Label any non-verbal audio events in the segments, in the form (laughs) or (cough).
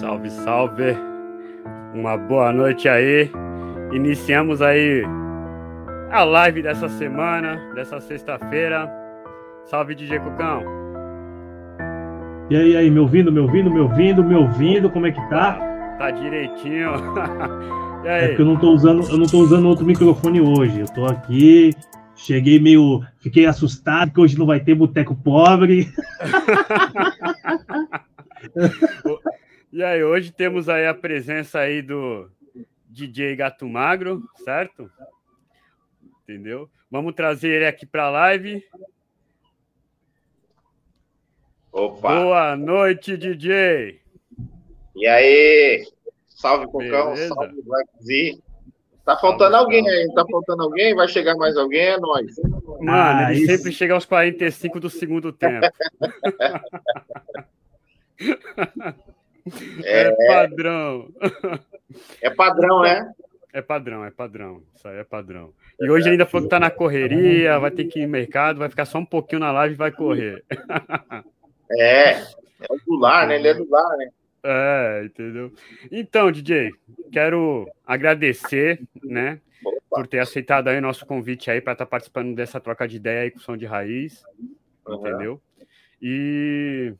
Salve, salve. Uma boa noite aí. Iniciamos aí a live dessa semana, dessa sexta-feira. Salve, DJ Cucão. E aí, aí, me ouvindo, me ouvindo, me ouvindo, me ouvindo, como é que tá? Tá direitinho. (laughs) É porque eu não tô usando, eu não tô usando outro microfone hoje. Eu tô aqui, cheguei meio, fiquei assustado que hoje não vai ter boteco pobre. (laughs) (laughs) E aí, hoje temos aí a presença aí do DJ Gato Magro, certo? Entendeu? Vamos trazer ele aqui para a live. Opa! Boa noite, DJ! E aí? Salve, Cocão, salve, Black Z. Tá faltando salve, alguém aí, tá faltando alguém? Vai chegar mais alguém? É nóis. Mano, ah, ele isso. sempre chega aos 45 do segundo tempo. (laughs) (laughs) (laughs) É, é padrão. É padrão, né? É padrão, é padrão. Isso aí é padrão. E hoje ainda falou que tá na correria, vai ter que ir no mercado, vai ficar só um pouquinho na live e vai correr. (laughs) É, é do lar, né? Ele é do lar, né? É, entendeu? Então, DJ, quero agradecer, né, Opa. por ter aceitado aí o nosso convite aí para estar tá participando dessa troca de ideia aí com o som de raiz, uhum. entendeu? E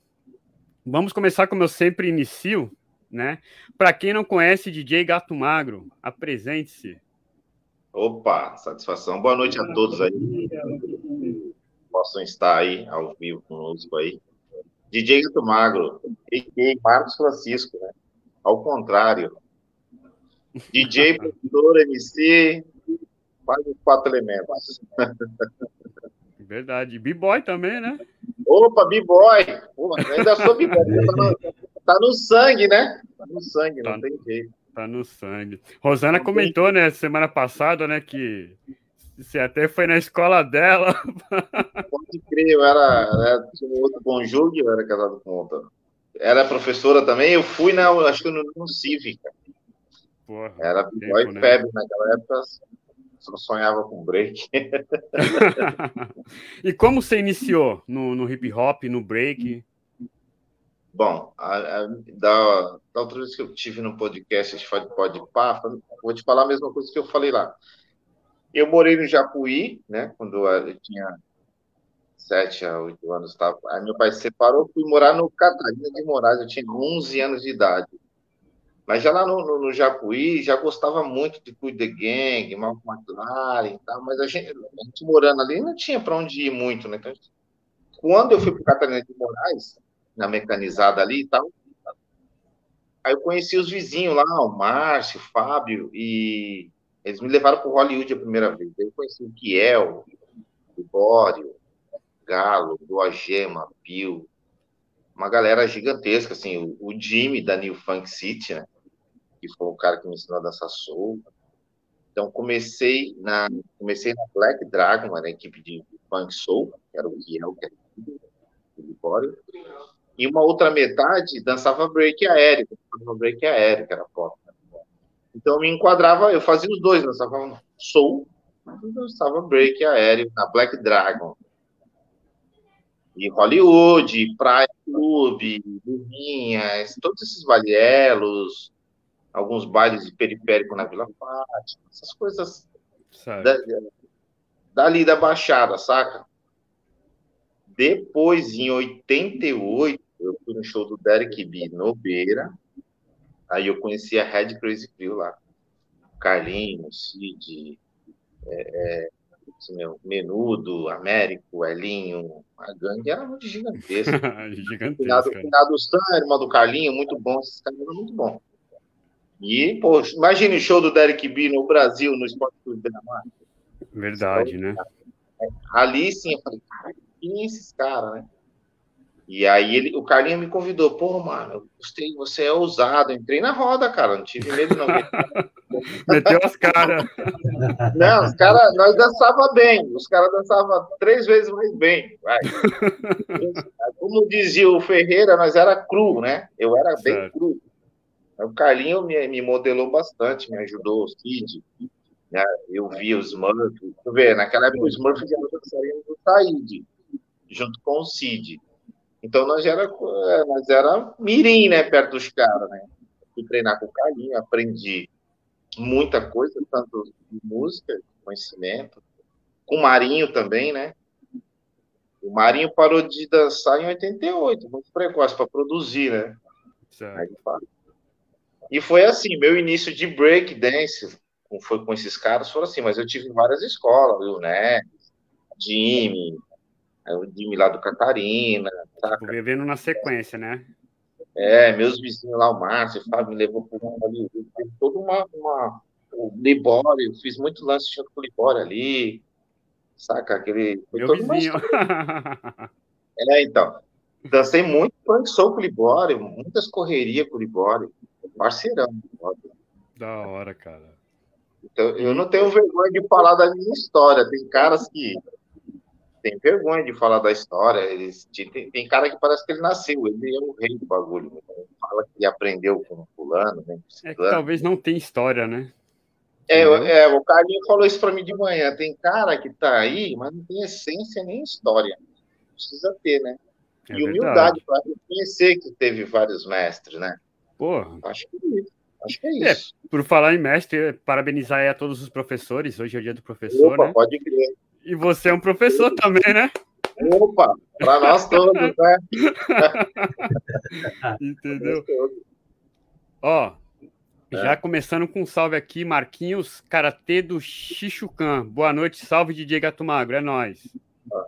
Vamos começar como eu sempre inicio, né? Para quem não conhece DJ Gato Magro, apresente-se. Opa, satisfação. Boa noite a todos aí. Possam estar aí ao vivo conosco aí. DJ Gato Magro, e Marcos Francisco, né? Ao contrário. DJ, produtor, MC, quase quatro elementos. (laughs) Verdade. B-boy também, né? Opa, B-boy! Ainda sou B-boy. (laughs) Tá, tá, no sangue, né? Tá no sangue, tá, não tem jeito. Tá no sangue. Rosana comentou, né, semana passada, né, que você até foi na escola dela. (laughs) Pode crer, eu era, era tinha um outro conjunto, eu era casado com outra. Era professora também, eu fui na, acho que no, no Cívica. Porra, era B-boy né? febre naquela época, só sonhava com break. (laughs) e como você iniciou no, no hip hop, no break? Bom, a, a, da, da outra vez que eu tive no podcast de Pode Pá, vou te falar a mesma coisa que eu falei lá. Eu morei no Japuí, né? Quando eu tinha sete a oito anos, tava, aí meu pai se separou, fui morar no Catarina de Moraes, eu tinha 11 anos de idade. Mas já lá no, no, no Japuí, já gostava muito de Cuide the Gang, Malcolm McLaren e tal, mas a gente, a gente morando ali não tinha para onde ir muito, né? Então, quando eu fui para Catarina de Moraes, na mecanizada ali e tal, aí eu conheci os vizinhos lá, o Márcio, o Fábio, e eles me levaram para Hollywood a primeira vez. Aí eu conheci o Kiel, o Bório, Galo, o Agema, Bill, uma galera gigantesca, assim, o, o Jimmy da New Funk City, né? Que foi o cara que me ensinou a dançar soul. Então comecei na comecei na Black Dragon, na equipe de funk soul, que era o que era o Libório. E uma outra metade dançava break aéreo, dançava break aéreo, que era pop. Então eu me enquadrava, eu fazia os dois, dançava soul, mas dançava break aéreo na Black Dragon. E Hollywood, Praia Clube, Burrinhas, todos esses valielos, alguns bailes de periférico na Vila Fátima, essas coisas da, dali da Baixada, saca? Depois, em 88, eu fui no show do Derek B no Beira, aí eu conheci a Red Crazy Crew lá. Carlinho, Cid, é, é, Menudo, Américo, Elinho, a gangue era muito (laughs) gigantesca. gigantesca. O finado Sam, irmão do Carlinho, muito bom, esses caras eram muito bom. E, pô, imagine o show do Derek B no Brasil, no Esporte Clube Beira-Mar. Verdade, né? Ali sim, eu falei, cara, quem é esses caras, né? E aí ele, o Carlinho me convidou, pô, mano, eu gostei, você é ousado, entrei na roda, cara, não tive medo não. (laughs) Meteu as caras. Não, os caras, nós dançava bem, os caras dançavam três vezes mais bem. Vai. (laughs) Como dizia o Ferreira, nós era cru, né? Eu era certo. bem cru. O Carlinho me, me modelou bastante, me ajudou, o Cid, né? eu vi os Smurfs, tu vê, naquela época os Smurfs eram dançarinos do Said, junto com o Cid. Então nós era, é, nós era mirim, né, perto dos caras, né? Fui treinar com o Carlinho, aprendi muita coisa, tanto de música, conhecimento, com o Marinho também, né? O Marinho parou de dançar em 88, muito precoce para produzir, né? Certo. E foi assim, meu início de break dance foi com esses caras, foram assim, mas eu tive várias escolas, viu, né? Jimmy, o Jimmy lá do Catarina. Saca? Vivendo na sequência, né? É, meus vizinhos lá, o Márcio, o Fábio, me levou para um ali, toda uma, uma o Libório, fiz muito lance junto com o Libório ali, saca? Aquele. Meu vizinho. (laughs) é, então. Dancei muito punk soul com o Libório, muitas correrias com o Libório, parceirão. Da hora, cara. Então, eu não tenho vergonha de falar da minha história. Tem caras que têm vergonha de falar da história. Eles, tem, tem cara que parece que ele nasceu, ele é o rei do bagulho. Né? Fala que aprendeu com fulano, né? É que talvez não tenha história, né? É, é, o Carlinho falou isso para mim de manhã. Tem cara que tá aí, mas não tem essência nem história. Precisa ter, né? É e humildade para reconhecer que teve vários mestres, né? Porra. Acho que é isso. Acho que é, é isso. É, por falar em mestre, parabenizar a todos os professores. Hoje é o dia do professor, Opa, né? pode crer. E você é um professor (laughs) também, né? Opa, para nós todos, né? (laughs) Entendeu? Ó, é. já começando com um salve aqui, Marquinhos Karatê do Xixucan. Boa noite, salve DJ Gato Magro, é nóis.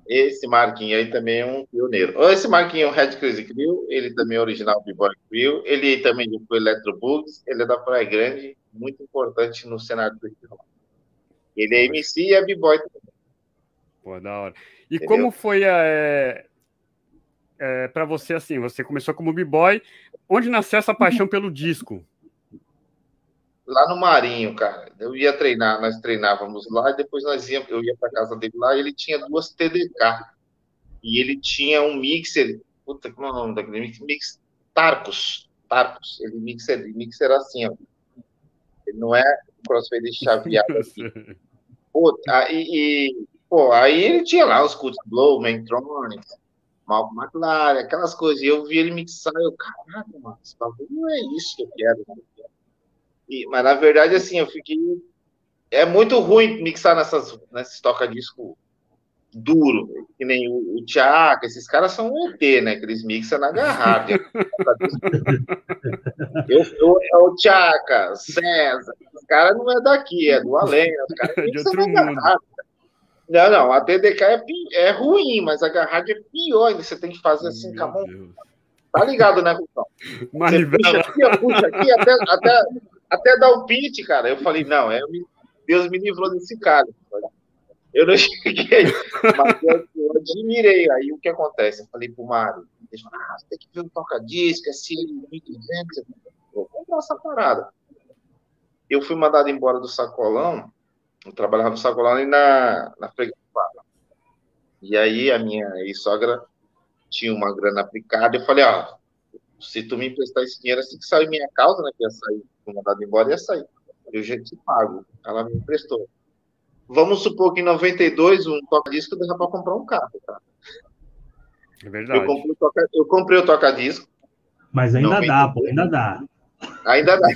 Esse Marquinho aí também é um pioneiro. Esse Marquinho Red Crazy Crew, ele também é original B-Boy Crew, ele também foi Electro Bugs, ele é da Praia Grande, muito importante no cenário do hip hop. Ele é MC e é B-Boy também. Pô, da hora. E Entendeu? como foi é, é, para você assim? Você começou como B-Boy, onde nasceu essa paixão pelo disco? Lá no Marinho, cara. Eu ia treinar, nós treinávamos lá e depois nós ia, eu ia para casa dele lá e ele tinha duas TDK. E ele tinha um mixer, puta, como é o nome daquele mix? mix Tarcos, Tarcos. Ele mixer, ele mixer assim, ó. Ele não é crossfade chaveado (laughs) assim. Pô, aí, e, pô, aí ele tinha lá os Cut Blow, Mentronics, Malcolm McLaren, aquelas coisas. E eu vi ele mixar, eu, caralho, mano, esse bagulho não é isso que eu quero, mano. E, mas na verdade, assim, eu fiquei. É muito ruim mixar nessas, nesses toca-disco duro, que nem o, o Tchaka, esses caras são um ET, né? Que eles mixam na garrafa. (laughs) eu, eu, é o Tchaka, César, os caras não é daqui, é do além, os caras (laughs) mixam na garrafa. Não, não, a TDK é, é ruim, mas a garrafa é pior, ainda você tem que fazer assim com a mão. Tá ligado, né, Gustavo? (laughs) Você puxa aqui, puxa aqui, até, até, até dar o pitch, cara. Eu falei, não, é, Deus me livrou desse cara. Eu não (laughs) cheguei, mas eu, eu, admirei. Aí o que acontece? Eu falei pro Mário, ah, você tem que ver o toca-disco, é CL1200, vou comprar essa parada. Eu fui mandado embora do sacolão, eu trabalhava no sacolão e na, na freguesia. E aí a minha ex-sogra tinha uma grana aplicada, eu falei, ó, se tu me emprestar esse dinheiro, assim que saiu minha causa, né, que ia sair, fui mandado embora, ia sair. Eu já te pago. Ela me emprestou. Vamos supor que em 92, um toca-disco dava para comprar um carro, cara. É verdade. Eu comprei, toca, eu comprei o toca-disco. Mas ainda 92. (laughs) dá, pô, ainda dá. Ainda dá.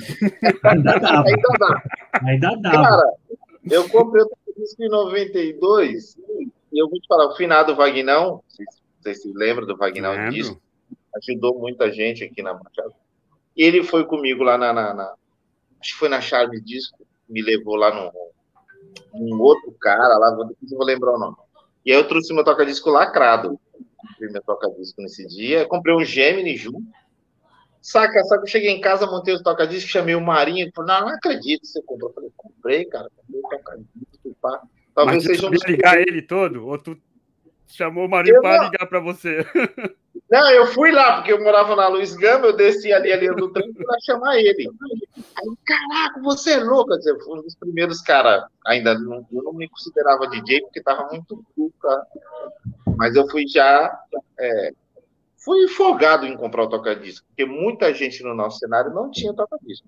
ainda dá. ainda dá. Ainda dá. Cara, eu comprei o toca-disco em 92 e eu vou te falar, o finado Vagnão, vocês se lembram do Vagnão disco? ajudou muita gente aqui na Machado. E ele foi comigo lá na, na, na, acho que foi na Charme Disco, me levou lá num, num outro cara lá, vou, lembrar o nome. E aí eu trouxe meu toca-disco lacrado. Comprei meu toca-disco nesse dia, comprei um Gemini junto. Saca, saca, eu cheguei em casa, montei o toca-disco, chamei o Marinho, ele falou, não, não acredito que você comprou. Eu falei, comprei, cara, comprei o toca-disco, pá. Talvez Mas seja um ligar ele todo? Ou tu chamou o Marinho para ligar para você? (laughs) Não, eu fui lá, porque eu morava na Luiz Gama, eu desci ali, ali do trem para chamar ele. Aí, caraca, você é louco. Dizer, foi um dos primeiros caras, ainda não, eu não me considerava DJ, porque estava muito cuca. Mas eu fui já. É, fui folgado em comprar o toca-disco, porque muita gente no nosso cenário não tinha toca-disco.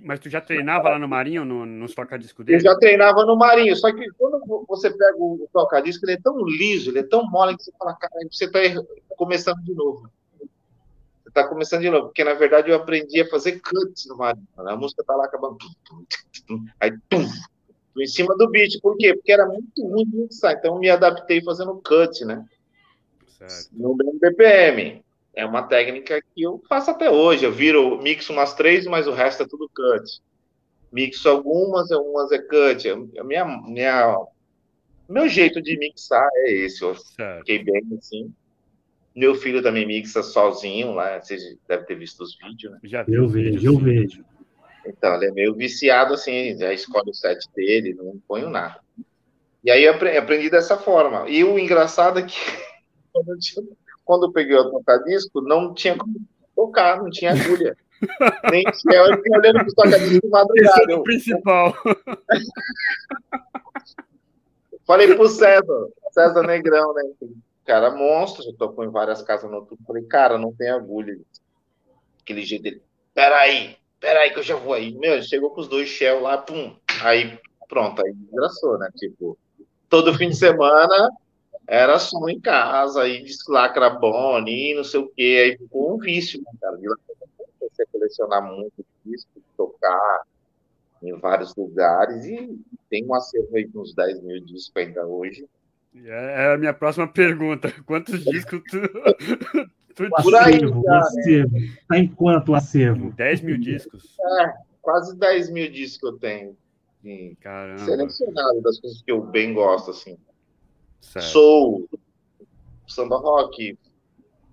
Mas tu já treinava lá no Marinho, no, nos toca-disco dele? Eu já treinava no Marinho, só que quando você pega o toca-disco, ele é tão liso, ele é tão mole que você fala, cara, você tá começando de novo. Você está começando de novo, porque na verdade eu aprendi a fazer cuts no Mario. A música tá lá acabando. Aí, tum, em cima do beat. Por quê? Porque era muito ruim de mixar. Então eu me adaptei fazendo cut, né? Certo. No BPM. É uma técnica que eu faço até hoje. Eu viro, mixo umas três, mas o resto é tudo cut. Mixo algumas, algumas é cut. A minha, minha, meu jeito de mixar é esse. Eu certo. fiquei bem assim. Meu filho também mixa sozinho lá. Vocês devem ter visto os vídeos, né? Já eu vejo, eu vejo. Então, ele é meio viciado assim, já escolhe o set dele, não ponho nada. E aí eu aprendi dessa forma. E o engraçado é que (laughs) quando eu, tinha, quando eu peguei o toca-disco, não tinha como tocar, não tinha agulha. (laughs) Nem eu fiquei olhando para os toca-disco de madrugada. Esse é o principal. (laughs) Falei pro César, César Negrão, né? Cara, monstro, já tocou em várias casas no YouTube. Falei, cara, não tem agulha. Aquele jeito dele. Peraí, peraí que eu já vou aí. Meu, chegou com os dois Shell lá, pum. Aí, pronto, aí desgraçou, né? Tipo, todo fim de semana era som em casa, aí lacra Boni, não sei o quê. Aí ficou um vício, né, cara? Você colecionar muito disco, tocar em vários lugares e tem um acervo aí de uns 10 mil discos ainda hoje. É, é a minha próxima pergunta. (laughs) Quantos discos tu, (laughs) tu Por aí, cara, acervo. Tá em quanto acervo? 10 mil discos. É, quase 10 mil discos eu tenho. Caramba. Selecionado das coisas que eu bem gosto, assim. Certo. Soul, samba rock,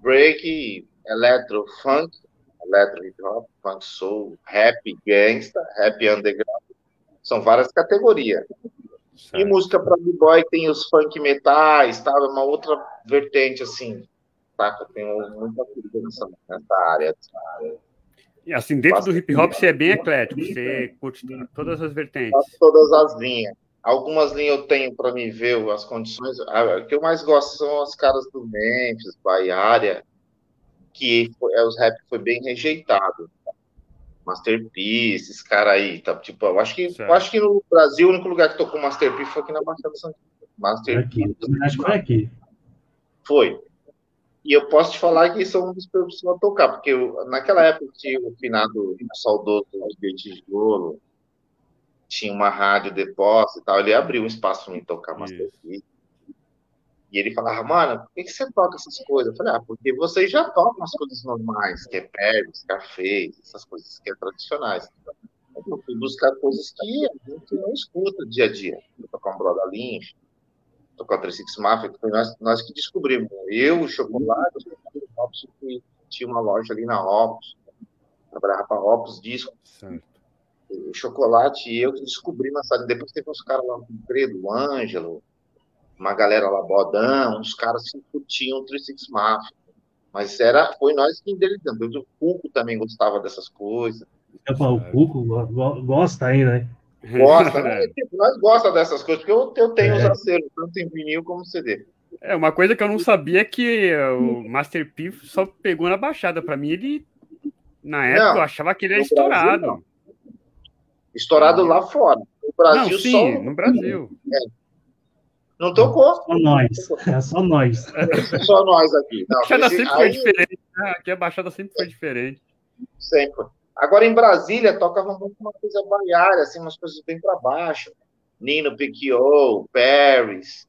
break, electro, funk, electro hip hop, funk soul, rap, gangsta, rap underground. São várias categorias. Certo. E música para b-boy tem os funk metais, tá? É uma outra vertente, assim, tá? Eu tenho muita coisa nessa, nessa área. E assim, dentro do hip hop, você é bem eclético, você curte todas as vertentes. Todas as linhas. Algumas linhas eu tenho para me ver as condições. O que eu mais gosto são as caras do Memphis, Baiária, que foi, é, os rap foi bem rejeitado. Masterpiece, esse cara aí, tá? Tipo, eu acho que, eu acho que no Brasil o único lugar que tocou Masterpiece foi aqui na Baixada Santista. Masterpiece. Acho que foi aqui. Foi. E eu posso te falar que são um dos que eu tocar, porque eu, naquela época tinha o finado o saudoso de Tijolo, tinha uma rádio depósito e tal, ele abriu um espaço para mim tocar Masterpiece. E ele falava, mano, por que, que você toca essas coisas? Eu falei, ah, porque vocês já tocam as coisas normais, que é Pérez, Café, essas coisas que é tradicionais. Eu fui buscar coisas que a gente não escuta dia a dia. Eu tocar um Broda Lynch, tocar o 36 Mafia, foi nós, nós que descobrimos. Eu, o Chocolate, o Hops, tinha uma loja ali na Opus, trabalhava para Opus Disco. Certo. O Chocolate e eu que descobri na sala. Depois teve uns caras lá, o Credo, o Ângelo, uma galera lá, Bodão, uns caras que curtiam o 36 Mafia. Mas era, foi nós que endereçamos. O Cuco também gostava dessas coisas. o Cuco gosta aí, né? Gosta, né? (laughs) Tipo, nós gosta dessas coisas, porque eu, eu tenho é. os acervos, tanto em vinil como CD. É, uma coisa que eu não sabia é que o Master P só pegou na baixada. Para mim, ele, na época, não, eu achava que ele era estourado. Brasil, estourado lá fora. No Brasil, não, sim, só... no Brasil. É. Não tocou. Só nós. É só nós. (laughs) só nós aqui. Não, a Baixada esse... sempre aí... foi diferente. Né? Aqui a Baixada sempre foi diferente. Sempre. Agora, em Brasília, tocava muito uma coisa baiária, assim, umas coisas bem para baixo. Nino Picchio, Paris.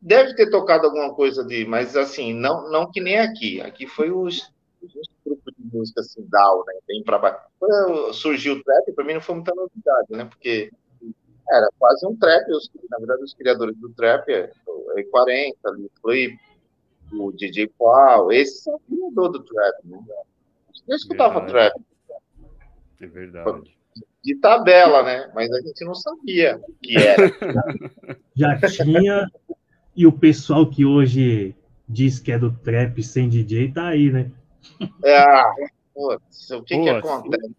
Deve ter tocado alguma coisa de... Mas, assim, não, não que nem aqui. Aqui foi os, música, assim, down, né? Bem para baixo. Quando surgiu o trap, para mim não foi muita novidade, né? Porque era quase um trap. Os, na verdade, os criadores do trap, é o E40, o Flip, o DJ Paul, esses são o criador do trap. Né? Eu escutava verdade. trap. É verdade. De tabela, né? Mas a gente não sabia o que era. (laughs) Já tinha, e o pessoal que hoje diz que é do trap sem DJ tá aí, né? É, ah, putz, o que, que acontece?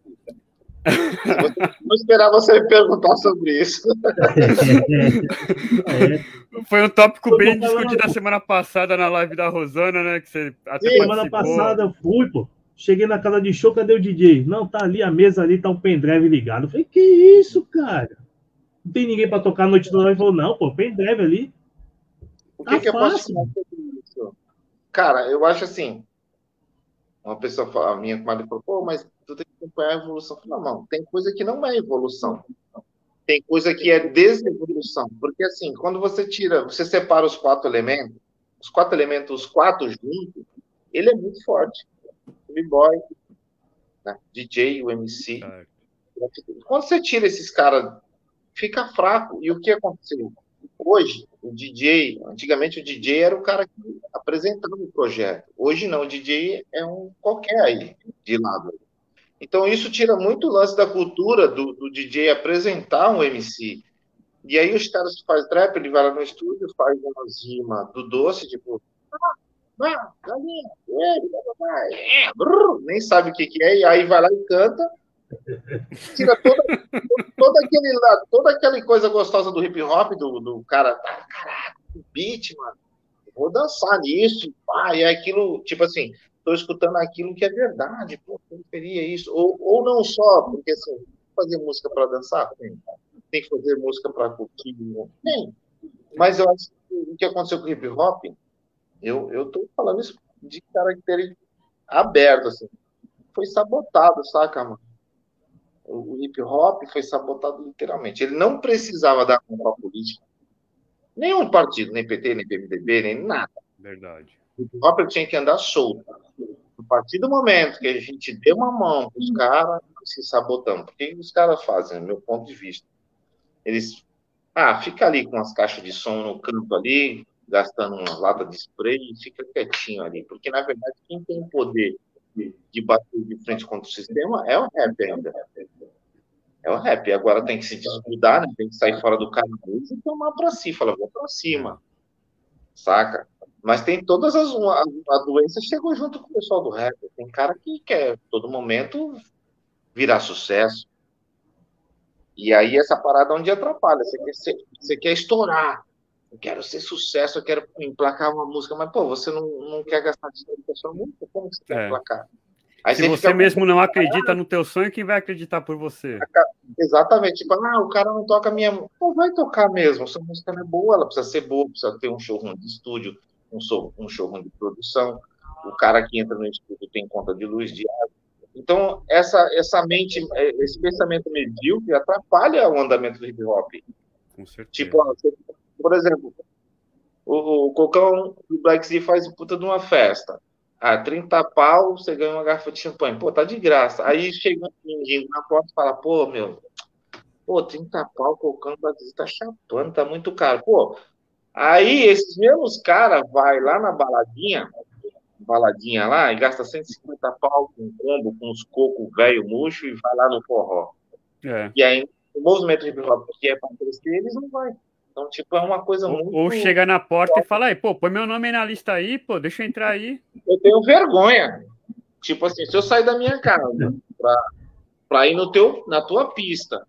Vou esperar você me perguntar sobre isso. (laughs) Foi um tópico bem discutido na semana passada na live da Rosana, né? Que você até Sim, semana passada eu fui, pô. Cheguei na casa de show, cadê o DJ? Não, tá ali a mesa ali, tá o um pendrive ligado. Eu falei, que isso, cara? Não tem ninguém para tocar a noite toda. Ele falou, não, pô, pendrive ali. O que, tá que eu posso falar sobre isso? cara, eu acho assim. Uma pessoa, a minha comadre falou, pô, mas tu tem que acompanhar a evolução. Eu falei, não, tem coisa que não é evolução. Tem coisa que é desevolução. Porque assim, quando você tira, você separa os quatro elementos, os quatro elementos, os quatro juntos, ele é muito forte. B-boy, né? DJ, o MC. Quando você tira esses caras, fica fraco. E o que aconteceu? Hoje, o DJ, antigamente o DJ era o cara que apresentava o projeto. Hoje não, o DJ é um qualquer aí, de lado. Então isso tira muito o lance da cultura do, do DJ apresentar um MC. E aí os caras que fazem trap, ele vai lá no estúdio, faz uma rima do doce, tipo, ah, é, nem sabe o que é, e aí vai lá e canta, tira toda, toda, aquele, toda aquela coisa gostosa do hip hop, do, do cara, caraca, beat, mano, vou dançar nisso, e é aquilo, tipo assim, tô escutando aquilo que é verdade, pô, periferia isso, ou, ou não só, porque assim, fazer música para dançar, tem, tem que fazer música para curtir, tem, mas eu acho que o que aconteceu com o hip hop, eu, eu tô falando isso de característica aberto, assim, foi sabotado, saca, mano? O hip hop foi sabotado literalmente. Ele não precisava dar conta à política. Nenhum partido, nem PT, nem PMDB, nem nada. Verdade. O hip hop tinha que andar solto. A partir do momento que a gente deu uma mão para os caras, se sabotamos. O que os caras fazem, no meu ponto de vista? Eles. Ah, fica ali com as caixas de som no canto ali, gastando uma lata de spray e fica quietinho ali. Porque, na verdade, quem tem poder de bater de frente contra o sistema é o rap ainda. É o rap. Agora tem que se desgrudar, né? tem que sair fora do canal e tomar para si. Fala, vou para cima. Saca? Mas tem todas as. A, a doença chegou junto com o pessoal do rap. Tem cara que quer, todo momento, virar sucesso. E aí essa parada onde atrapalha. Você quer, ser, você quer estourar. Eu quero ser sucesso, eu quero emplacar uma música, mas, pô, você não, não quer gastar dinheiro com a sua música? Como você quer é. emplacar? Aí Se você, mesmo não acredita no teu sonho, quem vai acreditar por você? Exatamente. Tipo, ah, o cara não toca minha música. Vai tocar mesmo. Sua música não é boa, ela precisa ser boa, precisa ter um showroom de estúdio, um, show, um showroom de produção. O cara que entra no estúdio tem conta de luz, de água. Então, essa, essa mente, esse pensamento medíocre atrapalha o andamento do hip hop. Com certeza. Tipo, você por exemplo, o, o Cocão do Black Sea faz puta de uma festa. Ah, 30 pau, você ganha uma garrafa de champanhe. Pô, tá de graça. Aí chega um na porta e fala, pô, meu, pô, 30 pau, Cocão do Black Sea tá chapando, tá muito caro. Pô, aí esses mesmos caras vai lá na baladinha, baladinha lá, e gasta 150 pau com combo, com os cocos velho murcho e vai lá no forró. É. E aí, o movimento de hip hop que é para crescer, eles não vão. Então, tipo, é uma coisa ou, muito. Ou chega na porta e fala aí, pô, põe meu nome aí na lista aí, pô, deixa eu entrar aí. Eu tenho vergonha. Tipo assim, se eu sair da minha casa pra, pra ir no teu, na tua pista,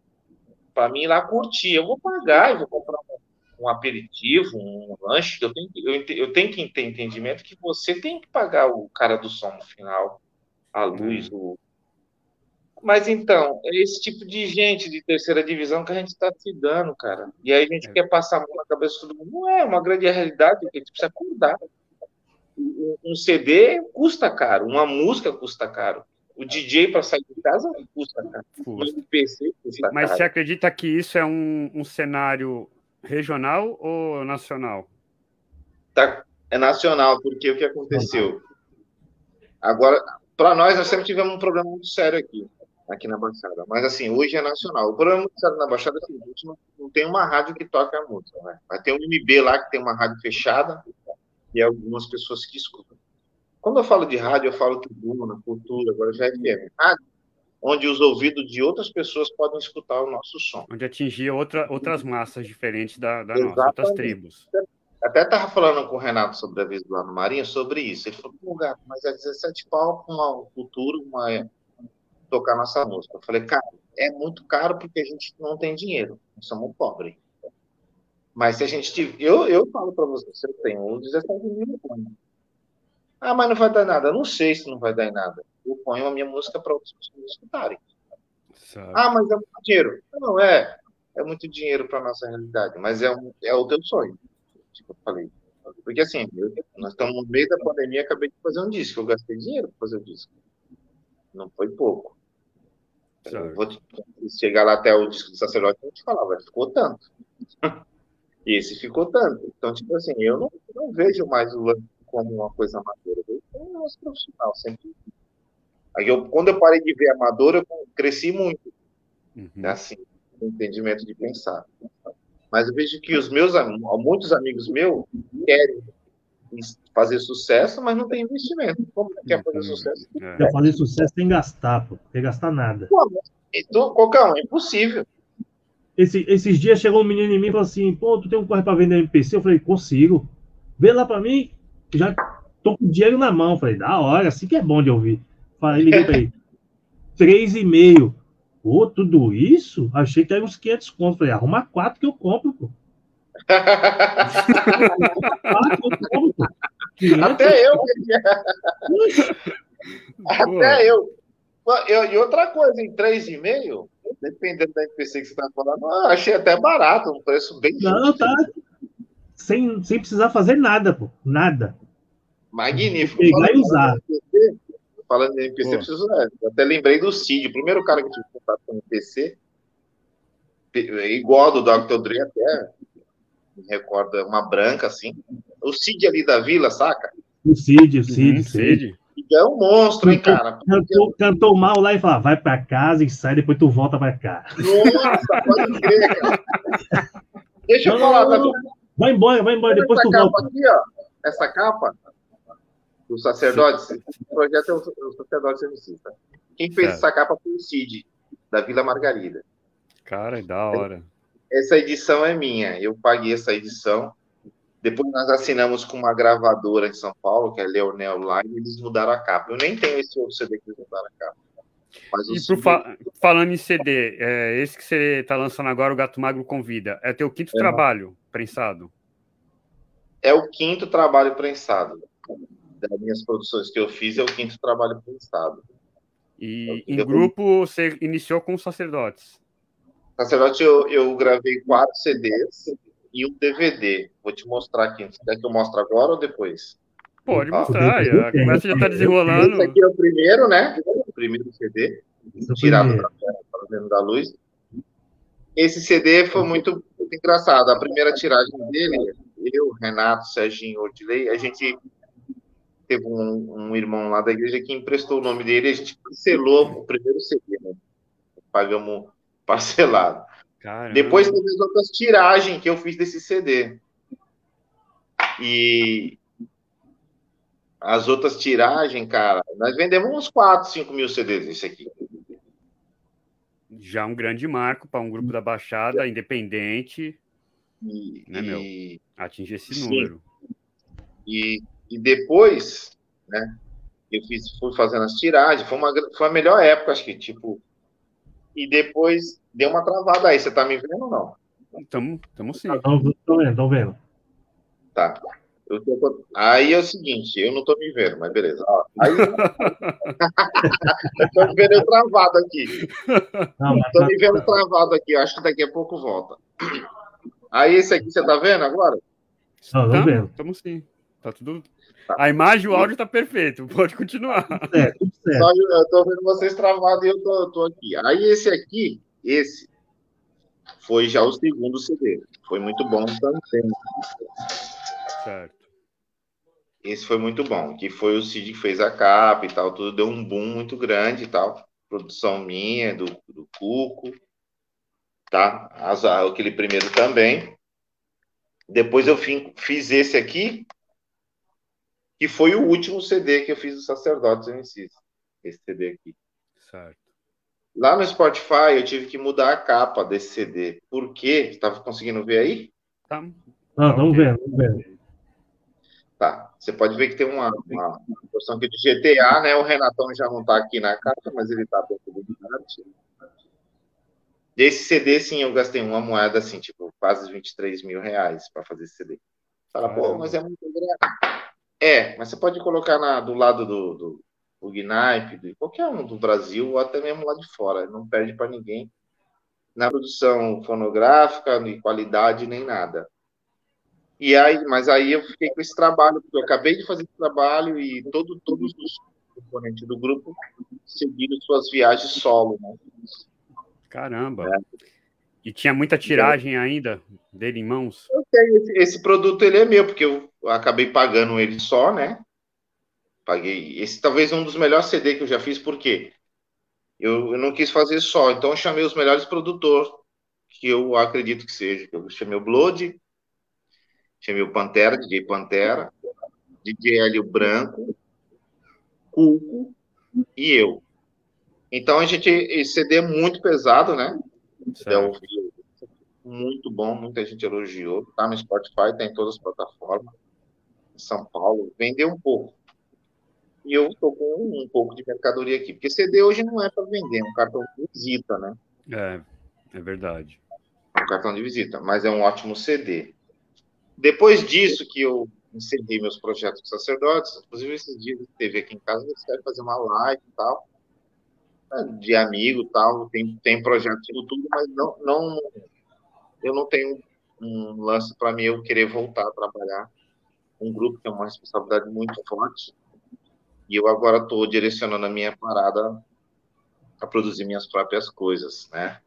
pra mim ir lá curtir, eu vou pagar, eu vou comprar um, um aperitivo, um lanche, eu tenho, eu, eu tenho que ter entendimento que você tem que pagar o cara do som no final, a luz, hum. o, mas então, é esse tipo de gente de terceira divisão que a gente está se dando, cara. E aí a gente é. quer passar a mão na cabeça de todo mundo. Não é uma grande realidade a gente precisa acordar. Um CD custa caro, uma música custa caro. O DJ para sair de casa custa caro. Custa. PC custa Mas caro. você acredita que isso é um, um cenário regional ou nacional? Tá, é nacional, porque o que aconteceu? Agora, para nós, nós sempre tivemos um problema muito sério aqui aqui na Baixada. Mas, assim, hoje é nacional. O problema na Baixada é o seguinte, não, não tem uma rádio que toca a música, né? Vai ter um MB lá que tem uma rádio fechada e algumas pessoas que escutam. Quando eu falo de rádio, eu falo tribuna, cultura, agora já é FM. Rádio, onde os ouvidos de outras pessoas podem escutar o nosso som. Onde atingir outra, outras massas diferentes da, da nossa, outras tribos. Até estava falando com o Renato sobre a vez lá no Marinho sobre isso. Ele falou, gato, mas é 17 pau com uma cultura, uma tocar nossa música. Eu falei, cara, é muito caro porque a gente não tem dinheiro, nós somos pobres. Mas se a gente tiver. Eu, eu falo para você, se eu tenho 17 mil, eu Ah, mas não vai dar nada. Eu não sei se não vai dar em nada. Eu ponho a minha música para outras pessoas escutarem. Sabe. Ah, mas é muito dinheiro. Não, é. É muito dinheiro para nossa realidade, mas é, um, é o teu sonho. Tipo, eu falei. Porque assim, eu, nós estamos no meio da pandemia, acabei de fazer um disco, eu gastei dinheiro para fazer o disco. Não foi pouco. Vou te, chegar lá até o disco do sacerdote, vou te falar, vai, ficou tanto. e (laughs) esse ficou tanto. Então, tipo assim, eu não, não vejo mais o lance como uma coisa amadora, eu vejo como um negócio profissional, sempre. Aí eu, quando eu parei de ver amador, eu cresci muito. Uhum. Assim, no entendimento de pensar. Mas eu vejo que os meus muitos amigos meus querem fazer sucesso, mas não tem investimento. Como quer fazer sucesso? É. Quer fazer sucesso tem que gastar, pô. Tem que gastar nada. Pô, então, qualquer um, é impossível. Esse, esses dias chegou um menino em mim e falou assim: pô, tu tem um corre para vender MPC? Eu falei: consigo. Vê lá para mim, já tô com dinheiro na mão. Eu falei: da hora, assim que é bom de ouvir. Falei, liguei para ele: (laughs) três e meio. Pô, tudo isso? Achei que era uns 500 contos. Falei, arruma quatro que eu compro, pô. (laughs) Até eu. (laughs) Até eu. eu. E outra coisa, em 3,5, dependendo da NPC que você está falando, eu achei até barato, um preço bem Não, tá. Sem, sem precisar fazer nada, pô. Nada. Magnífico. Pegar e usar. Falando em NPC, preciso, é, eu até lembrei do Cid, o primeiro cara que tive contato com NPC, igual do Dr. Dre até, me recordo, é uma branca assim. O Cid ali da vila, saca? O Cid, o Cid, uhum, Cid. É um monstro, hein, cara? Cantou, cantou, mal lá e falou: vai pra casa e sai, depois tu volta pra cá. Nossa, pode crer, cara. Deixa eu falar, tá Vai embora, vai embora, depois tu volta. Aqui, ó, essa capa, do sacerdote, o projeto é o, sacerdote servicista. Quem fez essa capa foi o Cid, da Vila Margarida. Cara, é da hora. Essa edição é minha, eu paguei essa edição. Depois nós assinamos com uma gravadora em São Paulo, que é Leonel Line, e eles mudaram a capa. Eu nem tenho esse outro CD que eles mudaram a capa. Mas e CD... fa falando em CD, é, esse que você está lançando agora, o Gato Magro Convida, é teu quinto é, trabalho prensado? É o quinto trabalho prensado das minhas produções que eu fiz, é o quinto trabalho Estado. E em grupo você iniciou com os sacerdotes? Sacerdote, eu, eu gravei quatro CDs e um DVD. Vou te mostrar aqui. Quer que eu mostre agora ou depois? Pode ah, mostrar. A conversa já está desenrolando. Esse aqui é o primeiro, né? O primeiro CD, tirado da, dentro da luz. Esse CD foi muito, muito engraçado. A primeira tiragem dele, eu, Renato, Serginho Ordilei, a gente teve um, um, irmão lá da igreja que emprestou o nome dele, a gente cancelou o primeiro CD, né? Pagamos parcelado. Caramba. Depois teve as outras tiragens que eu fiz desse CD. E as outras tiragens, cara, nós vendemos uns 4, 5 mil CDs esse aqui. Já um grande marco para um grupo da Baixada independente. E, né, meu? Atingir esse sim. número. E e depois, né, eu fiz, fui fazendo as tiragens, foi, uma, foi a melhor época, acho que, tipo. E depois deu uma travada aí. Você tá me vendo ou não? Estamos sim. Estão vendo, estão vendo. Tá. Tô... Aí é o seguinte, eu não tô me vendo, mas beleza. Ó, aí... eu (laughs) tô me vendo travado aqui. Não, tô tá me vendo travado aqui, acho que daqui a pouco volta. Aí esse aqui você tá vendo agora? Não, tá, vendo. Estamos sim. Tá tudo. Tá. A imagem e o áudio tá perfeito. Pode continuar. É, tudo certo. Eu tô vendo vocês travados e eu tô, tô aqui. Aí esse aqui, esse, foi já o segundo CD. Foi muito bom também. Certo. Esse foi muito bom, que foi o Cid que fez a capa e tal, tudo deu um boom muito grande e tal. Produção minha, do, do Cuco, tá? As, aquele primeiro também. Depois eu fiz esse aqui, que foi o último CD que eu fiz do Sacerdotes MCs. Esse CD aqui. Certo. Lá no Spotify eu tive que mudar a capa desse CD. Por quê? Estava conseguindo ver aí? Tá. Ah, vamos ver, vamos ver. Tá. Você pode ver que tem uma, uma porção aqui de GTA, né? O Renatão já não está aqui na capa, mas ele está dentro do Desse CD, sim, eu gastei uma moeda, assim, tipo, quase 23 mil reais para fazer esse CD. Fala, pô, mas é muito grande. É, mas você pode colocar na, do lado do, do, do Gnipe, de qualquer um do Brasil, ou até mesmo lá de fora. Não perde para ninguém na produção fonográfica, nem qualidade, nem nada. E aí, mas aí eu fiquei com esse trabalho, porque eu acabei de fazer esse trabalho e todo, todos os componentes do grupo seguiram suas viagens solo, né? Caramba! É. E tinha muita tiragem ainda dele em mãos? Esse, esse produto ele é meu, porque eu acabei pagando ele só, né? Paguei. Esse talvez um dos melhores CD que eu já fiz, por quê? Eu, eu não quis fazer só, então eu chamei os melhores produtores que eu acredito que seja. Eu chamei o Blood, chamei o Pantera, DJ Pantera, DJ Hélio Branco, Cuco e eu. Então a gente, esse CD é muito pesado, né? Então, muito bom, muita gente elogiou. Tá no Spotify, tá em todas as plataformas. Em São Paulo, vendeu um pouco. E eu estou com um pouco de mercadoria aqui, porque CD hoje não é para vender, é um cartão de visita, né? É, é verdade. É um cartão de visita, mas é um ótimo CD. Depois disso que eu encerrei meus projetos com sacerdotes, inclusive esses dias teve aqui em casa, eles querem fazer uma live e tal, de amigo tal, tem, tem projetos no tudo, mas não, não, eu não tenho um lance para mim eu querer voltar a trabalhar um grupo que é uma responsabilidade muito forte, e eu agora estou direcionando a minha parada a produzir minhas próprias coisas, né?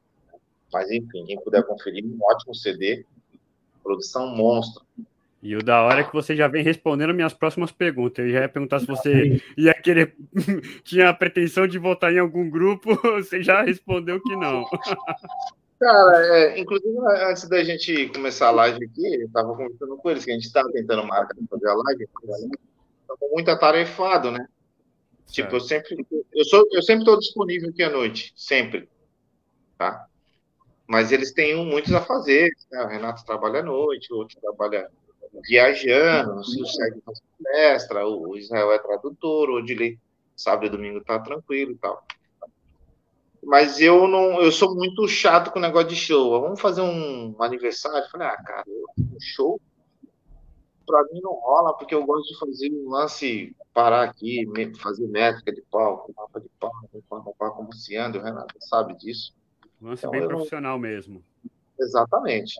Mas enfim, quem puder conferir, um ótimo CD, produção monstro. E o da hora é que você já vem respondendo minhas próximas perguntas. Eu já ia perguntar se você ia querer, (laughs) tinha a pretensão de votar em algum grupo, (laughs) você já respondeu que não. Cara, é, inclusive antes da gente começar a live aqui, eu estava conversando com eles que a gente estava tentando marcar fazer a live, estava muito atarefado, né? Tipo, eu sempre, eu sou, eu sempre estou disponível aqui à noite, sempre, tá? Mas eles têm muitos a fazer, né? O Renato trabalha à noite, o outro trabalha viajando, o Sérgio faz palestra, o Israel é tradutor, o Odilei sábado e domingo tá tranquilo e tal. Mas eu não, eu sou muito chato com o negócio de show. Vamos fazer um aniversário? Eu falei, ah, cara, um show para mim não rola, porque eu gosto de fazer um lance, parar aqui, fazer métrica de palco, mapa de palco, palco, palco, como se anda, o Renato sabe disso. Lance então, bem profissional não... mesmo. Exatamente.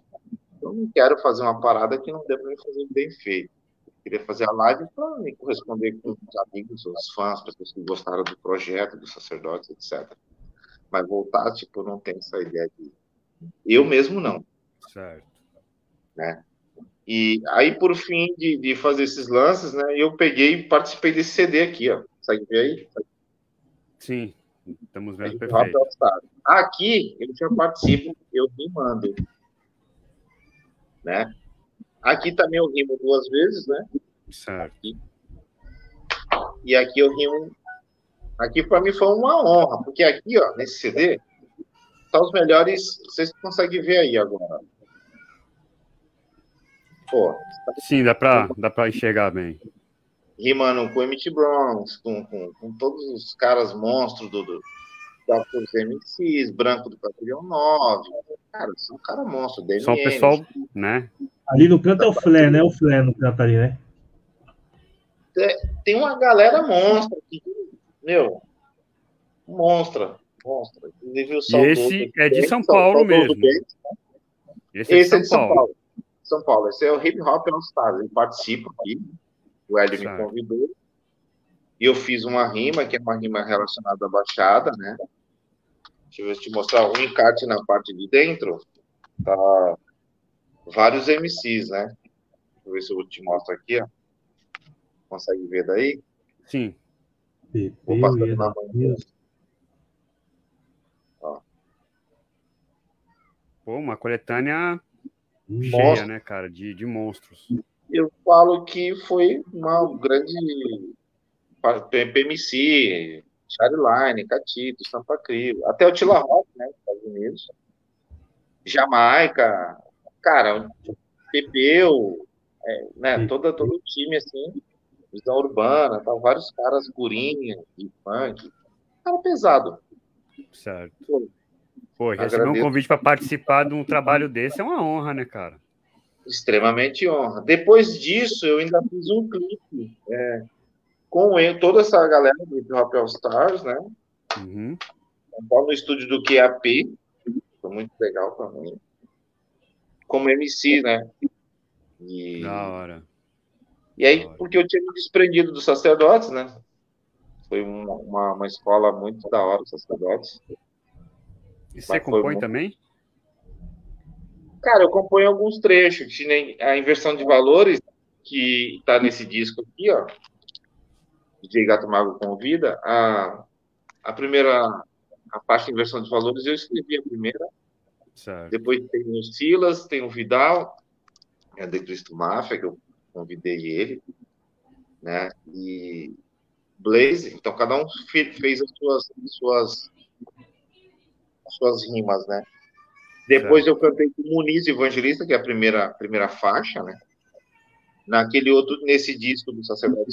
Eu não quero fazer uma parada que não dê para me fazer bem feito. Eu queria fazer a live para me corresponder com os amigos, os fãs, pessoas que gostaram do projeto, dos sacerdotes, etc. Mas voltar, tipo, não tem essa ideia de. Eu mesmo não. Certo. Né? E aí, por fim de, de fazer esses lances, né, eu peguei e participei desse CD aqui, ó. Consegue ver aí? Sim, estamos vendo perfeito. Aqui, eu já participo, eu me mando. Né? Aqui também eu rimo duas vezes, né? Certo. Aqui. E aqui eu rimo. Aqui para mim foi uma honra, porque aqui, ó, nesse CD, tá os melhores. Vocês conseguem ver aí agora. Pô, Sim, dá para dá pra enxergar bem. Rimando com o Emmett Bronx, com, com, com, todos os caras monstros do, do, dos MCs, Branco do Patrulhão 9. Cara, são um cara monstro. DMM, Só o pessoal, né? Ali no canto é o Flé, né? O Flé no canto ali, né? Tem uma galera monstra aqui, meu, monstra, monstra. Inclusive o e esse é de São Paulo mesmo. Esse, é de São, é de São Paulo. Paulo. São Paulo. Esse é o Hip Hop All Stars. Ele participa aqui. O Hélio me convidou. E eu fiz uma rima, que é uma rima relacionada à Baixada, né? Deixa eu te mostrar um encarte na parte de dentro. Tá vários MCs, né? Deixa eu ver se eu te mostro aqui, ó. Consegue ver daí? Sim. Vou passar na mão. Ó. Pô, uma coletânea cheia, né, cara, de, de monstros. Eu falo que foi uma grande PMC, Charline, Catito, Sampa Crio, até o Tila Rock, né, Estados Unidos, Jamaica, cara, Pepeu, é, né, toda, todo o time, assim, visão urbana, tá, vários caras, Gurinha, de funk, cara pesado. Certo. Pô, Pô, receber um convite para participar de um trabalho desse é uma honra, né, cara? Extremamente honra. Depois disso, eu ainda fiz um clipe é, com eu, toda essa galera do Hip Hop All Stars, né? Uhum. No estúdio do QAP. Foi muito legal também. Como MC, né? E, Da hora. e aí, hora. porque eu tinha me desprendido dos sacerdotes, né? Foi uma, uma, uma escola muito da hora, os sacerdotes. E você compõe muito- também? Cara, eu componho alguns trechos, a inversão de valores, que tá nesse disco aqui, ó. DJ Gato Mago convida. A, a primeira, a parte de inversão de valores, eu escrevi a primeira. Certo. Depois tem o Silas, tem o Vidal, é de Cristo Máfia, que eu convidei ele, né? E Blaze, então cada um fe- fez as suas, suas, as suas rimas, né? Depois eu cantei com o Muniz Evangelista, que é a primeira, primeira faixa, né? Naquele outro, nesse disco do Sacerdote,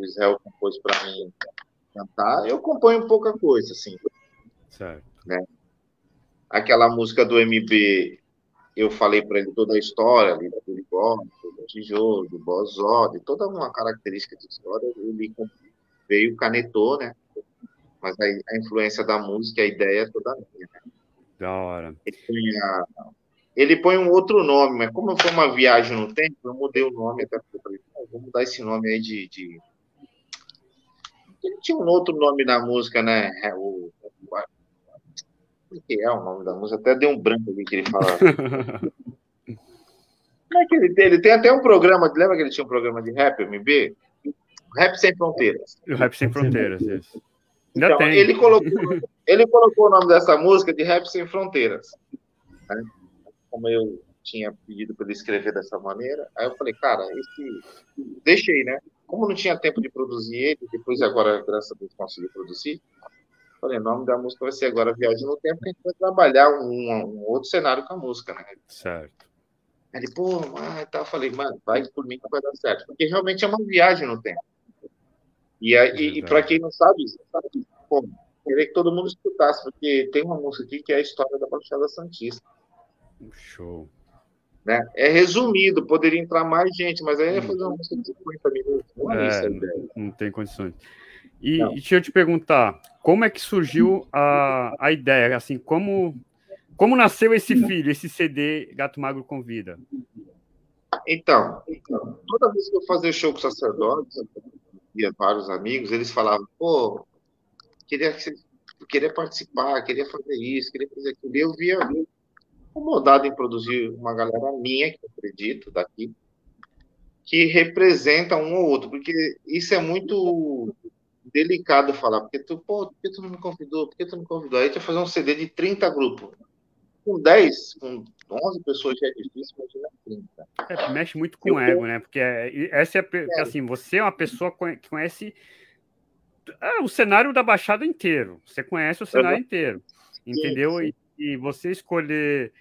o Israel compôs para mim cantar. Eu componho pouca coisa, assim. Certo. aquela música do MB, eu falei para ele toda a história ali do Perigó, do Tijolo, do Bozó, de toda uma característica de história, ele veio, canetou, né? Mas a, a influência da música, a ideia é toda minha. né? Da hora. Ele a- ele põe um outro nome, mas como foi uma viagem no tempo, eu mudei o nome até porque eu falei, "Pô, vou mudar esse nome aí de, de... Ele tinha um outro nome na música, né? É O, o, o que é o nome da música? Até deu um branco ali que ele fala. (laughs) Como é que ele tem? Ele tem até um programa, lembra que ele tinha um programa de rap, MB? Rap Sem Fronteiras. o Rap Sem Fronteiras, isso. Ainda Então, tem. ele colocou, ele colocou o nome dessa música de Rap Sem Fronteiras. né? Como eu tinha pedido para ele escrever dessa maneira, aí eu falei, cara, esse. Deixei, né? Como não tinha tempo de produzir ele, depois agora, graças a Deus, consegui produzir. Falei, o nome da música vai ser agora Viagem no Tempo, que a gente vai trabalhar um, um outro cenário com a música, né? Certo. Ele, pô, mas tá, eu falei, mano, vai por mim que vai dar certo. Porque realmente é uma viagem no tempo. E, e, e para quem não sabe, sabe, pô, queria que todo mundo escutasse, porque tem uma música aqui que é a história da Baixada Santista. Show. Né? É resumido, poderia entrar mais gente, mas aí ia fazer uma música de 50 minutos. Não é. Não tem condições. E, Não. e deixa eu te perguntar, como é que surgiu a, a ideia? Assim, como, como nasceu esse filho, esse CD Gato Magro Convida? Então, toda vez que eu fazia show com sacerdotes, via vários amigos, eles falavam, pô, queria, que você- queria participar, queria fazer isso, queria fazer aquilo. E eu via incomodado em produzir uma galera minha, que eu acredito, daqui, que representa um ou outro, porque isso é muito delicado falar, porque tu, pô, por que tu não me convidou? Por que tu não me convidou? Aí tu fazer um CD de 30 grupos. Com 10, com 11 pessoas já é difícil, imagina 30. É, mexe muito com o ego, né? Porque é- essa é, É. assim, você é uma pessoa que conhece é, o cenário da Baixada inteiro. Você conhece o cenário inteiro, entendeu? sim. E, e você escolher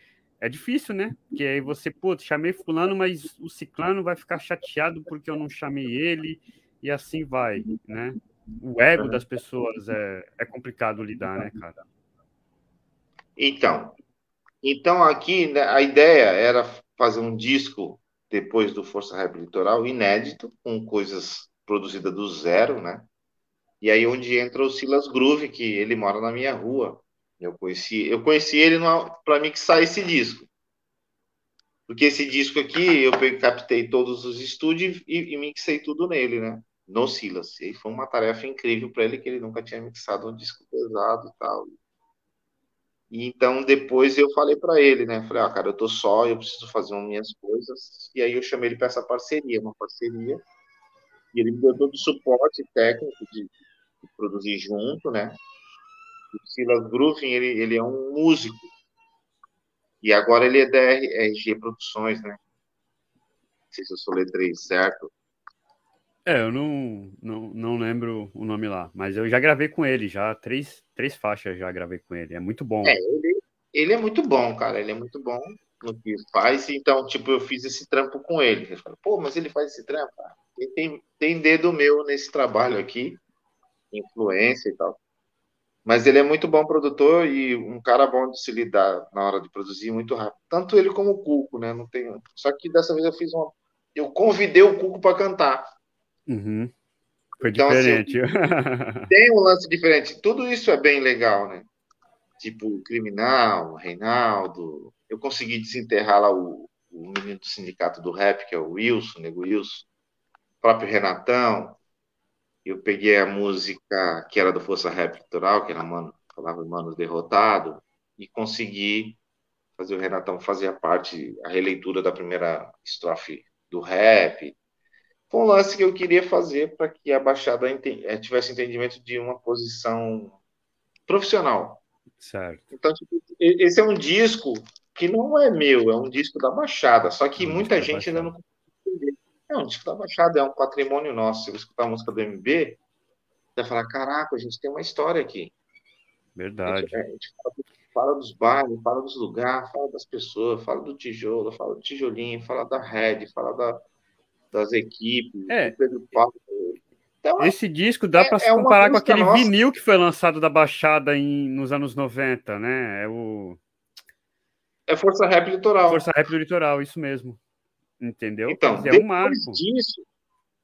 é difícil, né? Porque aí você, pô, chamei fulano, mas o ciclano vai ficar chateado porque eu não chamei ele e assim vai, né? O ego das pessoas é, é complicado lidar, né, cara? Então, então aqui né, a ideia era fazer um disco depois do Força Rap Litoral inédito, com coisas produzidas do zero, né? E aí onde entra o Silas Groove, que ele mora na minha rua. Eu conheci, eu conheci ele para mim que sai esse disco. Porque esse disco aqui eu captei todos os estúdios e, e mixei tudo nele, né? No Silas. E foi uma tarefa incrível para ele que ele nunca tinha mixado um disco pesado e tal. E então depois eu falei para ele, né? Falei, ah, cara, eu tô só, eu preciso fazer as minhas coisas. E aí eu chamei ele para essa parceria, uma parceria. E ele me deu todo o suporte técnico de, de produzir junto, né? O Silas Groovin, ele, ele é um músico. E agora ele é da RG Produções, né? Não sei se eu soletrei certo. É, eu não, não, não lembro o nome lá, mas eu já gravei com ele, já três, três faixas já gravei com ele. É muito bom. É, ele, ele é muito bom, cara. Ele é muito bom no que faz. Então, tipo, eu fiz esse trampo com ele. Ele falou, pô, mas ele faz esse trampo? Ele tem, tem dedo meu nesse trabalho aqui, influência e tal. Mas ele é muito bom produtor e um cara bom de se lidar na hora de produzir muito rápido. Tanto ele como o Cuco, né? Não tem... Só que dessa vez eu fiz uma. Eu convidei o Cuco para cantar. Uhum. Foi Então, assim, diferente. (laughs) Tem um lance diferente. Tudo isso é bem legal, né? Tipo, o Criminal, o Reinaldo. Eu consegui desenterrar lá o, o menino do sindicato do rap, que é o Wilson, Nego Wilson, o próprio Renatão. Eu peguei a música que era do Força Rap Litoral, que era Mano, falava Mano Derrotado, e consegui fazer o Renatão fazer a parte, a releitura da primeira estrofe do rap. Foi um lance que eu queria fazer para que a Baixada eh, tivesse entendimento de uma posição profissional. Certo. Então, tipo, esse é um disco que não é meu, é um disco da Baixada, só que muita gente ainda não É um disco da Baixada, é um patrimônio nosso. Se você escutar a música do MB, você vai falar: caraca, a gente tem uma história aqui. Verdade. A gente, a gente fala, fala, dos bairros, fala dos lugares, fala das pessoas, fala do tijolo, fala do tijolinho, fala da rede, fala da, das equipes, é. Pedro Paulo. Então, Esse disco dá é, para se é comparar com aquele nossa. vinil que foi lançado da Baixada em, nos anos 90, né? É o. É Força Rap Litoral. Força Rap do Litoral, isso mesmo. Entendeu? Então, é um marco. Disso,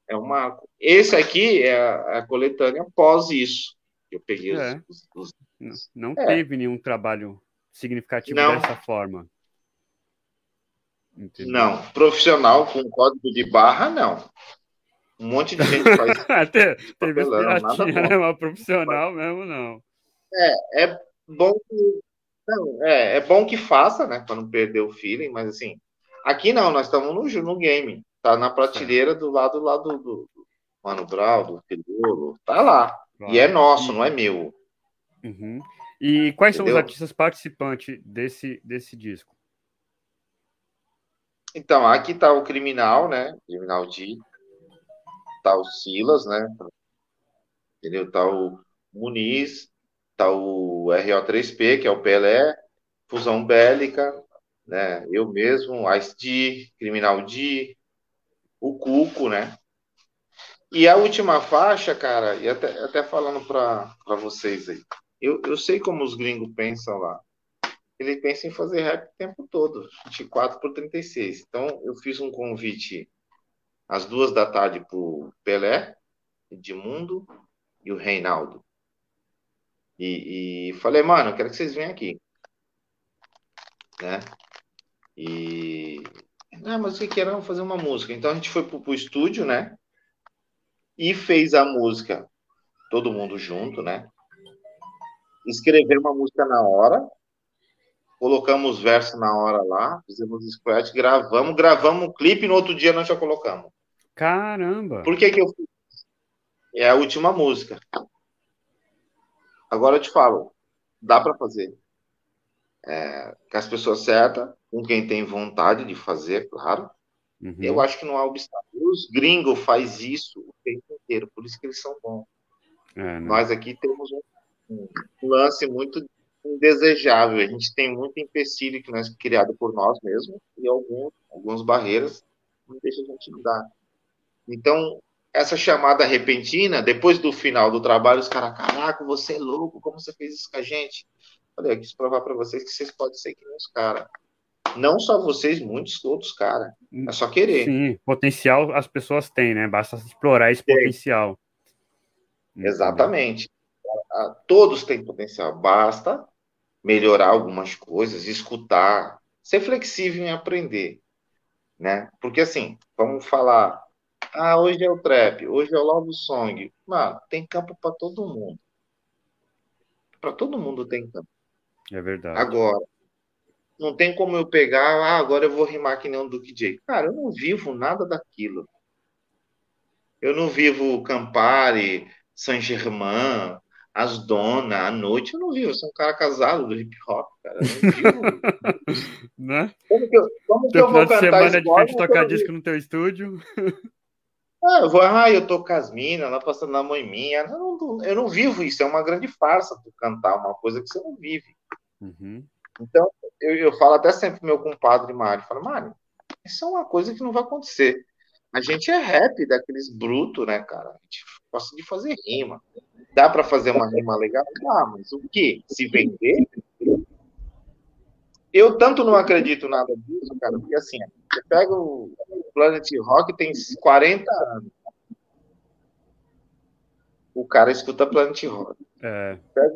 é um marco. Esse aqui é a, a coletânea pós isso. Eu peguei é. os, os, os, Não, não é. teve nenhum trabalho significativo não. dessa forma. Entendeu? Não, profissional com código de barra, não. Um monte de gente faz. (laughs) Até, teve piratinha, né? Mas profissional mesmo, não. É, é bom que. Não, é, é bom que faça, né? Para não perder o feeling, mas assim. Aqui não, nós estamos no, no game. Tá na prateleira do lado, lá do, do Mano Brau, do Pedro. Tá lá. Claro. E é nosso, não é meu. Uhum. E quais Entendeu? são os artistas participantes desse, desse disco? Então, aqui tá o Criminal, né? Criminal D tá o Silas, né? Entendeu? Tá o Muniz, tá o RO3P, que é o Pelé, Fusão Bélica, né? Eu mesmo, Ice D, Criminal D, o Cuco, né? E a última faixa, cara, e até, até falando para vocês aí, eu, eu sei como os gringos pensam lá. Ele pensa em fazer rap o tempo todo, 24 por 36. Então, eu fiz um convite às duas da tarde para o Pelé, Edmundo e o Reinaldo. E, e, falei, mano, eu quero que vocês venham aqui. Né? E. Ah, mas o que que era fazer uma música? Então a gente foi pro, pro estúdio, né? E fez a música, todo mundo junto, né? Escrever uma música na hora, colocamos verso na hora lá, fizemos scratch, gravamos, gravamos um clipe e no outro dia nós já colocamos. Caramba! Por que que eu fiz? É a última música. Agora eu te falo, dá para fazer. É, com as pessoas certas, com quem tem vontade de fazer, claro. Uhum. Eu acho que não há obstáculo. Os gringos faz isso o tempo inteiro, por isso que eles são bons. É, né? Nós aqui temos um, um, lance muito indesejável. A gente tem muito empecilho que nós criado por nós mesmos e alguns, algumas barreiras não deixa a gente mudar. Então, essa chamada repentina, depois do final do trabalho, os caras, caraca, você é louco, como você fez isso com a gente? Falei, eu quis provar para vocês que vocês podem ser que nem os caras. Não só vocês, muitos outros caras. É só querer. Sim, potencial as pessoas têm, né? Basta explorar esse Tem. potencial. Exatamente. Todos têm potencial. Basta melhorar algumas coisas, escutar, ser flexível em aprender, né? Porque assim, vamos falar ah, hoje é o trap, hoje é o love song. Mano, tem campo para todo mundo. Para todo mundo tem campo. É verdade. Agora, não tem como eu pegar, ah, agora eu vou rimar que nem um Duke J. Cara, eu não vivo nada daquilo. Eu não vivo Campari, Saint Germain, As Dona, a noite, eu não vivo. Eu sou um cara casado do hip hop, cara. Eu não vivo. (laughs) né? Como que eu, como que eu vou cantar semana é difícil tocar disco no teu estúdio. (laughs) Ah, eu vou, ah, eu tô com as minas, lá passando na mãe minha. Eu não, eu não vivo isso, é uma grande farsa tu cantar uma coisa que você não vive. Uhum. Então, eu, eu falo até sempre pro meu compadre Mário, falo, Mário, isso é uma coisa que não vai acontecer. A gente é rap daqueles brutos, né, cara? A gente gosta de fazer rima. Dá para fazer uma rima legal? Dá, mas o que? Se vender? Eu tanto não acredito nada disso, cara, porque assim, você pega o Planet Rock, tem 40 anos. O cara escuta Planet Rock. É. Pega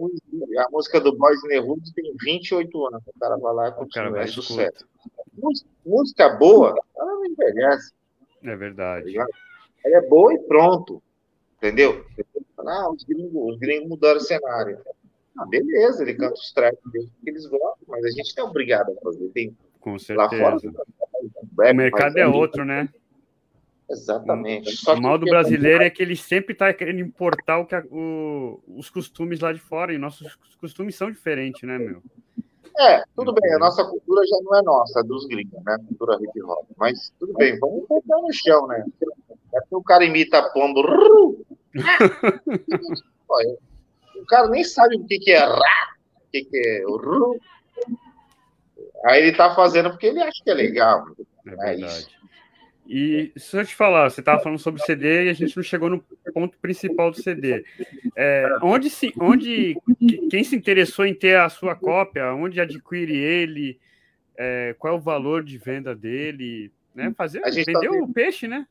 a música do Boys Neruda tem 28 anos. O cara vai lá e continua, é sucesso. Música boa, ela não envelhece. É verdade. Tá ela é boa e pronto. Entendeu? Ah, os gringos, os gringos mudaram o cenário. Ah, beleza, ele canta os tracks que eles gostam, mas a gente não é obrigado a fazer. Tem, Com certeza. Lá fora, o mercado é outro, né? Exatamente. O, o mal do brasileiro é que ele sempre está querendo importar o que a, o, os costumes lá de fora, e nossos costumes são diferentes, né, meu? É, tudo bem, a nossa cultura já não é nossa, é dos gringos, né? Cultura hip hop. Mas tudo bem, vamos botar no chão, né? É que o cara imita pombo. (laughs) o cara nem sabe o que, que é rá, o que, que é ru. Aí ele tá fazendo porque ele acha que é legal. É, é verdade. Isso. E se eu te falar, você estava falando sobre CD e a gente não chegou no ponto principal do CD. É, onde, se, onde quem se interessou em ter a sua cópia, onde adquire ele, é, qual é o valor de venda dele, né? Fazer, a gente vendeu tá o peixe, né?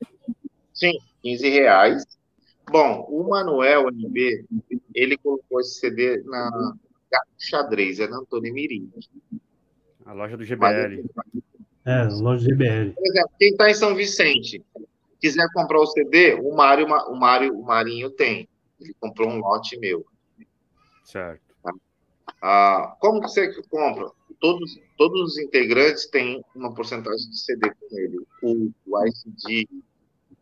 Sim, 15 reais. Bom, o Manuel NB, ele colocou esse CD na Gato Xadrez, é na Antônio Mirim. A loja do GBL. Mas, é, loja GBL. Por exemplo, quem está em São Vicente, quiser comprar o CD, o Mário, o Mário, o Marinho tem. Ele comprou um lote meu. Certo. Tá? Ah, como que você compra? Todos, todos os integrantes têm uma porcentagem de CD com ele. O, o ICD,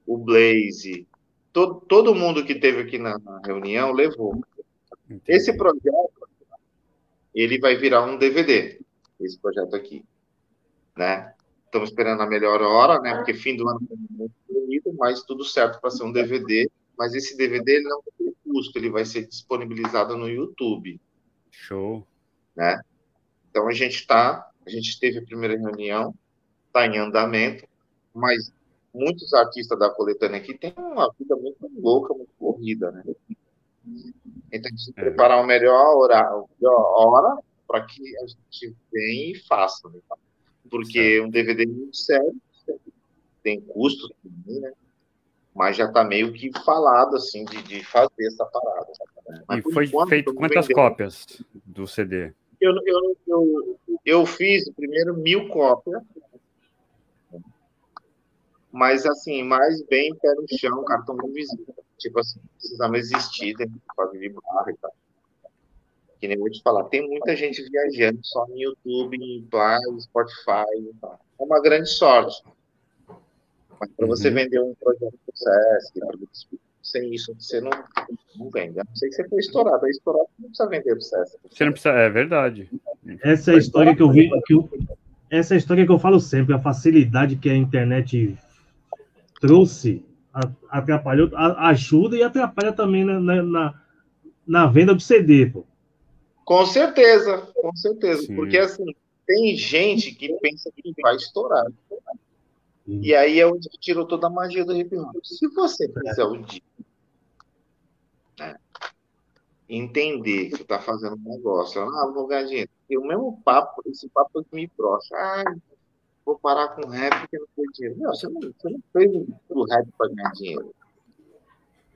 o Blaze, todo, todo mundo que teve aqui na, na reunião levou. Entendi. Esse projeto, ele vai virar um DVD, esse projeto aqui né? Estamos esperando a melhor hora, né? Porque fim do ano foi muito bonito, mas tudo certo para ser um DVD. Mas esse DVD ele não tem custo, ele vai ser disponibilizado no YouTube. Show. Né? Então a gente está, a gente teve a primeira reunião, está em andamento, mas muitos artistas da coletânea aqui têm uma vida muito louca, muito corrida, né? Então a gente é. preparar uma melhor hora, hora para que a gente venha e faça. Né? Porque certo. um DVD é muito sério, tem custos também, né? Mas já está meio que falado, assim, de, de fazer essa parada. Né? e foi enquanto, feito quantas vendendo, cópias do CD? Eu, eu, eu, eu fiz primeiro mil cópias, mas assim, mais bem pé no chão, cartão de visita. Tipo assim, precisava existir dentro do quadro de barra e tal que nem eu vou te falar, tem muita gente viajando só no YouTube, em Spotify, tá? é uma grande sorte. Mas para você uhum. vender um projeto do SESC, sem isso você não, não vende. A não sei que você foi estourado. Aí estourado você não precisa vender o SESC. Você não precisa, é verdade. Essa é a história que eu vi, que eu, essa é a história que eu falo sempre, a facilidade que a internet trouxe, atrapalhou, ajuda e atrapalha também na, na, na venda do CD, pô. Com certeza, com certeza. Sim. Porque assim, tem gente que pensa que vai estourar. E aí é onde tirou toda a magia do hip hop. Se você fizer o dia, né, entender que você está fazendo um negócio, ah, vou ganhar dinheiro. E o mesmo papo, esse papo que me brocha, ah, vou parar com rap porque não tem dinheiro. Não, você não, você não fez o rap para ganhar dinheiro.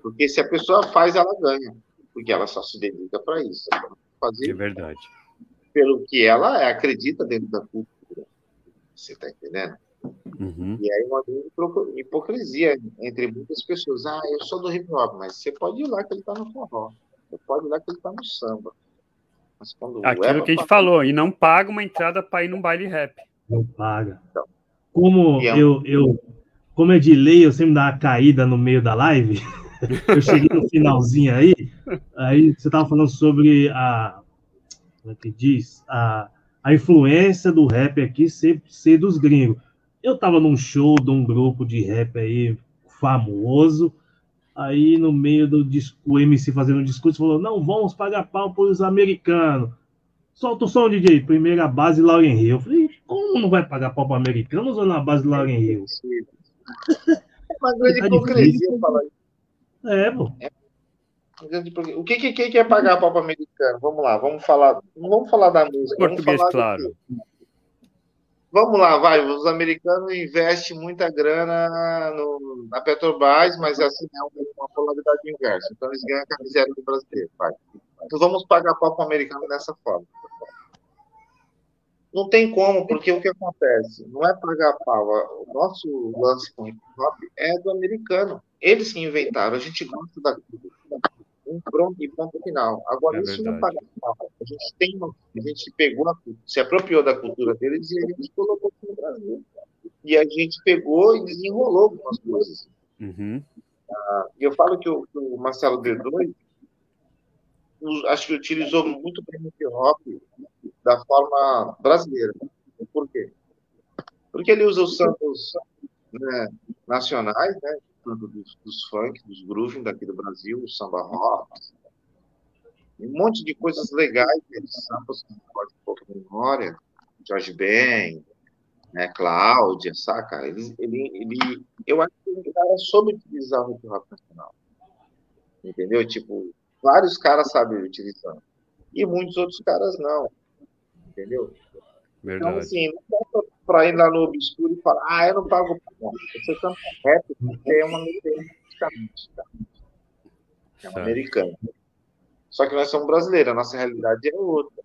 Porque se a pessoa faz, ela ganha. Porque ela só se dedica para isso fazer. É verdade. Pelo que ela acredita dentro da cultura. Você está entendendo? Uhum. E aí uma hipocrisia entre muitas pessoas. Ah, eu sou do hip hop, mas você pode ir lá que ele está no forró. Você pode ir lá que ele está no samba. Aquilo que a gente falou, e não paga uma entrada para ir num baile rap. Não paga. Então, como é um... eu, eu, como é de lei, eu sempre dou uma caída no meio da live. Eu cheguei no finalzinho aí, aí você estava falando sobre a, como é que diz, a, a influência do rap aqui ser, ser dos gringos. Eu estava num show de um grupo de rap aí famoso, aí no meio do o MC fazendo um discurso falou, não, vamos pagar pau para os americanos. Solta o som, DJ, primeira base Lauren Hill. Eu falei, como não vai pagar pau para americanos ou na base Lauren Hill? É uma grande tá hipocrisia falar isso. É, pô. É. O que, que, que é pagar pau americano? Vamos lá, vamos falar. Não vamos falar da música. Português, claro. Vamos lá, vai. Os americanos investem muita grana no, na Petrobras, mas assim é uma polaridade inversa. Então eles ganham a miséria do brasileiro. Vai. Então vamos pagar pau para o americano dessa forma. Não tem como, porque o que acontece? Não é pagar pau. O nosso lance com hip hop é do americano. Eles que inventaram. A gente gosta da um pronto e ponto final. Agora, é isso verdade. não paga pau. A gente tem a gente pegou, a, se apropriou da cultura deles e a gente colocou aqui no Brasil. E a gente pegou e desenrolou algumas coisas. Uhum. Ah, e eu falo que o, o Marcelo D2 acho que utilizou muito bem o hip hop da forma brasileira. Por quê? Porque ele usa os samples né, nacionais, né, dos, dos funk, dos grooving daqui do Brasil, o samba rock, um monte de coisas legais, né, samples que pode um pouco de memória, Jorge Ben, né, Cláudia, saca? Ele, ele, ele, eu acho que o cara soube utilizar o hip hop nacional. Entendeu? Tipo, vários caras sabem utilizar. E muitos outros caras não entendeu? Então, Verdade. Então, assim, não dá para ir lá no obscuro e falar, ah, eu não pago Você canta rap, você é uma? É uma americana. Só que nós somos brasileiros, a nossa realidade é outra.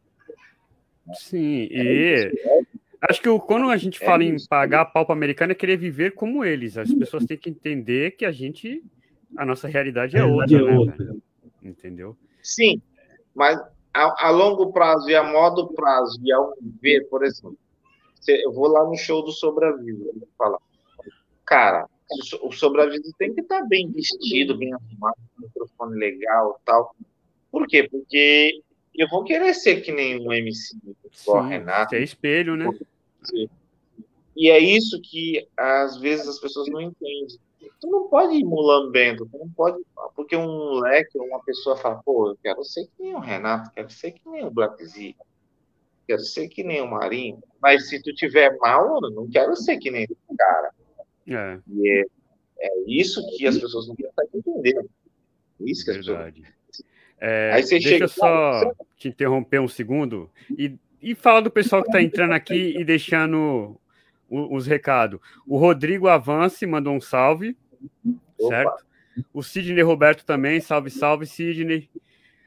Sim, é e acho que quando a gente é fala em pagar pau para americano é querer viver como eles. As pessoas têm que entender que a gente, a nossa realidade é outra, é outra. Né, Entendeu? Sim, mas a, a, longo prazo e a modo prazo e ao ver, por exemplo, eu vou lá no show do Sobravida e falar, cara, o Sobravida tem que estar bem vestido, bem arrumado, com microfone legal tal. Por quê? Porque eu vou querer ser que nem um MC, igual Renato. É espelho, né? E é isso que às vezes as pessoas não entendem. Tu não pode ir mulambendo, tu não pode. Porque um moleque ou uma pessoa fala, pô, eu quero ser que nem o Renato, quero ser que nem o Black Z, quero ser que nem o Marinho. Mas se tu tiver mal, eu não quero ser que nem o cara. É. E é, é isso que as pessoas não conseguem entender. Isso que as Verdade. pessoas. É, Aí você deixa chega... eu só te interromper um segundo e, e falar do pessoal que está entrando aqui e deixando os recados. O Rodrigo Avance mandou um salve, Opa. certo? O Sidney Roberto também, salve, salve, Sidney.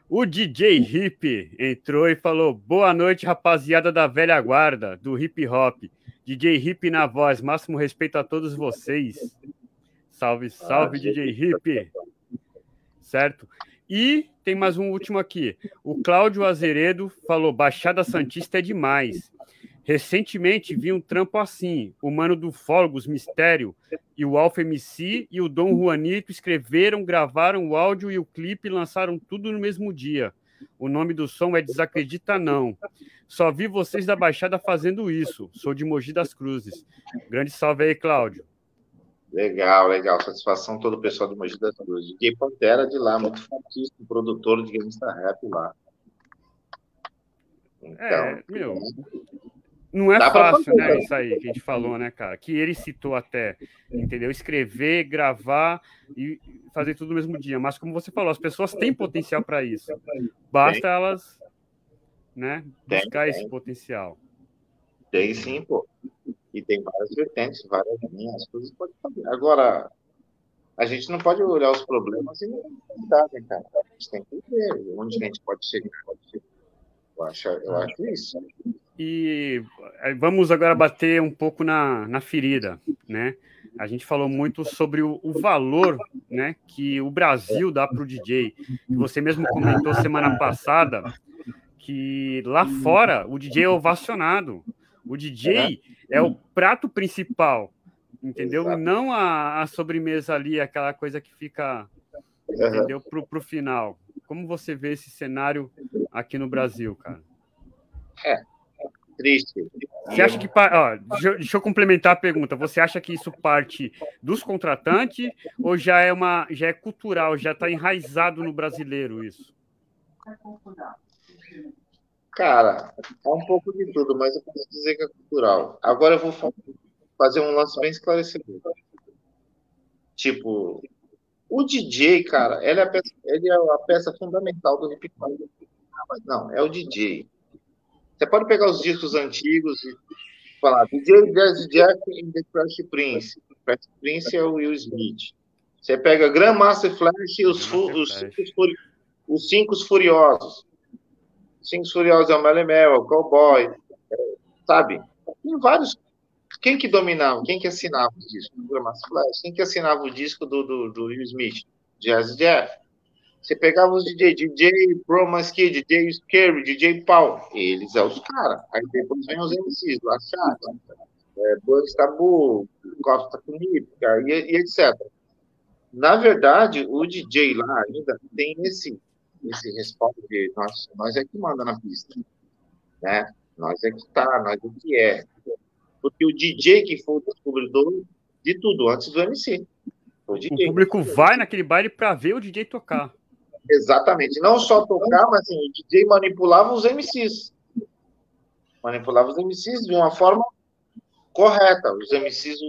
O DJ Hip entrou e falou: Boa noite, rapaziada da velha guarda, do hip hop. DJ Hip na voz, máximo respeito a todos vocês. Salve, salve, ah, DJ Hip. Certo? E tem mais um último aqui. O Cláudio Azeredo falou: Baixada Santista é demais. Recentemente vi um trampo assim. O Mano do Folgos, Mistério, e o Alfa MC e o Dom Juanito escreveram, gravaram o áudio e o clipe e lançaram tudo no mesmo dia. O nome do som é Desacredita Não. Só vi vocês da Baixada fazendo isso. Sou de Mogi das Cruzes. Grande salve aí, Cláudio. Legal, legal. Satisfação todo o pessoal de Mogi das Cruzes. Gay Pantera de lá, muito fortíssimo, produtor de gangsta rap lá. É, então, é, meu, não é Dá fácil, né? Isso aí que a gente falou, né, cara? Que ele citou até, entendeu? Escrever, gravar e fazer tudo no mesmo dia. Mas, como você falou, as pessoas têm potencial para isso. Basta elas, né, buscar esse potencial. Tem sim, pô. E tem várias vertentes, várias linhas, coisas pode fazer. Agora, a gente não pode olhar os problemas e não tentar, né, cara? A gente tem que ver onde a gente pode chegar. Pode chegar. Eu acho, eu acho isso. E eh, vamos agora bater um pouco na, na ferida, né? A gente falou muito sobre o, o valor né, que o Brasil dá para o DJ. Você mesmo comentou semana passada que lá fora o DJ é ovacionado. O DJ é o prato principal, entendeu? E não a, a, sobremesa ali, aquela coisa que fica, entendeu? Para o final. Como você vê esse cenário aqui no Brasil, cara? É, triste. Você acha que. Ó, deixa, deixa, eu complementar a pergunta. Você acha que isso parte dos contratantes ou já é uma já é cultural, já está enraizado no brasileiro isso? Cara, é um pouco de tudo, mas eu posso dizer que é cultural. Agora eu vou fazer um lance bem esclarecedor. Tipo, o DJ, cara, ele é a peça, ele é a peça fundamental do hip hop. Não, é o DJ. Você pode pegar os discos antigos e falar DJ Jazz Jack e The Crash Prince. Crash Prince é o Will Smith. Você pega Grandmaster Flash e os, os, cinco, os cinco Furiosos. Os cinco Furiosos é o Mel é o Cowboy. sabe? Tem vários. Quem que dominava? Quem que assinava o disco? Quem que assinava o disco do, do, do Will Smith? Jazz Jeff. Você pegava os DJ, DJ Bromas Kid, DJ Scary, DJ Paul, eles é os caras. Aí depois vem os MCs, lá Chata, é, Bugs Tabu, Costa Conípica e, e etc. Na verdade, o DJ lá ainda tem esse, esse respaldo de nós, nós é que manda na pista, né? Nós é que tá, nós é que é. Porque o DJ que foi o descobridor de tudo antes do MC. O, o público vai naquele baile para ver o DJ tocar. Exatamente. Não só tocar, mas assim, o DJ manipulava os MCs. Manipulava os MCs de uma forma correta. Os MCs.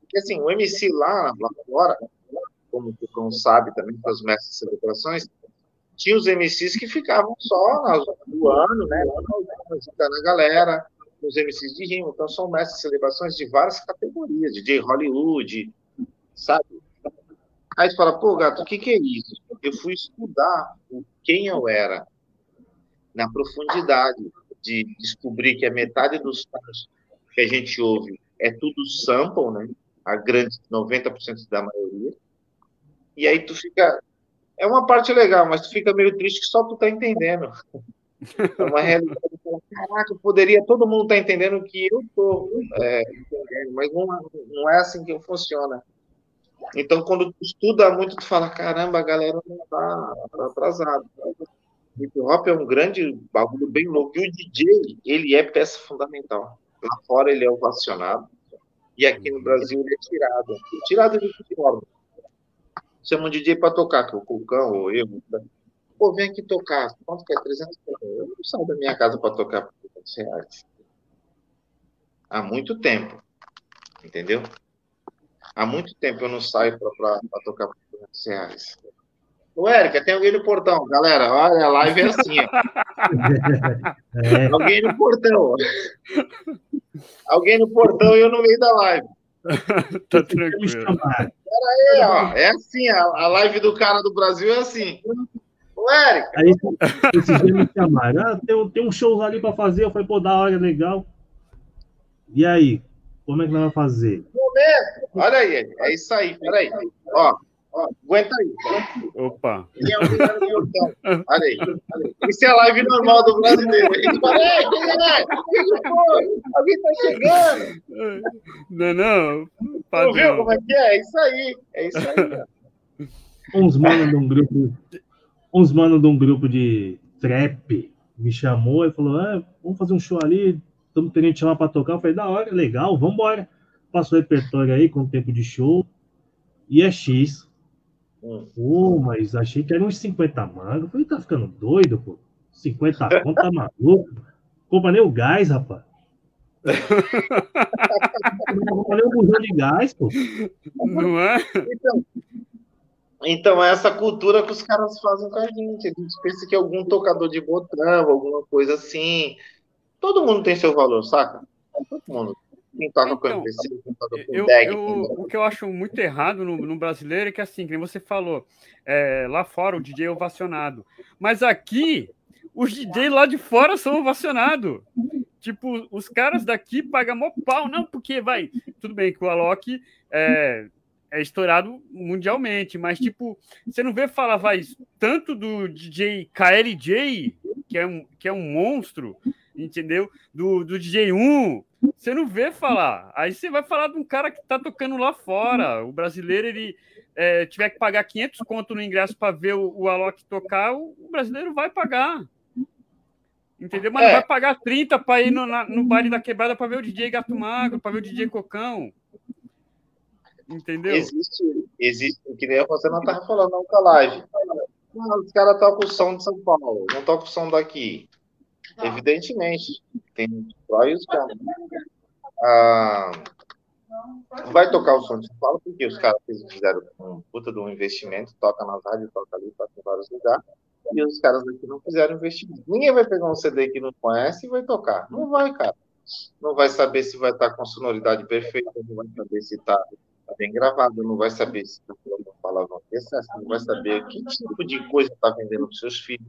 Porque assim, o MC lá, lá fora, como o Cão sabe também, para os mestres de celebrações, tinha os MCs que ficavam só no ano, né? Na galera, os MCs de rima. Então, são mestres de celebrações de várias categorias, DJ Hollywood, sabe? Aí você fala, pô, gato, o que, que é isso? Eu fui estudar quem eu era na profundidade de descobrir que a metade dos sons que a gente ouve é tudo sample, né? A grande 90% da maioria. E aí tu fica. É uma parte legal, mas tu fica meio triste que só tu tá entendendo. É uma realidade. Caraca, poderia todo mundo estar tá entendendo que eu tô é, entendendo, mas não, não é assim que funciona. Então, quando tu estuda muito, tu fala, caramba, a galera não tá, tá atrasada. Hip hop é um grande bagulho bem louco. E o DJ, ele é peça fundamental. Lá fora ele é ovacionado. E aqui no Brasil ele é tirado. Tirado de forma? Chama um DJ para tocar, que é o Culcão ou eu. Pô, vem aqui tocar. Quanto que é? 300 reais. Eu não saio da minha casa para tocar por 300 reais. Há muito tempo. Entendeu? Há muito tempo eu não saio para tocar por 200 reais. Ô, Érica, tem alguém no portão. Galera, olha, a live é assim. (laughs) É. Alguém no portão. alguém no portão e eu no meio da live. (laughs) tá tranquilo. Pera aí, ó. É assim, a, a live do cara do Brasil é assim. Érica. Aí, esses dias me chamaram. Ah, tem, tem um show ali para fazer. Eu falei, pô, da hora, legal. E aí? Como é que nós vamos fazer? Olha aí, é isso aí, peraí. Ó, ó, aguenta aí. Opa. Olha aí, olha aí. Isso é a live normal do brasileiro. Ele fala, ei, quem é? Foi? Alguém tá chegando? Não, não. Padrão. viu como é que é? É isso aí. É isso aí. Uns manos de um grupo. Uns manos de um grupo de trap me chamou e falou: ah, vamos fazer um show ali estamos querendo te chamar para tocar. Eu falei, da hora, legal, vamos embora. Passou o repertório aí com o tempo de show. E é X. Pô, mas achei que era uns 50 mangos. Eu falei, tá ficando doido, pô. 50 conto, tá maluco? Compra nem o gás, rapaz. (laughs) Compra nem um bujão de gás, pô. Não é? Então, então, é essa cultura que os caras fazem com a gente. A gente pensa que é algum tocador de botão, alguma coisa assim. Todo mundo tem seu valor, saca? Todo mundo. Quem toca então, com MPC, quem toca com eu, deck. Eu, o que eu acho muito errado no, no brasileiro é que, assim, como você falou, é, lá fora o DJ é ovacionado. Mas aqui, os DJ lá de fora são ovacionados. Tipo, os caras daqui pagam mó pau, não, porque vai. Tudo bem que o Alok é, é estourado mundialmente, mas, tipo, você não vê falar, vai, tanto do DJ KLJ, que é um, que é um monstro, entendeu? Do, do DJ 1, você não vê falar. Aí você vai falar de um cara que tá tocando lá fora. O brasileiro, ele é, tiver que pagar 500 conto no ingresso para ver o, o Alok tocar, o, o, brasileiro vai pagar. Entendeu? Mas é. vai pagar 30 para ir no, na, no baile da quebrada para ver o DJ Gato Magro, para ver o DJ Cocão. Entendeu? Existe, existe, que nem você não estava falando na outra live. Ah, os caras tocam o som de São Paulo, não tocam o som daqui. Evidentemente, tem pró e os contras. Ah, vai tocar o som de São Paulo, porque os caras fizeram um puta de um investimento, toca nas rádios, toca ali, toca em vários lugares, e os caras aqui não fizeram investimento. Ninguém vai pegar um CD que não conhece e vai tocar. Não vai, cara. Não vai saber se vai estar com sonoridade perfeita, não vai saber se está bem gravado, não vai saber se está falando palavra excesso, não vai saber que tipo de coisa está vendendo para seus filhos.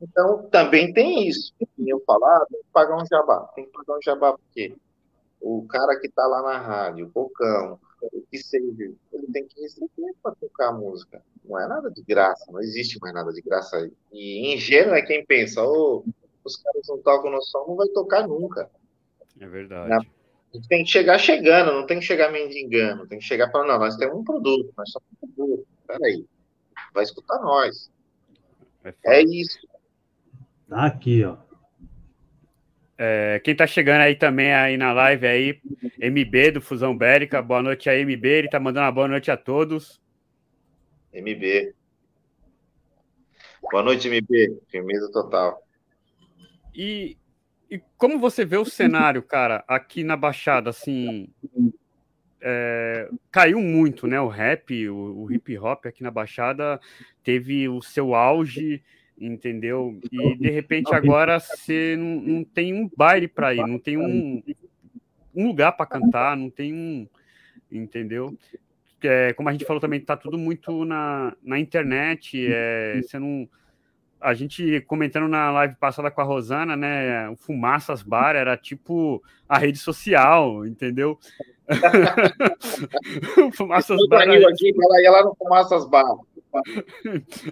Então, também tem isso. E eu falar, ah, tem que pagar um jabá. Tem que pagar um jabá, porque o cara que está lá na rádio, o Bocão, o que seja, ele tem que receber para tocar a música. Não é nada de graça, não existe mais nada de graça. E ingênuo é quem pensa, oh, os caras não tocam no som, não vai tocar nunca. É verdade. Na... A gente tem que chegar chegando, não tem que chegar mendigando, tem que chegar falando, não, nós temos um produto, nós somos um produto. Peraí, vai escutar nós. É, é isso. Tá aqui, ó. É, quem tá chegando aí também aí na live aí, MB do Fusão Bérica. Boa noite a MB, ele tá mandando uma boa noite a todos. MB. Boa noite, MB. Firmeza total. E, e como você vê o cenário, cara, aqui na Baixada, assim, é, caiu muito, né? O rap, o, o hip hop aqui na Baixada teve o seu auge, entendeu? E de repente agora você não, não tem um baile para ir, não tem um, um lugar para cantar, não tem um, entendeu? É, como a gente falou também, tá tudo muito na, na internet, é, você não a gente comentando na live passada com a Rosana, né? O Fumaças Bar era tipo a rede social, entendeu? (laughs) o Fumaças Bar. Era... Aqui, ela ia lá no Fumaças Bar.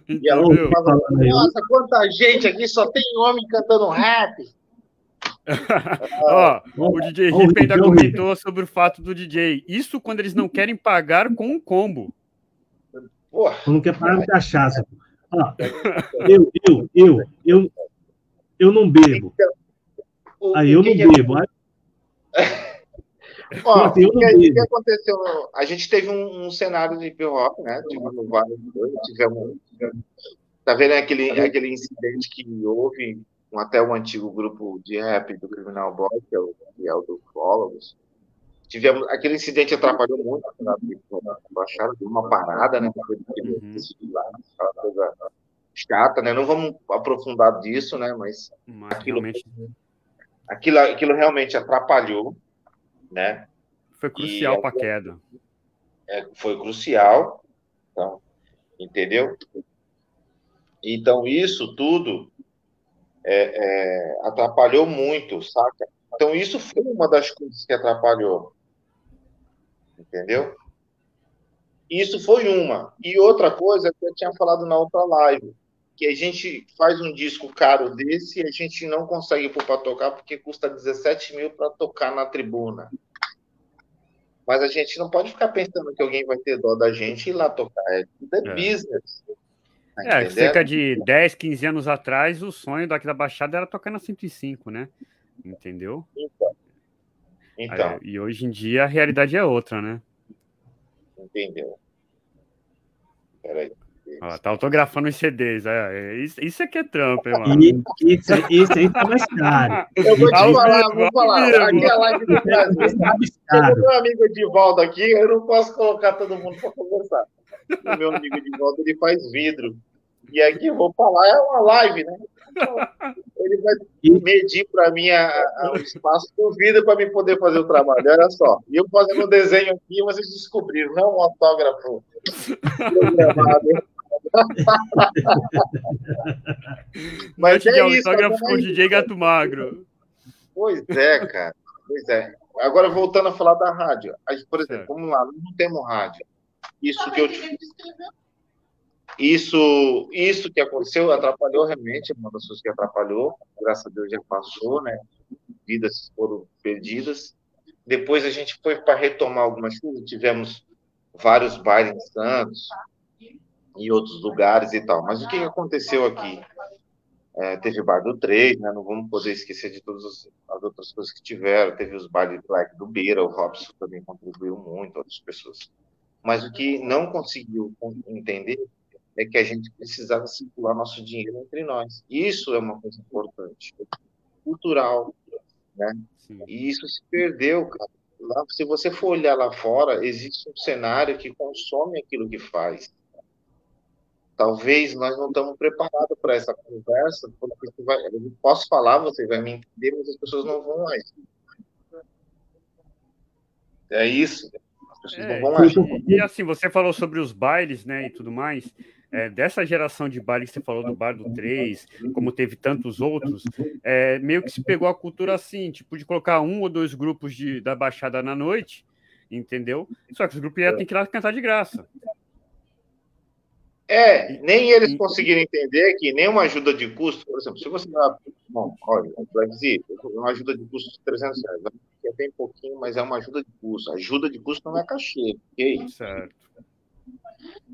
E ela falava, nossa, quanta gente aqui, só tem homem cantando rap. (laughs) Ó, o DJ Rip ainda comentou sobre o fato do DJ. Isso quando eles não querem pagar com um combo. Porra. Não quer pagar com cachaça. Ah, eu, eu, eu, eu, eu não bebo. Aí eu não bebo. Ó, assim, o que, que, aconteceu? A gente teve um, um cenário de hip hop, né? Tivemos vários, tivemos, tá vendo aquele, aquele incidente que houve um, até o antigo grupo de rap do Criminal Boy, que é o, que é o do Fólogos. Tivemos, aquele incidente atrapalhou muito a baixada, deu uma parada, né? Uhum. coisa chata, né? Não vamos aprofundar disso, né? Mas, Mas aquilo, realmente... aquilo, aquilo realmente atrapalhou, né? Foi crucial para a queda. É, foi crucial, então, entendeu? Então, isso tudo é, é, atrapalhou muito, saca? Então, isso foi uma das coisas que atrapalhou. Entendeu? Isso foi uma. E outra coisa que eu tinha falado na outra live, que a gente faz um disco caro desse e a gente não consegue pôr para tocar porque custa 17 mil para tocar na tribuna. Mas a gente não pode ficar pensando que alguém vai ter dó da gente e ir lá tocar. É, tudo é, é. business. Tá é, cerca de 10, 15 anos atrás, o sonho daqui da Baixada era tocar na 105, né? Entendeu? Então. Então. e hoje em dia a realidade é outra, né? Entendeu? Peraí. Ó, tá autografando os CDs. É, é, isso, isso aqui é trampo, hein, mano? Isso, isso aí tá mais caro. (laughs) Eu vou te tá falar, vou falar. Aqui é a live do Brasil. Tá meu amigo Edivaldo aqui, eu não posso colocar todo mundo para conversar. O meu amigo Edivaldo, ele faz vidro. E aqui eu vou falar, é uma live, né? Ele vai medir para mim a, a, o espaço do vidro para mim poder fazer o trabalho. Olha só. E eu fazendo um desenho aqui, vocês descobriram, não é um autógrafo. (laughs) Mas é isso. Autógrafo com o DJ Gato Magro. Pois é, cara. Pois é. Agora, voltando a falar da rádio. Por exemplo, vamos lá, não temos rádio. Isso que eu te isso, isso que aconteceu atrapalhou realmente, uma das coisas que atrapalhou, graças a Deus já passou, né? Vidas foram perdidas. Depois a gente foi para retomar algumas coisas, tivemos vários bailes em Santos e outros lugares e tal. Mas o que aconteceu aqui? É, teve bar do 3, né? Não vamos poder esquecer de todas as outras coisas que tiveram. Teve os bailes Black do Beira, o Robson também contribuiu muito, outras pessoas. Mas o que não conseguiu entender é que a gente precisava circular nosso dinheiro entre nós. Isso é uma coisa importante, cultural, né? Sim. E isso se perdeu, cara. Lá, se você for olhar lá fora, existe um cenário que consome aquilo que faz. Talvez nós não estamos preparados para essa conversa, porque vai, eu posso falar, você vai me entender, mas as pessoas não vão mais. É isso. As pessoas é, não vão mais. E, e assim, você falou sobre os bailes, né, e tudo mais. É, dessa geração de baile que você falou do Bar do 3, como teve tantos outros, é, meio que se pegou a cultura assim, tipo, de colocar um ou dois grupos de, da Baixada na noite, entendeu? Só que os grupos iam ter que ir lá cantar de graça. É, nem eles conseguiram entender que nenhuma ajuda de custo, por exemplo, se você dá, bom, olha, Brasil, uma ajuda de custo de 300 reais, é bem pouquinho, mas é uma ajuda de custo. Ajuda de custo não é cachê, ok? Certo.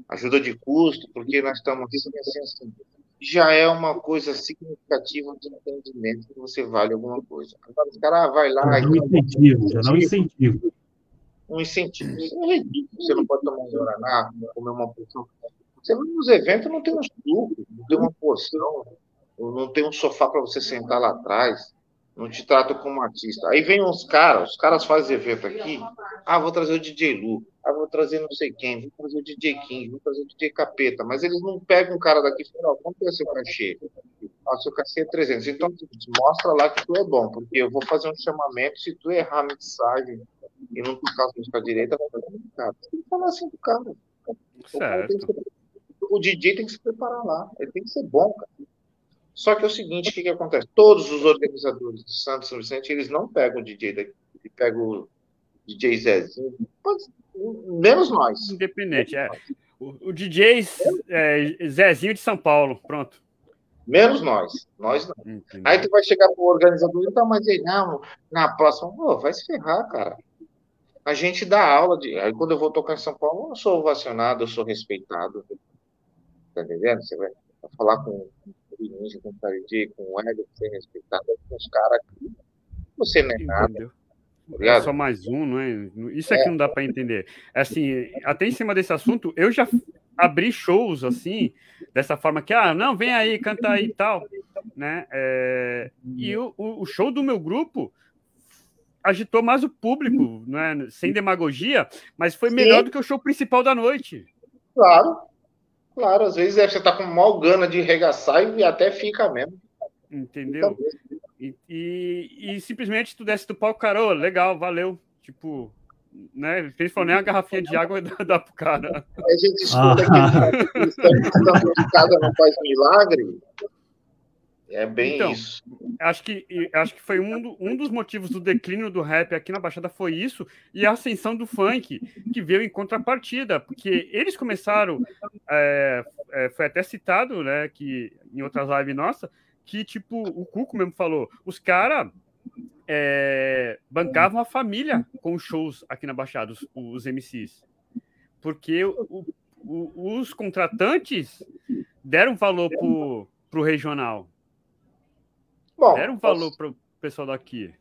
Ajuda de custo, porque nós estamos assim, assim, já é uma coisa significativa de entendimento que você vale alguma coisa. Agora, os caras ah, vai lá. Não um incentivo, já não incentivo. Um incentivo. Isso é ridículo. Você não pode tomar um Guaraná, comer uma porção. Você vai nos eventos, não tem um suco, não tem uma porção, não tem um sofá para você sentar lá atrás não te tratam como artista. Aí vem uns caras, os caras fazem evento aqui, ah, vou trazer o DJ Lu, ah, vou trazer não sei quem, vou trazer o DJ King, vou trazer o DJ Capeta, mas eles não pegam um cara daqui e falam, quanto é seu cachê? Ah, seu cachê é 300. Então, mostra lá que tu é bom, porque eu vou fazer um chamamento, se tu errar a mensagem e não tocar a música direita, vai fazer complicado. Tem que falar assim pro cara. Certo. O DJ tem que se preparar lá, ele tem que ser bom, cara. Só que é o seguinte, o que, que acontece? Todos os organizadores do Santos São Vicente, eles não pegam o DJ daqui, pegam o DJ Zezinho, menos nós. Independente, é. O, o DJ é, Zezinho de São Paulo, pronto. Menos nós, nós não. Entendi. Aí tu vai chegar pro organizador, então, mas aí, não, na próxima, pô, vai se ferrar, cara. A gente dá aula de. Aí quando eu vou tocar em São Paulo, eu sou ovacionado, eu sou respeitado. Tá entendendo? Você vai falar com Ninja, com o KG, com o Eder, ser respeitado, com os caras você não é nada. Tá é só mais um, não é? Isso é, é. que não dá para entender. Assim, até em cima desse assunto, eu já abri shows assim, dessa forma que, ah, não, vem aí, canta aí e tal, né? É, e o, o show do meu grupo agitou mais o público, não é? sem demagogia, mas foi melhor Sim. do que o show principal da noite. Claro, Claro, às vezes você tá com mal gana de regaçar e até fica mesmo. Entendeu? E, e, e simplesmente tu desce do palco, cara, oh, legal, valeu. Tipo, né? Eles falam nem a garrafinha de água dá, dá pro cara. A gente escuta ah. que casa não faz milagre. É bem então, isso. Acho que, acho que foi um, do, um dos motivos do declínio do rap aqui na Baixada foi isso, e a ascensão do funk, que veio em contrapartida, porque eles começaram, é, é, foi até citado, né, que em outras lives nossa, que tipo, o Cuco mesmo falou, os caras é, bancavam a família com shows aqui na Baixada, os, os MCs. Porque o, o, os contratantes deram valor pro, pro regional. Bom, Deram um valor posso... para o pessoal daqui.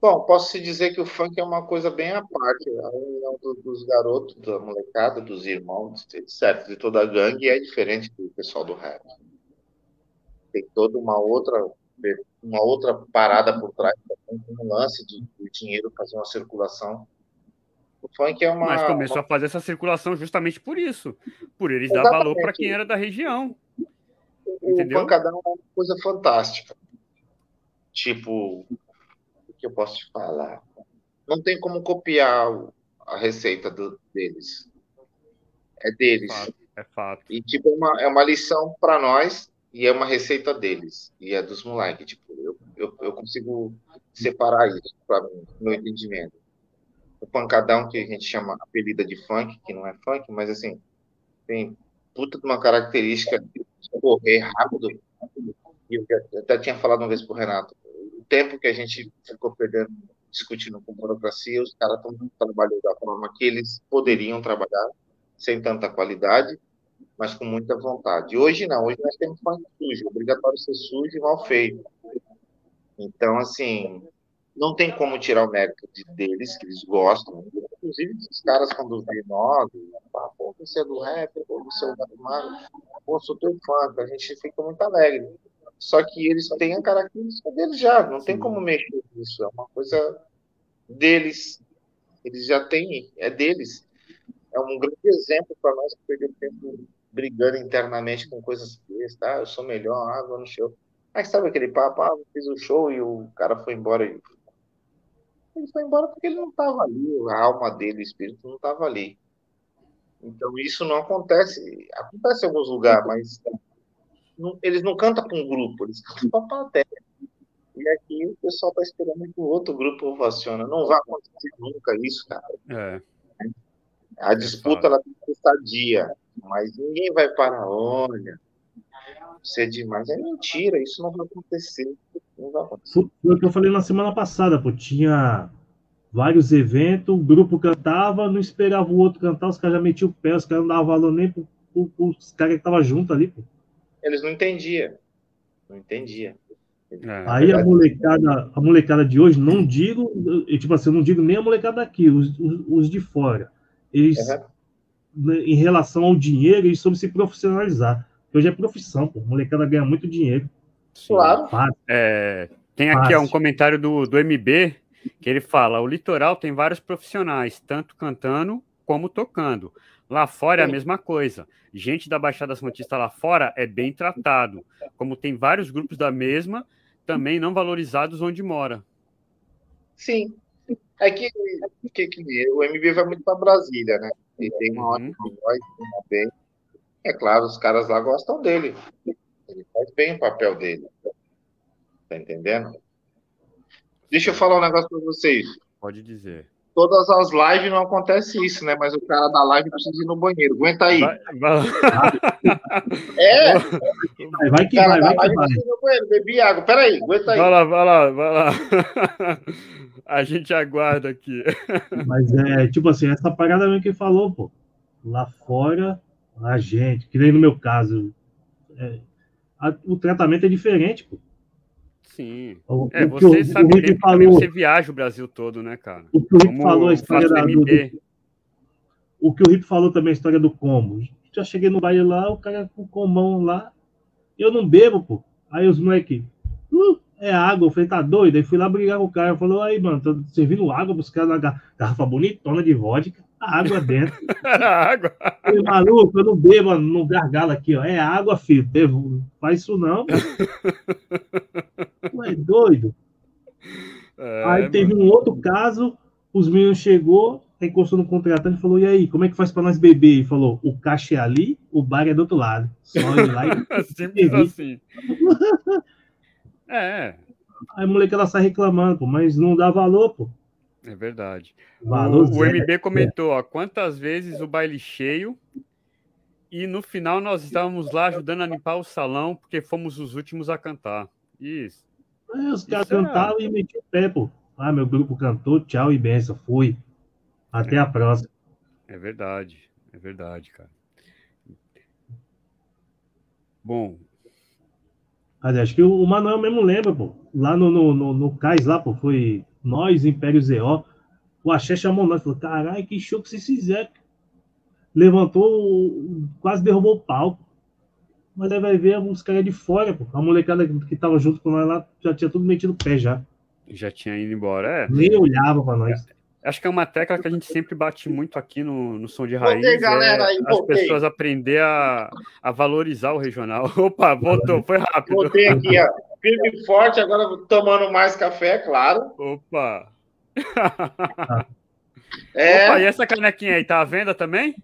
Bom, posso te dizer que o funk é uma coisa bem à parte. A união dos garotos, da molecada, dos irmãos, etc., de toda a gangue é diferente do pessoal do rap. Tem toda uma outra uma outra parada por trás, um lance de, de dinheiro fazer uma circulação. O funk é uma. Mas começou uma... a fazer essa circulação justamente por isso, por eles Exatamente. dar valor para quem era da região. O Entendeu? pancadão é uma coisa fantástica. Tipo, o que eu posso te falar? Não tem como copiar a receita do, deles. É deles. É fato. É fato. E, tipo, é uma, é uma lição para nós e é uma receita deles. E é dos moleques. Tipo, eu, eu, eu consigo separar isso para mim, no entendimento. O pancadão, que a gente chama apelida de funk, que não é funk, mas assim, tem puta de uma característica de correr rápido. E eu até tinha falado uma vez pro Renato, tempo que a gente ficou perdendo discutindo com burocracia, os caras estão trabalhando da forma que eles poderiam trabalhar, sem tanta qualidade, mas com muita vontade. Hoje não, hoje nós temos funk sujo, obrigatório ser sujo e mal feito. Então, assim, não tem como tirar o mérito de, deles, que eles gostam. Inclusive, os caras, quando vê nós, ah, pô, você é do rap, pô, você é do Mago, pô, sou teu fã, a gente fica muito alegre. Só que eles têm a característica deles já, não Sim. tem como mexer nisso, é uma coisa deles. Eles já têm, é deles. É um grande exemplo para nós que perdemos tempo brigando internamente com coisas bestas, tá? Eu sou melhor, água no show. Mas sabe aquele papo, ah, fiz o show e o cara foi embora. Ele foi embora porque ele não estava ali, a alma dele, o espírito não estava ali. Então, isso não acontece. Acontece em alguns lugares, mas não, eles não cantam para um grupo, eles cantam para a plateia. E aqui o pessoal está esperando que o outro grupo ovaciona. Não vai acontecer nunca isso, cara. É. A disputa ela tem que estar dia, mas ninguém vai parar. Olha, isso é demais. É mentira, isso não vai acontecer. Não vai acontecer. Foi o que eu falei na semana passada, pô. Tinha vários eventos, o grupo cantava, não esperava o outro cantar, os caras já metiam o pé, os caras não davam valor nem para os caras que estavam junto ali, pô. Eles não entendiam. Não entendia. É, Aí a molecada, a molecada de hoje, não digo, eu, tipo assim, eu não digo nem a molecada daqui, os, os, os de fora. Eles, uhum. em relação ao dinheiro, eles soube se profissionalizar. Hoje é profissão, pô. A molecada ganha muito dinheiro. Claro. É, tem aqui ó, um comentário do, do MB que ele fala: o litoral tem vários profissionais, tanto cantando como tocando. Lá fora é a mesma coisa. Gente da Baixada Santista lá fora é bem tratado. Como tem vários grupos da mesma, também não valorizados onde mora. Sim. É que, que, que o MB vai muito para Brasília, né? E tem uma uhum. voz bem. É claro, os caras lá gostam dele. Ele faz bem o papel dele. Tá entendendo? Deixa eu falar um negócio para vocês. Pode dizer. Todas as lives não acontece isso, né? Mas o cara da live precisa ir no banheiro. Aguenta aí. Vai, vai. (laughs) É. Vai, vai que vai, vai, que vai. No banheiro, bebi água. Peraí, aguenta aí. Vai lá, vai lá, vai lá. (laughs) A gente aguarda aqui. Mas é, tipo assim, essa parada mesmo que falou, pô. Lá fora, a gente, que nem no meu caso, é, a, o tratamento é diferente, pô. Sim. O, é, o você sabe o, o falou, você viaja o Brasil todo, né, cara? O que o Rick falou, a história da, do, do, O que o Rick falou também, a história do como. Já cheguei no baile lá, o cara com o comão lá. Eu não bebo, pô. Aí os moleques. Uh, é água. Eu falei, tá doido? Aí fui lá brigar com o cara. Falou, aí, mano, tô servindo água pros caras na garrafa bonitona de vodka. Água dentro. (laughs) água. Falei, maluco, eu não bebo no gargalo aqui, ó. É água, filho. Faz isso não. Tu (laughs) é doido? É, aí teve um outro caso, os meninos chegou, encostou no contratante e falou: E aí, como é que faz para nós beber? E falou: O caixa é ali, o bar é do outro lado. Só ir lá e. (laughs) Simples assim. É. Aí a molecada sai reclamando, pô, mas não dá valor, pô. É verdade. Valor o, o MB comentou: ó, quantas vezes o baile cheio e no final nós estávamos lá ajudando a limpar o salão porque fomos os últimos a cantar. Isso. É, os caras cantavam é... e metiam o pé, pô. Ah, meu grupo cantou, tchau e benção, fui. Até é. a próxima. É verdade, é verdade, cara. Bom. Aliás, acho que o Manuel mesmo lembra, pô. Lá no, no, no, no Cais, lá, pô, foi nós, Império ZO. O Axé chamou nós, falou: caralho, que show que vocês fizeram. Levantou, quase derrubou o palco mas aí vai ver os caras de fora, pô. A molecada que tava junto com nós lá já tinha tudo metido o pé já. Já tinha ido embora, é. Nem olhava pra nós. É, acho que é uma tecla que a gente sempre bate muito aqui no, no som de raiz. Voltei, galera, é as pessoas aprender a, a valorizar o regional. (laughs) Opa, voltou, foi rápido. Voltei aqui, ó. Firme e forte, agora tomando mais café, claro. Opa! (laughs) é. Opa, e essa canequinha aí, tá à venda também?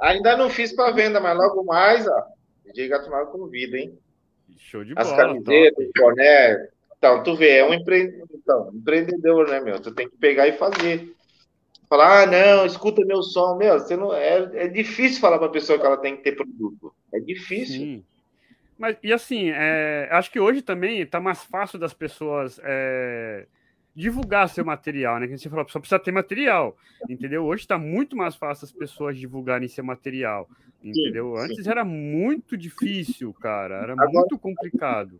Ainda não fiz para venda, mas logo mais, ó. DJ Gato Mago convida, hein? Show de As bola. As camisetas, o boné. Então, tu vê, é um empre... então, empreendedor, né, meu? Tu tem que pegar e fazer. Falar, ah, não, escuta meu som. Meu, você não... é, é difícil falar para a pessoa que ela tem que ter produto. É difícil. Sim. Mas, e assim, é, acho que hoje também está mais fácil das pessoas é, divulgar seu material, né? Que você falou, pessoa precisa ter material, entendeu? Hoje está muito mais fácil as pessoas divulgarem seu material, entendeu? Sim, Antes sim. era muito difícil, cara, era Agora, muito complicado.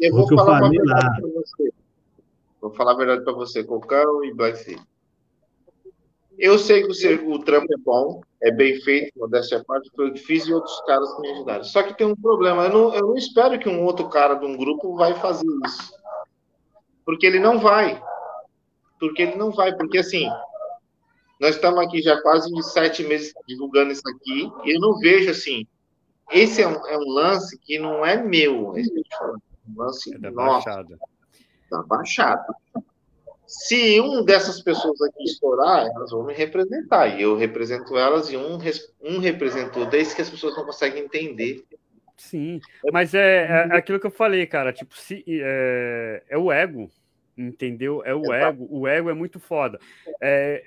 Eu vou falar uma verdade para você. Vou falar a verdade para você, Cocão e Black Eu sei que o, seu, o trampo é bom, é bem feito, modéstia à parte, foi difícil e outros caras que me ajudaram. Só que tem um problema, eu não, eu não espero que um outro cara de um grupo vai fazer isso. Porque ele não vai porque ele não vai, porque assim, nós estamos aqui já quase sete meses divulgando isso aqui, e eu não vejo assim, esse é um, é um lance que não é meu, é um lance é da nosso, baixada. da baixada. se um dessas pessoas aqui estourar, elas vão me representar. E eu represento elas e um, um representou desde que as pessoas não conseguem entender. Sim, mas é, é aquilo que eu falei, cara. Tipo, se, é, é o ego, entendeu? É o ego. O ego é muito foda. É,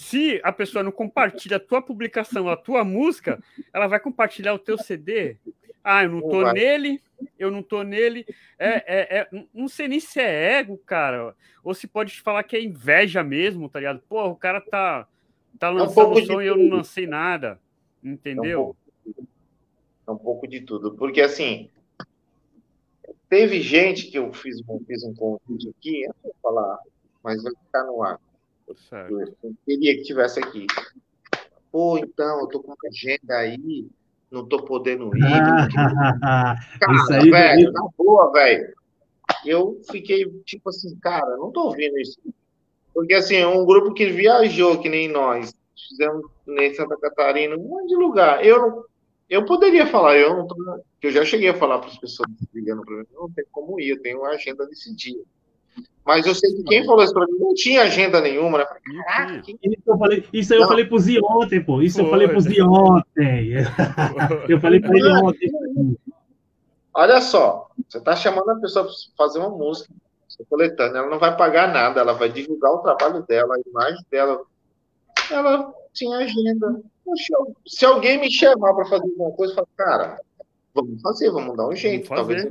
se a pessoa não compartilha a tua publicação, a tua música, ela vai compartilhar o teu CD. Ah, eu não tô nele, eu não tô nele. É, é, é, não sei nem se é ego, cara, ou se pode falar que é inveja mesmo, tá ligado? Pô, o cara tá, tá é lançando um som e eu não lancei nada, entendeu? É um, pouco, é um pouco de tudo, porque assim, teve gente que eu fiz, fiz um convite aqui, eu vou falar, mas vai ficar no ar. Certo. Eu queria que tivesse aqui. Pô, então, eu tô com uma agenda aí, não tô podendo ir. (laughs) cara, isso aí, velho, na boa, velho. Eu fiquei tipo assim, cara, não tô ouvindo isso. Porque assim, um grupo que viajou, que nem nós, fizemos em Santa Catarina, um monte de lugar. Eu eu poderia falar, eu não tô, eu já cheguei a falar para as pessoas ligando para mim, não tem como ir, eu tenho uma agenda nesse dia. Mas eu sei que quem falou isso pra mim não tinha agenda nenhuma, né? Caraca, quem... Isso eu falei, isso eu falei pro Zi ontem, pô. Isso Foi. eu falei pro Zi ontem. eu falei pra ele ontem. Olha só, você tá chamando a pessoa pra fazer uma música, coletânea, ela não vai pagar nada, ela vai divulgar o trabalho dela, a imagem dela. Ela tinha agenda. Poxa, se alguém me chamar para fazer alguma coisa, eu falo, cara, vamos fazer, vamos dar um jeito. Talvez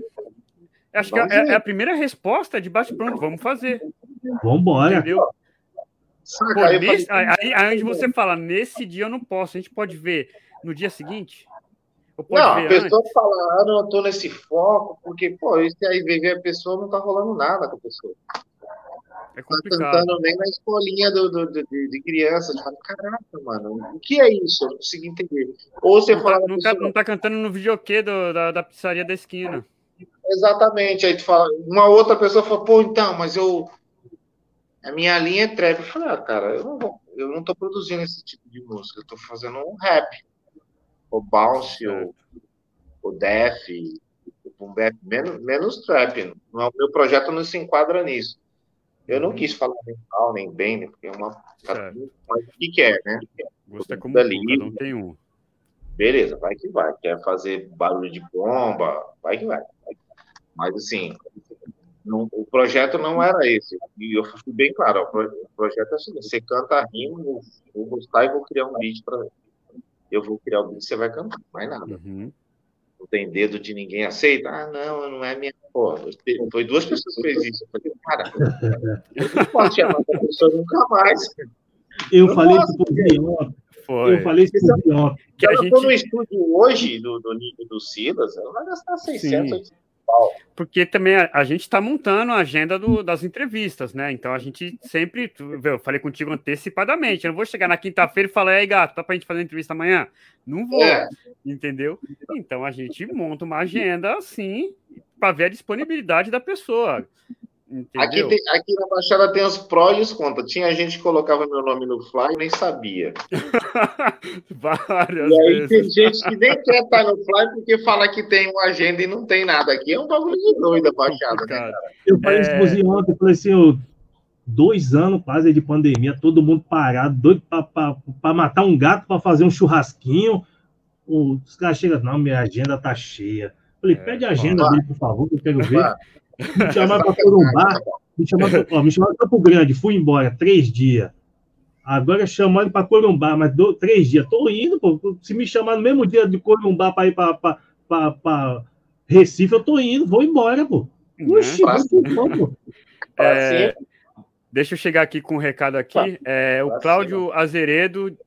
Acho que é, é, a primeira resposta de bate pronto, vamos fazer. Vamos embora. Entendeu? Pô, nesse, aí, aí você fala, nesse dia eu não posso, a gente pode ver no dia seguinte? não, a pessoa antes? fala, ah, não, eu tô nesse foco, porque, pô, esse aí ver a pessoa não tá rolando nada com a pessoa. É complicado. Tá cantando nem na escolinha do, do, do de, de, criança. De fala, caraca, mano, o que é isso? Eu não consigo entender. Ou você não fala. Tá, não, pessoa... tá, não tá cantando no videokê do, da, da pizzaria da esquina. Exatamente. Aí tu fala, uma outra pessoa fala, pô, então, mas eu. A minha linha é trap. Eu falei, ah, cara, eu não, vou, eu não tô produzindo esse tipo de música, eu tô fazendo um rap. O bounce, o, o def, o boom menos, menos trap. Não, o meu projeto não se enquadra nisso. Eu não uhum. quis falar nem mal, nem bem, né, porque é uma. Mas o que quer, né? Gosto é como ali, não tem um. Beleza, vai que vai. Quer fazer barulho de bomba, vai que vai. Mas, assim, não, o projeto não era esse. E eu fui bem claro: o projeto é assim: você canta a rima, eu vou gostar e vou criar um beat para. Eu vou criar o um beat você vai cantar, mais nada. Uhum. Não tem dedo de ninguém aceita. Ah, não, não é minha. Foi duas pessoas que fez isso. Eu falei, cara, (laughs) eu não posso chamar essa pessoa nunca mais. Eu não falei isso pro Guilherme. Eu falei isso Guilherme. Se ela gente... for no estúdio hoje do, do nível do Silas, ela vai gastar 600, 800 porque também a, a gente está montando a agenda do, das entrevistas, né? Então a gente sempre. Eu falei contigo antecipadamente. Eu não vou chegar na quinta-feira e falar, aí, gato, tá pra gente fazer entrevista amanhã? Não vou, é. entendeu? Então a gente monta uma agenda assim para ver a disponibilidade da pessoa. Aqui, tem, aqui, na Baixada tem os prós e os contras. Tinha gente que colocava meu nome no Fly e nem sabia. (laughs) Várias e aí vezes. tem gente que nem quer estar no Fly porque fala que tem uma agenda e não tem nada. Aqui é um bagulho de doido a Baixada, né, cara? Eu falei isso é... ontem, eu falei assim, dois anos quase de pandemia, todo mundo parado, doido para matar um gato para fazer um churrasquinho. Os caras chegam, não, minha agenda tá cheia. Eu falei, é, pede a agenda dele, por favor, que eu quero ver. Me chamaram para Corumbá, me chamaram, ó, me chamaram para Campo Grande, fui embora, três dias. Agora chamando para Corumbá, mas do, três dias. Estou indo, pô. Se me chamar no mesmo dia de Corumbá para ir para Recife, eu estou indo, vou embora, pô. Oxi, uhum. pô. É, deixa eu chegar aqui com um recado aqui. É, o Cláudio Azeredo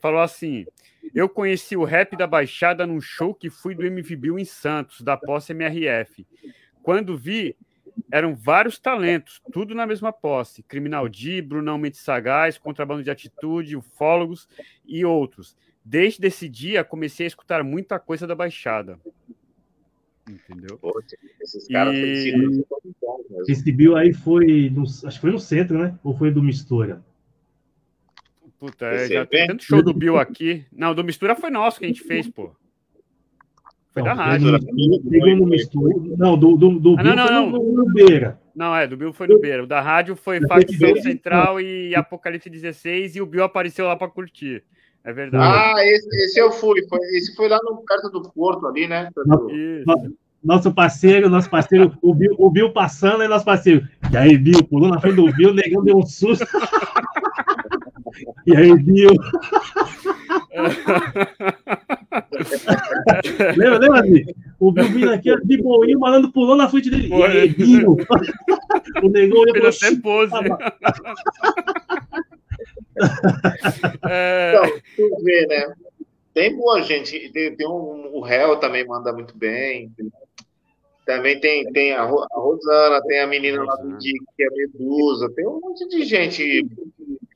falou assim: Eu conheci o rap da Baixada num show que fui do MVB em Santos, da posse MRF. Quando vi, eram vários talentos, tudo na mesma posse. Criminal D, Brunão Mendes Sagaz, Contrabando de Atitude, Ufólogos e outros. Desde esse dia, comecei a escutar muita coisa da Baixada. Entendeu? Poxa, esses caras e... Esse Bill aí foi, no, acho que foi no centro, né? Ou foi do Mistura? Puta, é, já tem tanto show do Bill aqui. Não, do Mistura foi nosso que a gente fez, pô. Foi não, da rádio. Peguei no mistura. Não, do, do, do ah, não, não, não. No, no Beira. Não, é, do Bill foi no Beira. O da rádio foi Facção Central e Apocalipse 16 e o Bill apareceu lá para curtir. É verdade. Ah, esse, esse eu fui. Foi, esse foi lá no, perto do Porto ali, né? Isso. Nosso parceiro, nosso parceiro, o Bill, o Bill passando, é nosso parceiro. E aí, Bill, pulou na frente do Bill, negando deu um susto. (laughs) e aí, Bill. (laughs) (laughs) lembra, lembra, Bill? O Bill vindo aqui de boinho, o malandro pulou na frente dele. E aí, Bill. o negão olhou para até pose. (laughs) é... Então, tu vê, né? Tem boa gente. Tem, tem um, o réu também manda muito bem. Também tem, tem a, Rosana, tem a menina lá do Dick, que é Medusa, tem um monte de gente que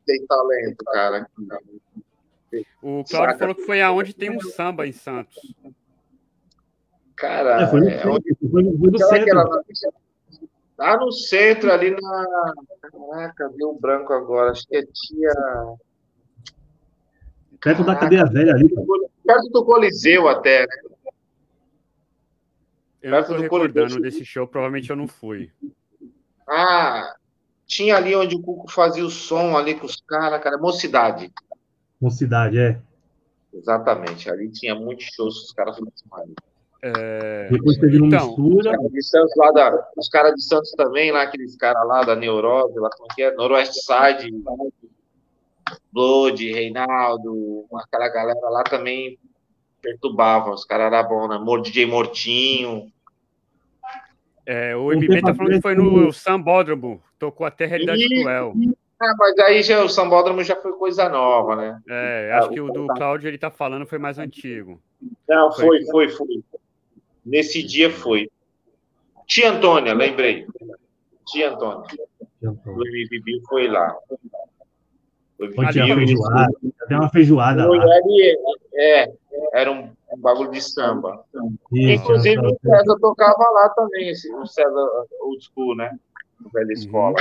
tem talento, cara. O Claudio falou que foi aonde tem um samba em Santos. Cara, é, foi no, é onde... foi no centro. Lá, lá no centro, ali na. Caraca, deu um branco agora. Acho que é tia. Perto da cadeia velha ali. Perto do Coliseu até, né? Eu não tô recordando desse show, provavelmente eu não fui. Ah, tinha ali onde o Cuco fazia o som ali com os caras, cara, Mocidade. Mocidade, é. Exatamente, ali tinha muitos shows os caras faziam é... Depois teve uma então, mistura. Os, de Santos, lá da, os caras de Santos também, lá, aqueles caras lá da Neurose, lá como que é? Noroeste Side, Blood, Reinaldo, aquela galera lá também perturbava, os caras eram bons, né? DJ Mortinho. É, o MB tá falando que foi no Sambódromo, tocou até a realidade e... cruel. Ah, mas aí já, o Sambódromo já foi coisa nova, né? É, acho ah, que o do Cláudio ele tá falando foi mais antigo. Não, foi, foi, foi. Nesse dia foi. Tia Antônia, lembrei. Tia Antônia. O MVB foi lá. Foi tinha feijoada, tem uma feijoada lá. É, era um, um bagulho de samba. Isso, Inclusive, o César tocava lá também, esse, o César Old School, né? No velha uhum.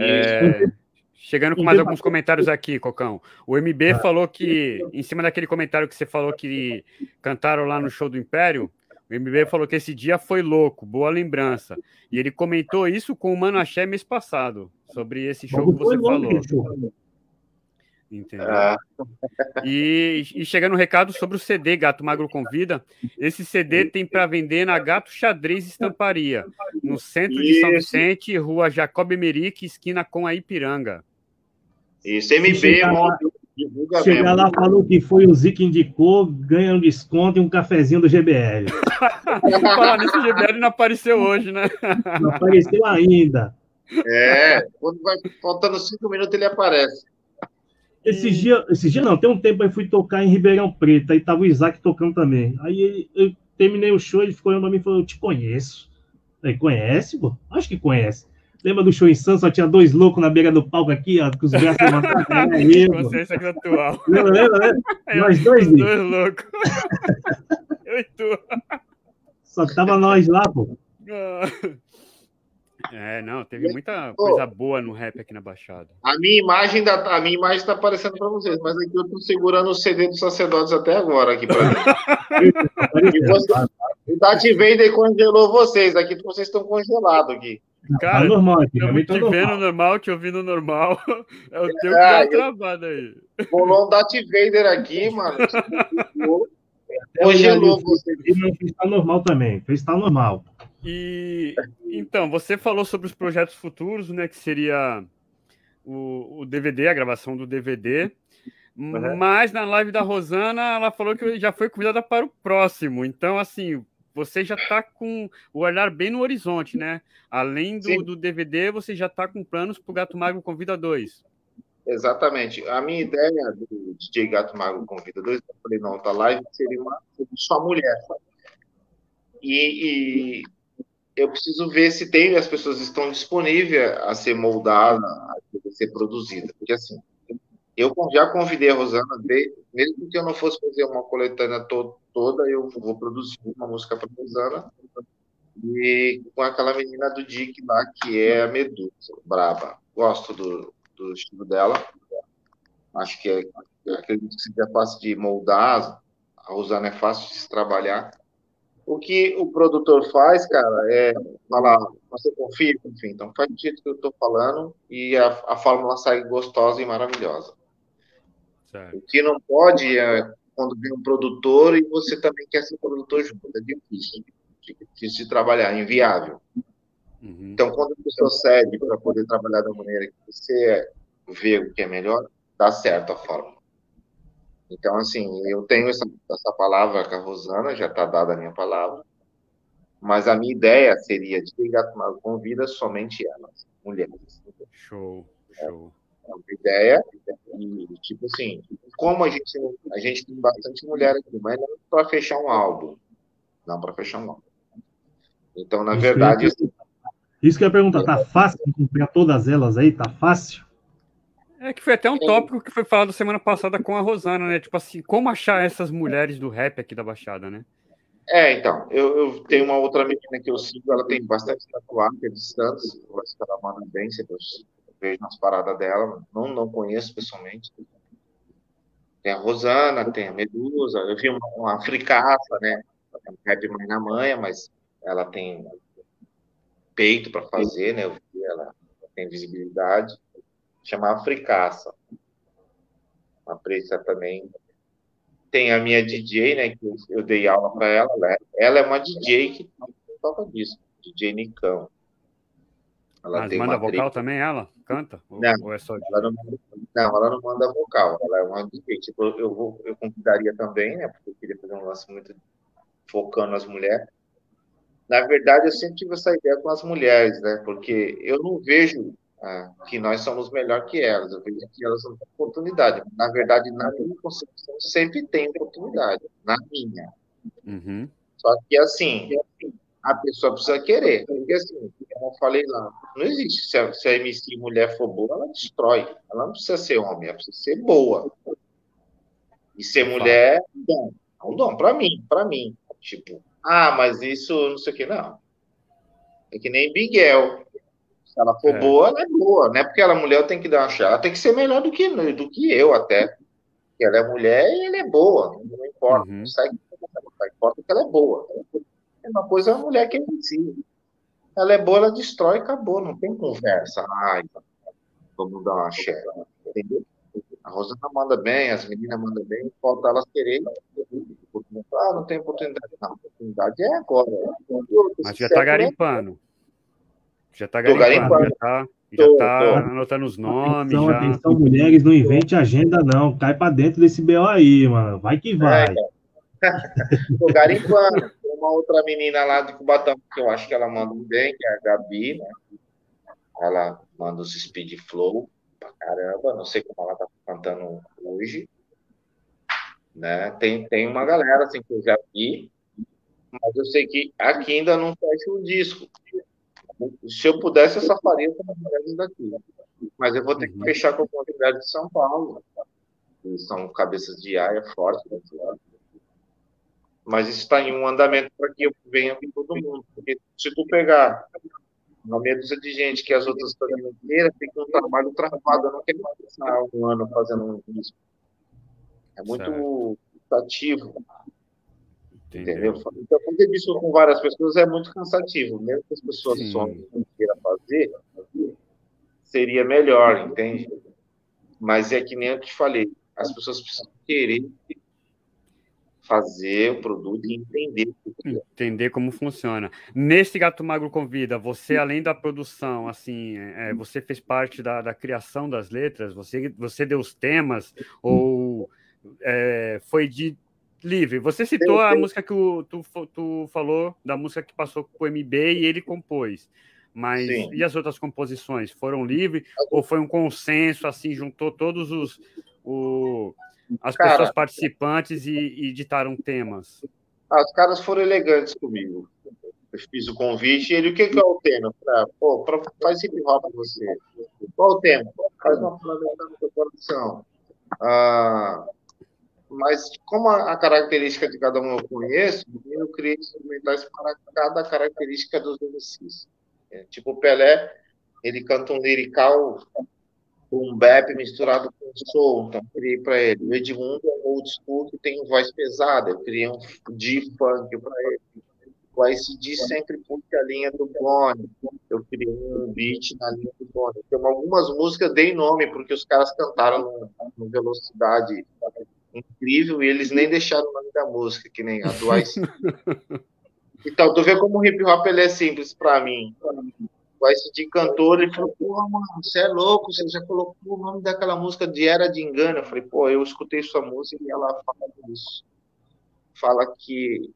É, chegando com mais alguns comentários aqui, Cocão. O MB falou que, em cima daquele comentário que você falou que cantaram lá no show do Império, o MB falou que esse dia foi louco, boa lembrança. E ele comentou isso com o Mano Axé mês passado, sobre esse show que você falou. Entendeu? Ah. E, e chegando um recado sobre o CD Gato Magro Convida. Esse CD tem para vender na Gato Xadrez Estamparia, no centro de São Vicente, rua Jacob Merique, esquina com a Ipiranga. Isso, MB, chegar lá, chegar lá falou que foi o Zico indicou, ganha um desconto e um cafezinho do GBL. (laughs) Falar nisso, o GBL não apareceu hoje, né? Não apareceu ainda. É, quando vai faltando cinco minutos ele aparece. Esse dia, esse dia não, tem um tempo aí fui tocar em Ribeirão Preto, aí tava o Isaac tocando também. Aí eu terminei o show, ele ficou olhando pra mim e falou: Eu te conheço. Aí, conhece, pô? Acho que conhece. Lembra do show em Santos? Só tinha dois loucos na beira do palco aqui, ó, com os braços (laughs) levantados. É eu, Consciência atual. Lembra, lembra, lembra? Nós dois, Os dois loucos. (laughs) eu e tu. Só tava nós lá, pô. É, não, teve muita coisa boa no rap aqui na Baixada. A minha imagem da, a minha imagem está aparecendo para vocês, mas aqui eu estou segurando o CD dos sacerdotes até agora aqui para mim. (laughs) e você, o Darth Vader congelou vocês, aqui vocês estão congelados aqui. Cara, tá normal aqui, estamos te normal. vendo normal, te ouvindo normal. (laughs) É o teu é, que tá travado aí. Rolou um Darth Vader aqui, mano. (laughs) Congelou você. Não fez tá normal também, fez tá normal. E então, você falou sobre os projetos futuros, né? Que seria o, o DVD, a gravação do DVD. Uhum. Mas na live da Rosana, ela falou que já foi convidada para o próximo. Então, assim, você já está com o olhar bem no horizonte, né? Além do, do DVD, você já está com planos para o Gato Magro Convida 2. Exatamente. A minha ideia do DJ Gato Magro Convida 2, eu falei, não, tá live seria uma só mulher. E, e eu preciso ver se tem, as pessoas estão disponíveis a ser moldada, a ser produzida. Porque, assim, eu já convidei a Rosana, mesmo que eu não fosse fazer uma coletânea to toda, eu vou produzir uma música para Rosana, e com aquela menina do Dick lá, que é a Medusa, braba. Gosto do, do estilo dela. Acho que é, acredito que seja fácil de moldar. A Rosana é fácil de se trabalhar. O que o produtor faz, cara, é falar, você confia, enfim, então faz do jeito que eu estou falando e a, a fórmula sai gostosa e maravilhosa. Certo. O que não pode é quando vem um produtor e você também quer ser produtor junto, é difícil, difícil de trabalhar, inviável. Uhum. Então, quando a pessoa cede para poder trabalhar da maneira que você vê o que é melhor, dá certo a fórmula. Então, assim, eu tenho essa, essa palavra com a Rosana, já está dada a minha palavra, mas a minha ideia seria de ligar convida somente elas, mulheres. Show, show. É uma ideia, e, tipo assim, como a gente, a gente tem bastante mulher aqui, mas não para fechar um álbum, não para fechar um álbum. Então, na isso verdade. Que, isso que eu ia perguntar, tá fácil de comprar todas elas aí? Tá fácil? É que foi até um tópico que foi falado semana passada com a Rosana, né? Tipo assim, como achar essas mulheres do rap aqui da Baixada, né? É, então, eu, eu tenho uma outra menina que eu sigo, ela tem bastante tatuagem, é de Santos, eu acho que ela manda bem, eu vejo nas paradas dela, não, não conheço pessoalmente. Tem a Rosana, tem a Medusa, eu vi uma, uma africaça, né? Ela tem rap mãe na manha, mas ela tem peito para fazer, né? Eu vi ela, ela tem visibilidade chama Africaça. Uma preta também. Tem a minha DJ, né, que eu dei aula para ela. Né? Ela é uma DJ que toca disso, DJ Nicão. Ela Mas manda vocal trica. também, ela? Canta? Não, ou é só ela não, não, ela não manda vocal, ela é uma DJ. Tipo, eu, vou, eu convidaria também, né, porque eu queria fazer um lance muito focando as mulheres. Na verdade, eu sempre tive essa ideia com as mulheres, né, porque eu não vejo ah, que nós somos melhor que elas. Eu vejo que elas não têm oportunidade. Na verdade, na minha concepção, sempre tem oportunidade. Na minha. Uhum. Só que, assim, a pessoa precisa querer. Porque, assim, como eu falei lá, não existe. Se a, se a MC mulher for boa, ela destrói. Ela não precisa ser homem, ela precisa ser boa. E ser mulher é um dom. É um dom, para mim, para mim. Tipo, ah, mas isso não sei o que, não. É que nem Miguel. Se ela for é. boa, ela é boa. Não é porque ela é mulher, eu tenho que dar uma chance. Ela tem que ser melhor do que, do que eu, até. Porque ela é mulher e ela é boa. Não importa. Uhum. Não sai, não importa que ela é boa. É uma coisa é uma mulher que é si. Ela é boa, ela destrói e acabou. Não tem conversa. Ai, vamos dar uma chance. Entendeu? A Rosana manda bem, as meninas mandam bem, falta elas quererem. Ah, não tem oportunidade. Não, a oportunidade é agora. Mas já está garimpando. Já está garimpando, já está já tá anotando os nomes. Atenção, já... atenção, mulheres, não invente agenda, não. Cai para dentro desse BO aí, mano. Vai que vai. É, (laughs) tô garimpando. Tem uma outra menina lá de Cubatão, que eu acho que ela manda bem, que é a Gabi, né? Ela manda os speed flow pra caramba. Não sei como ela tá cantando hoje. Né? Tem, tem uma galera assim que eu já vi, mas eu sei que aqui ainda não fecha o disco. Se eu pudesse, eu só faria com mulheres daqui. Mas eu vou ter que uhum. fechar com as mulheres de São Paulo, que são cabeças de área fortes. Né? Mas isso está em um andamento para que eu venha com todo mundo. Porque se tu pegar uma dúzia de gente que as outras estão inteiras, tem um trabalho travado. Eu não quero passar um ano fazendo disco. É muito ativo. Entendeu? Então, fazer isso com várias pessoas é muito cansativo. Mesmo que as pessoas Sim. só não queiram fazer, seria melhor, entende? Mas é que nem eu te falei, as pessoas precisam querer fazer o produto e entender. Entender como funciona. Nesse Gato Magro Convida, você, além da produção, assim, é, você fez parte da, da, criação das letras? Você, você deu os temas? Ou é, foi de livre. Você citou a música que o, tu, tu falou, da música que passou com o MB e ele compôs. Mas Sim. e as outras composições? Foram livres ou foi um consenso, assim, juntou todos os. O, as Cara, pessoas participantes e, e ditaram temas? Os caras foram elegantes comigo. Eu fiz o convite e ele, o que, que é o tema? Pra, pô, pra, faz hip hop você. Qual o tema? Faz uma planeta no teu coração. Ah, mas como a, a, característica de cada um eu conheço, eu criei instrumentais para cada característica dos MCs. É, tipo o Pelé, ele canta um lirical, um bap misturado com soul, então criei para ele. O Edmundo é um old school que tem voz pesada, eu criei um de funk para ele. O ICD sempre puxa a linha do Bonnie. Eu criei um beat na linha do Bonnie. Então, algumas músicas dei nome, porque os caras cantaram em velocidade incrível e eles nem deixaram o nome da música, que nem a do ICD. (laughs) Então, tu vê como o hip hop ele é simples para mim. O ICD cantor, ele falou, pô, mano, você é louco, você já colocou o nome daquela música de Era de Engano. Eu falei, pô, eu escutei sua música e ela fala disso. Fala que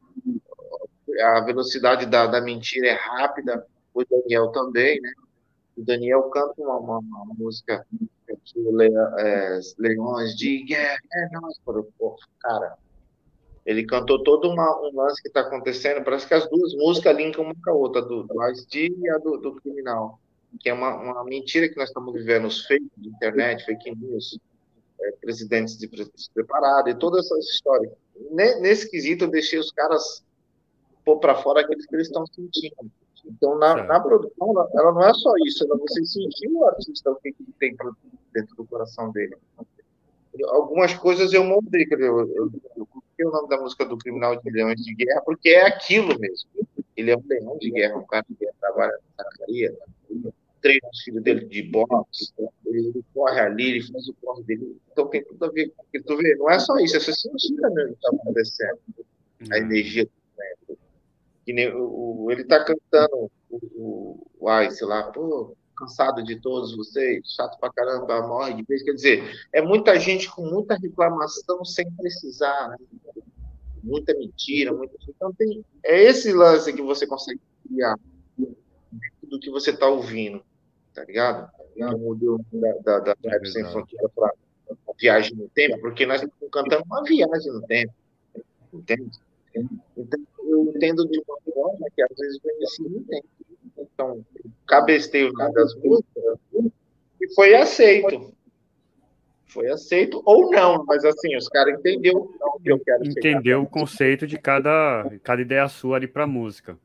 a velocidade da, da mentira é rápida, o Daniel também, né? O Daniel canta uma, uma, uma música Leões de Guerra, é nós, pô, cara. Ele cantou todo uma, um lance que está acontecendo, parece que as duas músicas linkam uma com a outra, do, do Ice e a do, do Criminal, que é uma, uma mentira que nós estamos vivendo, os fake de internet, fake news, é, presidentes despreparados e toda essa história. Nesse quesito, eu deixei os caras pôr para fora aqueles que eles estão sentindo. Então, na, na produção, ela, não é só isso, ela você sentir o artista, o que, que ele tem dentro do coração dele. Algumas coisas eu moldei, eu, eu, eu coloquei o nome da música do Criminal de Leões de Guerra, porque é aquilo mesmo. Ele é um leão de guerra, um cara que trabalha na sacaria, treina os filhos dele de boxe, ele corre ali, ele faz o corre dele. Então tem tudo a ver com tu vê. Não é só isso, é você sentir também o que está acontecendo. A energia que nem o, ele tá cantando o, o, o ai, sei lá, pô, cansado de todos vocês, chato pra caramba, morre de vez. Quer dizer, é muita gente com muita reclamação sem precisar, né? muita mentira, muita. Então tem, é esse lance que você consegue criar do que você tá ouvindo, tá ligado? Eu mudei da, da, da é Sem Fronteira para viagem no tempo, porque nós estamos cantando uma viagem no tempo, entende? Então, eu entendo de uma forma que às vezes o conhecido não entende. Então, cabesteio das músicas e foi aceito. Foi aceito ou não, mas assim, os caras entenderam que eu quero Entendeu o conceito de cada, cada ideia sua ali para música.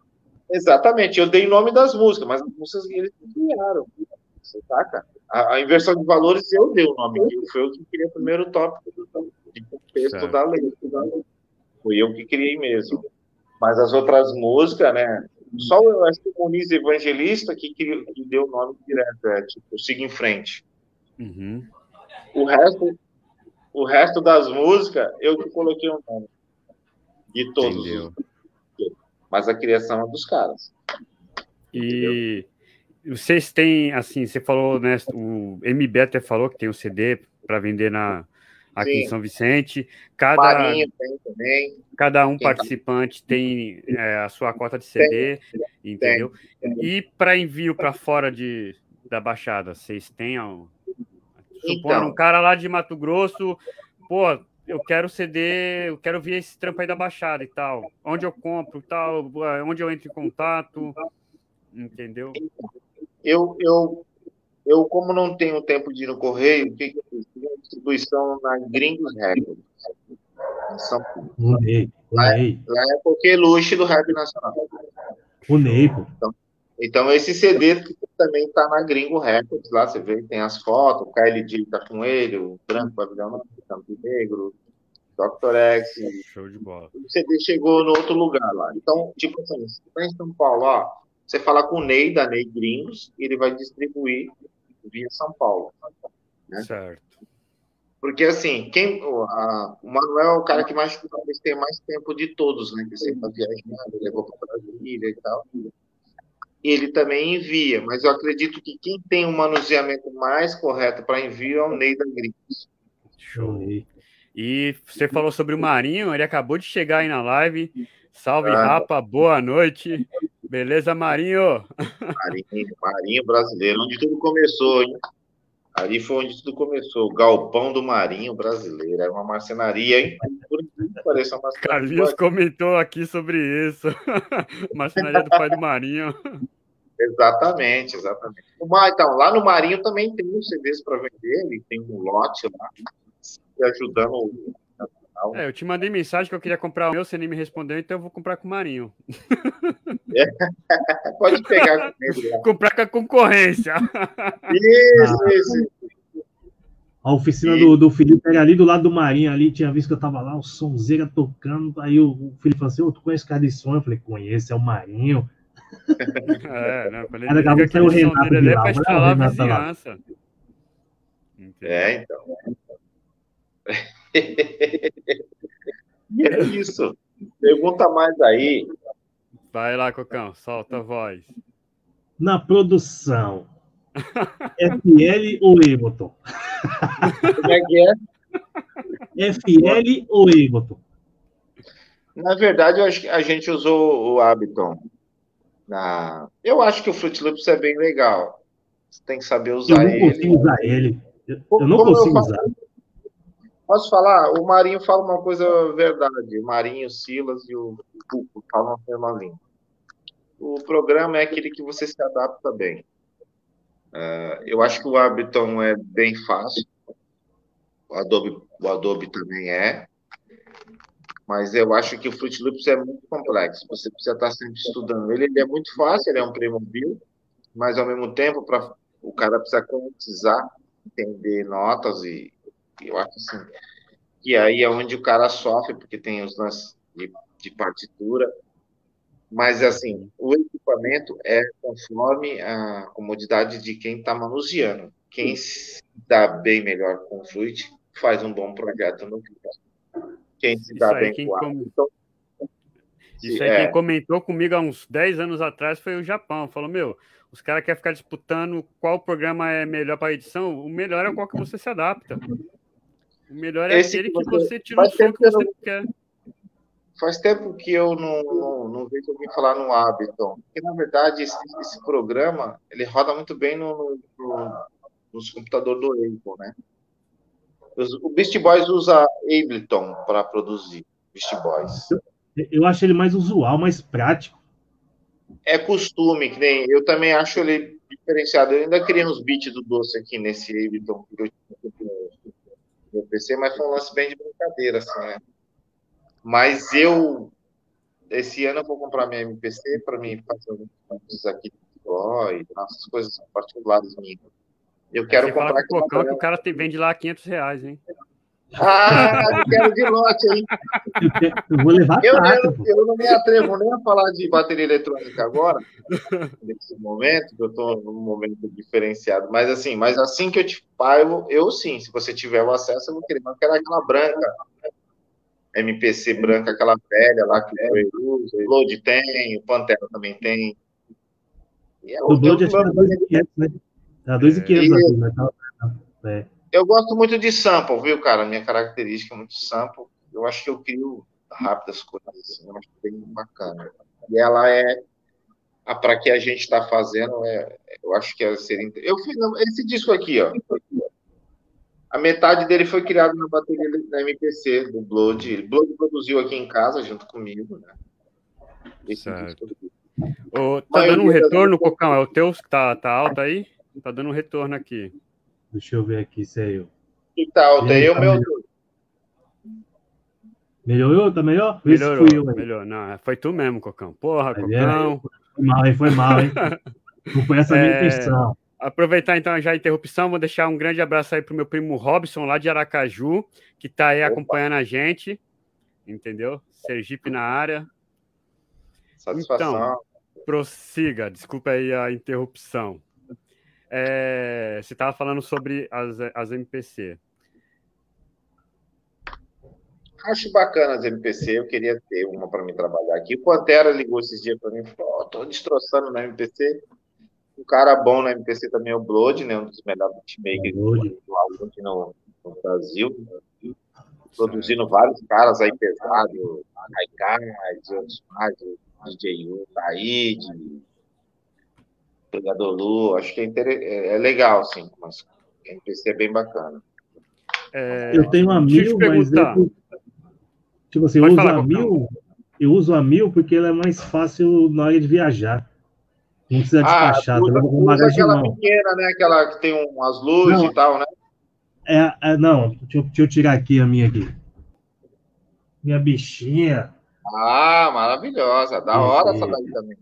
Exatamente, eu dei nome das músicas, mas as músicas eles criaram. Você saca? A, a, inversão de valores eu dei o nome, foi eu que queria o primeiro tópico de contexto da lei. Fui eu que criei mesmo. Mas as outras músicas, né? Só eu acho que o Muniz Evangelista que, que, que deu o nome direto, é tipo, siga em frente. Uhum. O resto, o resto das músicas, eu que coloquei o nome. De todos. Entendeu. Mas a criação é dos caras. E Entendeu? vocês têm, assim, você falou, né? O MB até falou que tem o um CD para vender na, aqui Sim. em São Vicente. Cada, tem cada um tá participante tem é, a sua cota de CD, tem. entendeu? E para envio para fora de, da Baixada, vocês têm? Supondo então, um cara lá de Mato Grosso, pô, eu quero CD, eu quero ver esse trampo aí da Baixada e tal. Onde eu compro tal, onde eu entro em contato, entendeu? Eu, eu eu, como não tenho tempo de ir no correio, o que, que eu fiz? Fiz uma distribuição na Gringos Records, em São Paulo. O Ney, o lá, é, lá é porque luxo do rap nacional. O Ney, pô. Então, então, esse CD também está na Gringo Records, lá você vê, tem as fotos, o KLD está com ele, o Branco Pavilhão, o Campo Negro, Dr. X. Show de bola. O CD chegou no outro lugar lá. Então, tipo assim, você está em São Paulo, ó, você fala com o Ney, da Ney Gringos, e ele vai distribuir via São Paulo. Né? Certo. Porque, assim, quem, a, o Manuel é o cara que mais talvez tem mais tempo de todos, né? Que sempre está viajando, levou para Brasília e tal. E ele também envia, mas eu acredito que quem tem o um manuseamento mais correto para envio é o Ney da Gripes. Show. E você falou sobre o Marinho, ele acabou de chegar aí na live. Salve, ah, Rapa, boa noite. Beleza, Marinho? Marinho, Marinho brasileiro, onde tudo começou, hein? Ali foi onde tudo começou, o galpão do Marinho brasileiro. Era uma marcenaria, hein? Por que pareça uma Carlinhos comentou aqui sobre isso. (laughs) marcenaria do pai do Marinho. Exatamente, exatamente. Então, lá no Marinho também tem uns CDs para vender, ele tem um lote lá, ajudando é, eu te mandei mensagem que eu queria comprar o meu, você nem me respondeu, então eu vou comprar com o Marinho. (laughs) Pode pegar comigo. comprar com a concorrência. Isso, ah. isso. A oficina e... do, do Felipe era ali do lado do Marinho, ali, tinha visto que eu tava lá, o sonzeira tocando, aí o, o Felipe falou assim, oh, tu conhece cara de som? Eu falei, conheço, é o Marinho. (laughs) É, não, falei, Era daqui a o Renato de lá, pra a vizinhança. É, então. E (laughs) é isso. Pergunta mais aí. Vai lá, Cocão, solta a voz. Na produção, (laughs) FL ou Emerson? Como é que é? FL ou Emerson? Na verdade, eu acho que a gente usou o Abiton. Na... Eu acho que o Fruit Loops é bem legal. Você tem que saber usar ele. Eu não consigo usar ele. Eu, não consigo eu usar. Posso falar? O Marinho fala uma coisa verdade. O Marinho, o Silas e o Cuco falam a mesma língua. O programa é aquele que você se adapta bem. Uh, eu acho que o Ableton é bem fácil. O Adobe, o Adobe também é. Mas eu acho que o Fruit Loops é muito complexo. Você precisa estar sempre estudando ele. Ele é muito fácil, ele é um prêmio mas ao mesmo tempo, pra, o cara precisa concretizar, entender notas e eu acho assim. E aí é onde o cara sofre, porque tem os lances de, de partitura mas, assim, o equipamento é conforme a comodidade de quem está manuseando. Quem se dá bem melhor com o Fluid faz um bom projeto no vídeo. Quem se dá bem com o com... então, Isso aí, é... quem comentou comigo há uns 10 anos atrás foi o Japão. Falou, meu, os caras querem ficar disputando qual programa é melhor para edição. O melhor é qual que você se adapta. O melhor é Esse aquele que você, você tira o som que você não... quer. Faz tempo que eu não, não, não vejo alguém falar no Ableton, porque na verdade esse, esse programa ele roda muito bem no, no, nos computadores do Apple, né? O Beast Boys usa Ableton para produzir Beast Boys. Eu acho ele mais usual, mais prático. É costume, que nem eu também acho ele diferenciado. Eu ainda criei uns beats do doce aqui nesse Ableton que eu tinha no PC, mas foi um lance bem de brincadeira, assim, né? Mas eu, esse ano, eu vou comprar minha MPC para mim fazer alguns coisas aqui e nossas coisas particulares minhas. Eu quero Você comprar. Fala com que o cara te vende lá 500 reais, hein? Ah, eu quero de lote, hein? Eu vou levar eu, eu, eu, não me atrevo nem a falar de bateria eletrônica agora, nesse momento, que eu estou num momento diferenciado. Mas assim, mas assim que eu te pago, eu sim, se você tiver o acesso, eu vou querer. Mas eu quero aquela branca, MPC branca, aquela velha lá que usa, o Blood tem, o Pantera também tem. É, o Blood acho que era 2,500, né? Era 2,500 aqui, né? É. Eu gosto muito de sample, viu, cara? Minha característica é muito sample. Eu acho que eu crio rápidas coisas, assim, eu acho bem bacana. E ela é para que a gente está fazendo, é, eu acho que é ser. Eu fiz esse disco aqui, ó. A metade dele foi criado na bateria da MPC, do Blood. O Blood produziu aqui em casa, junto comigo, né? Esse certo. Ô, tá dando um retorno. Cocão? É o teu que tá, tá alto aí? Tá dando um retorno aqui. Deixa eu ver aqui se é eu. Que tá alto aí, é o meu. Melhorou? Tá melhor? Melhorou, eu, melhor. Não, foi tu mesmo, Cocão. Porra, Cocão. Foi mal, hein? Foi mal, hein? (laughs) Não foi essa a minha é... intenção. Aproveitar então já a interrupção, vou deixar um grande abraço aí pro meu primo Robson, lá de Aracaju, que está aí Opa. acompanhando a gente, entendeu? Sergipe na área. Satisfação. Então, prossiga, desculpa aí a interrupção. É, você estava falando sobre as, as MPC. Acho bacana as MPC, eu queria ter uma para me trabalhar aqui. O Pantera ligou esses dias para mim e falou: oh, destroçando na MPC. Um cara bom na MPC também é o Blood, né? Um dos melhores beatmakers aqui no, no Brasil. Produzindo vários caras aí pesados, mais, DJ U, Taíde, Pegador Lu, acho que é, inter... é, é legal, assim, mas a MPC é bem bacana. É... Eu tenho a mil, mas eu, tipo assim, eu uso a mil, eu uso a mil porque ela é mais fácil na hora de viajar. Não precisa despachar. Ah, usa, usa aquela pequena, né? Aquela que tem umas luzes não, e tal, né? É, é, não, deixa eu, deixa eu tirar aqui a minha aqui. Minha bichinha. Ah, maravilhosa. Da hora essa daí também.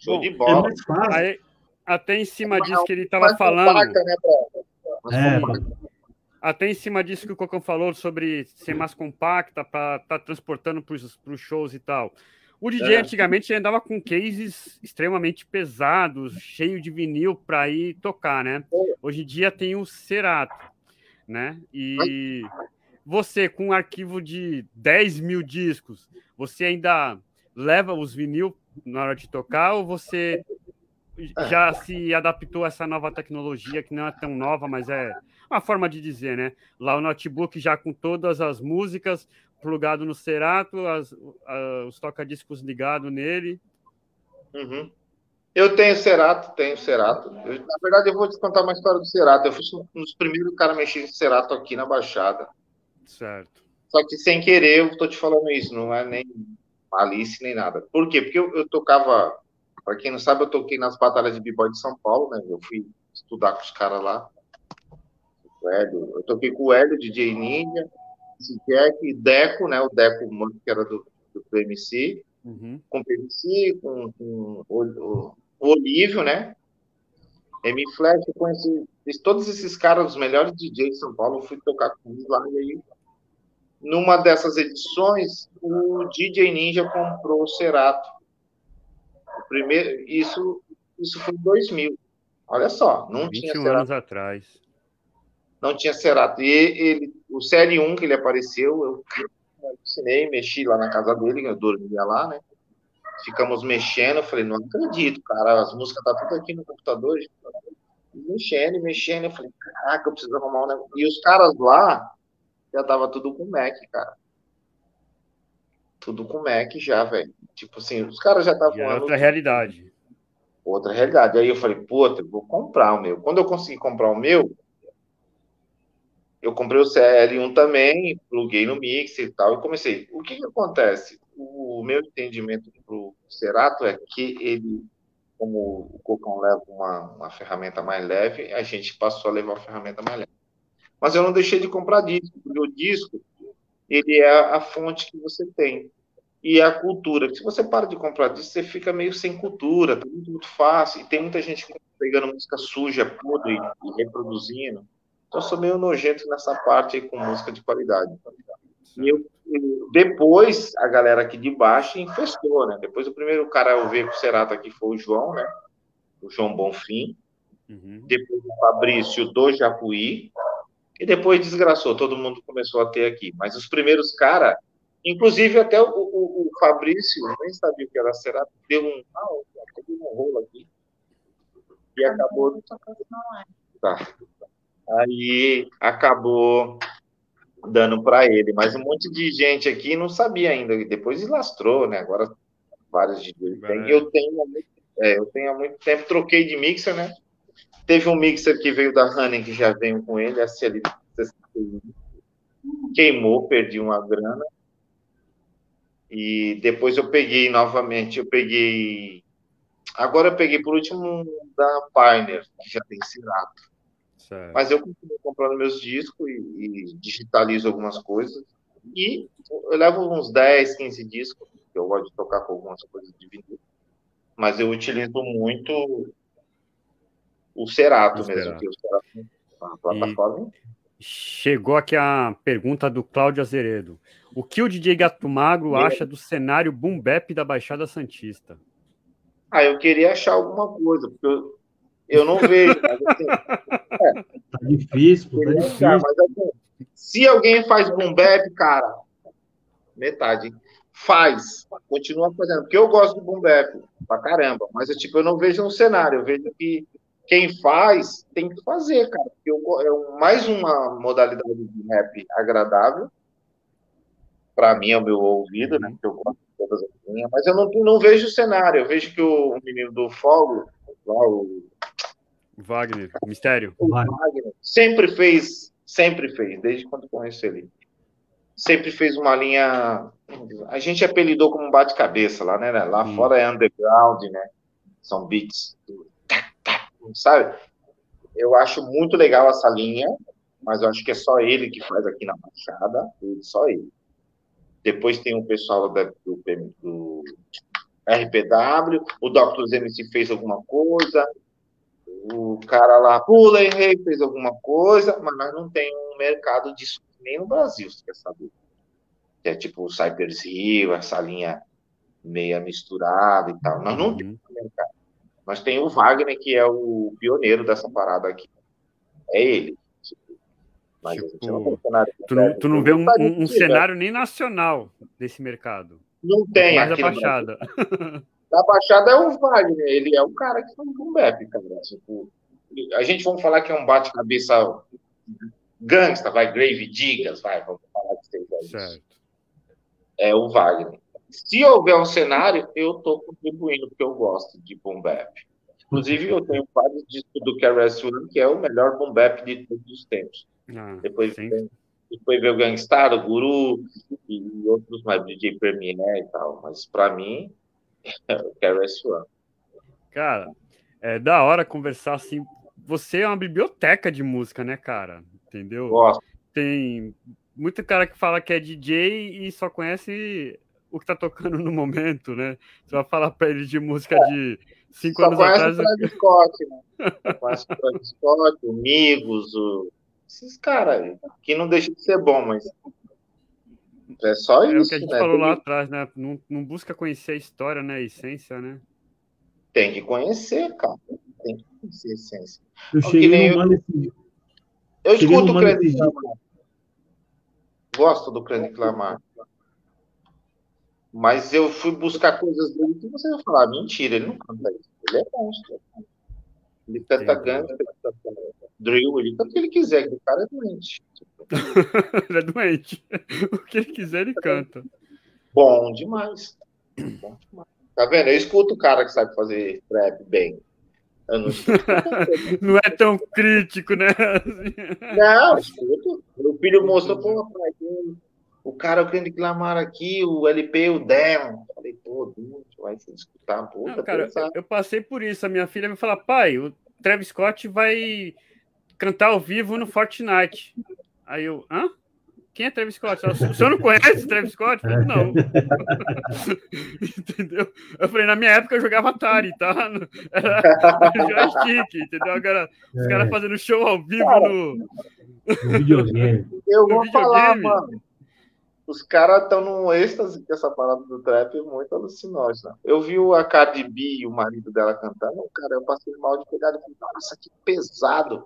Show Bom, de bola. É Aí, até em cima disso que ele estava falando. Placa, né, É, Até em cima disso que o Cocão falou sobre ser mais compacta para estar tá transportando para os shows e tal. O DJ é. antigamente andava com cases extremamente pesados, cheio de vinil para ir tocar, né? Hoje em dia tem o Cerato, né? E você, com um arquivo de 10 mil discos, você ainda leva os vinil na hora de tocar ou você já se adaptou a essa nova tecnologia que não é tão nova, mas é uma forma de dizer, né? Lá o notebook já com todas as músicas plugado no Cerato, as, os toca-discos ligados nele. Uhum. Eu tenho Cerato, tenho Cerato. Eu, na verdade, eu vou te contar uma história do Cerato. Eu fui um dos primeiros caras a mexer em Cerato aqui na Baixada. Certo. Só que sem querer, eu estou te falando isso, não é nem malícia nem nada. Por quê? Porque eu, eu tocava, para quem não sabe, eu toquei nas batalhas de b-boy de São Paulo, né? Eu fui estudar com os caras lá. O Hélio, eu toquei com o Hélio, DJ Ninja, Jack, Deco, né? O Deco, que era do, do PMC, uhum. com o PMC, com, com o, o, o Olívio, né? M Flash, eu conheci todos esses caras, os melhores DJs de São Paulo, eu fui tocar com eles lá e aí numa dessas edições, o DJ Ninja comprou o Cerato. O primeiro, isso, isso foi em 2000. Olha só, não 21 tinha Cerato. anos atrás. Não tinha Cerato. E ele, o Série 1 que ele apareceu, eu ensinei, mexi lá na casa dele, eu dormia lá, né? Ficamos mexendo, eu falei, não acredito, cara, as músicas tá tudo aqui no computador. Mexendo, mexendo, eu falei, caraca, eu preciso arrumar um negócio. E os caras lá, já tava tudo com Mac, cara. Tudo com Mac já, velho. Tipo assim, os caras já estavam. É outra realidade. Outra realidade. Aí eu falei, puta, vou comprar o meu. Quando eu consegui comprar o meu, eu comprei o CL1 também, pluguei no mixer e tal, e comecei. O que, que acontece? O meu entendimento pro Cerato é que ele, como o Cocão leva uma, uma ferramenta mais leve, a gente passou a levar uma ferramenta mais leve. Mas eu não deixei de comprar disco, porque o disco ele é a fonte que você tem. E a cultura. Se você para de comprar disco, você fica meio sem cultura, tá muito, muito fácil. E tem muita gente pegando música suja, podre e reproduzindo. Então, eu sou meio nojento nessa parte aí com música de qualidade. E eu, depois, a galera aqui de baixo infestou, né? Depois, o primeiro cara a ver com o Cerato aqui foi o João, né? O João Bonfim. Uhum. Depois, o Fabrício do Japuí e depois desgraçou, todo mundo começou a ter aqui. Mas os primeiros caras, inclusive até o, o, o, Fabrício, nem sabia o que era será, deu um, ah, deu um rolo aqui. E acabou. Tá. Aí acabou dando para ele, mas um monte de gente aqui não sabia ainda, e depois lastrou, né? Agora vários de Eu tenho, é, eu tenho há muito tempo, troquei de mixer, né? Teve um mixer que veio da Honey, que já veio com ele, a CL queimou, perdi uma grana. E depois eu peguei novamente, eu peguei. Agora eu peguei por último da Pioneer, que já tem Cirato. Certo. Mas eu continuo comprando meus discos e, e, digitalizo algumas coisas. E eu levo uns 10, 15 discos, que eu gosto de tocar com algumas coisas de vinil. Mas eu utilizo muito o Cerato o mesmo, Cerato. o Cerato a plataforma. E chegou aqui a pergunta do Cláudio Azeredo. O que o DJ Gato Magro acha do cenário boom bap da Baixada Santista? Ah, eu queria achar alguma coisa, porque eu, eu não vejo. Mas, assim, (laughs) é, tá difícil, tá difícil. Achar, mas, assim, se alguém faz boom bap, cara, metade. Faz, continua fazendo, porque eu gosto de boom bap pra caramba, mas eu, tipo, eu não vejo um cenário, eu vejo que quem faz tem que fazer, cara. Porque é mais uma modalidade de rap agradável. Para mim, é o meu ouvido, né? Que eu gosto de todas as linhas. Mas eu não, não vejo o cenário. Eu vejo que o, o menino do Fogo, lá, o Wagner, Mistério. O Wagner sempre fez, sempre fez, desde quando conheço ele. Sempre fez uma linha. A gente apelidou como bate-cabeça lá, né? Lá hum. fora é underground, né? São beats sabe? Eu acho muito legal essa linha, mas eu acho que é só ele que faz aqui na Baixada, só ele. Depois tem o pessoal da, do, do RPW, o Dr. MC fez alguma coisa, o cara lá pula e rei fez alguma coisa, mas nós não tem um mercado disso nem no Brasil, você quer saber? Que é tipo o Cypress Hill, essa linha meia misturada e tal. Nós não uhum. temos mercado. Nós tem o Wagner, que é o pioneiro dessa parada aqui. É ele. Mas tipo, não cenário tu, não, tu não vê um, um, um cenário nem nacional desse mercado. Não tem. Mais a Baixada. (laughs) A Baixada é o Wagner, ele é o cara que faz um bap, cara. Tipo, a gente vamos falar que é um bate-cabeça gangsta, vai, Grave Digas, vai, vamos falar que seja isso. Certo. É o Wagner. Se houver um cenário, eu estou contribuindo, porque eu gosto de boom bap. Inclusive, eu tenho vários discos do KRS One, que é o melhor boom bap de todos os tempos. Ah, depois, vem, depois veio o Gangstar, o Guru e outros mais, DJ Premier e tal. Mas, para mim, eu quero esse ano. Cara, é da hora conversar assim. Você é uma biblioteca de música, né, cara? Entendeu? Gosto. Tem muito cara que fala que é DJ e só conhece o que tá tocando no momento, né? Você vai falar para ele de música é. de cinco só anos atrás. Só (laughs) conhece o Scott, né? Só conhece o Scott, o Migos, o... esses caras que não deixam de ser bom, mas é só isso. É o que a gente né? falou lá atrás, né? Não, não busca conhecer a história, né? A essência, né? Tem que conhecer, cara. Tem que conhecer a essência. Eu cheguei no eu, eu escuto o Crânio Clamar. Gosto do Crânio Clamar. Mas eu fui buscar coisas dele que você vai falar, mentira, ele não canta isso. Ele é monstro. Ele canta gangue, ele canta drill, ele canta o que ele quiser, que o cara é doente. (laughs) ele é doente. O que ele quiser, ele canta. Bom demais. Bom demais. Tá vendo? Eu escuto o cara que sabe fazer trap bem. Não, (laughs) não, é tão crítico, né? Não, escuto. Meu filho mostrou, pô, pai, o cara, o Kendrick Lamar aqui, o LP, o Demon. Falei, pô, vai se escutar, pô. Não, cara, eu, eu passei por isso. A minha filha me fala, pai, o Travis Scott vai cantar ao vivo no Fortnite. Aí eu, hã? Quem é Travis Scott? O senhor não conhece Travis Scott? Falei, não. (laughs) entendeu? Eu falei, na minha época eu jogava Atari, tá? Era joystick, entendeu? Agora, os caras é. fazendo show ao vivo no... no videogame. Eu vou videogame. falar, mano. Os caras estão num êxtase com essa parada do trap muito alucinógena. Eu vi a Cardi B e o marido dela cantando, cara, eu passei mal de pegar e falei, nossa, que pesado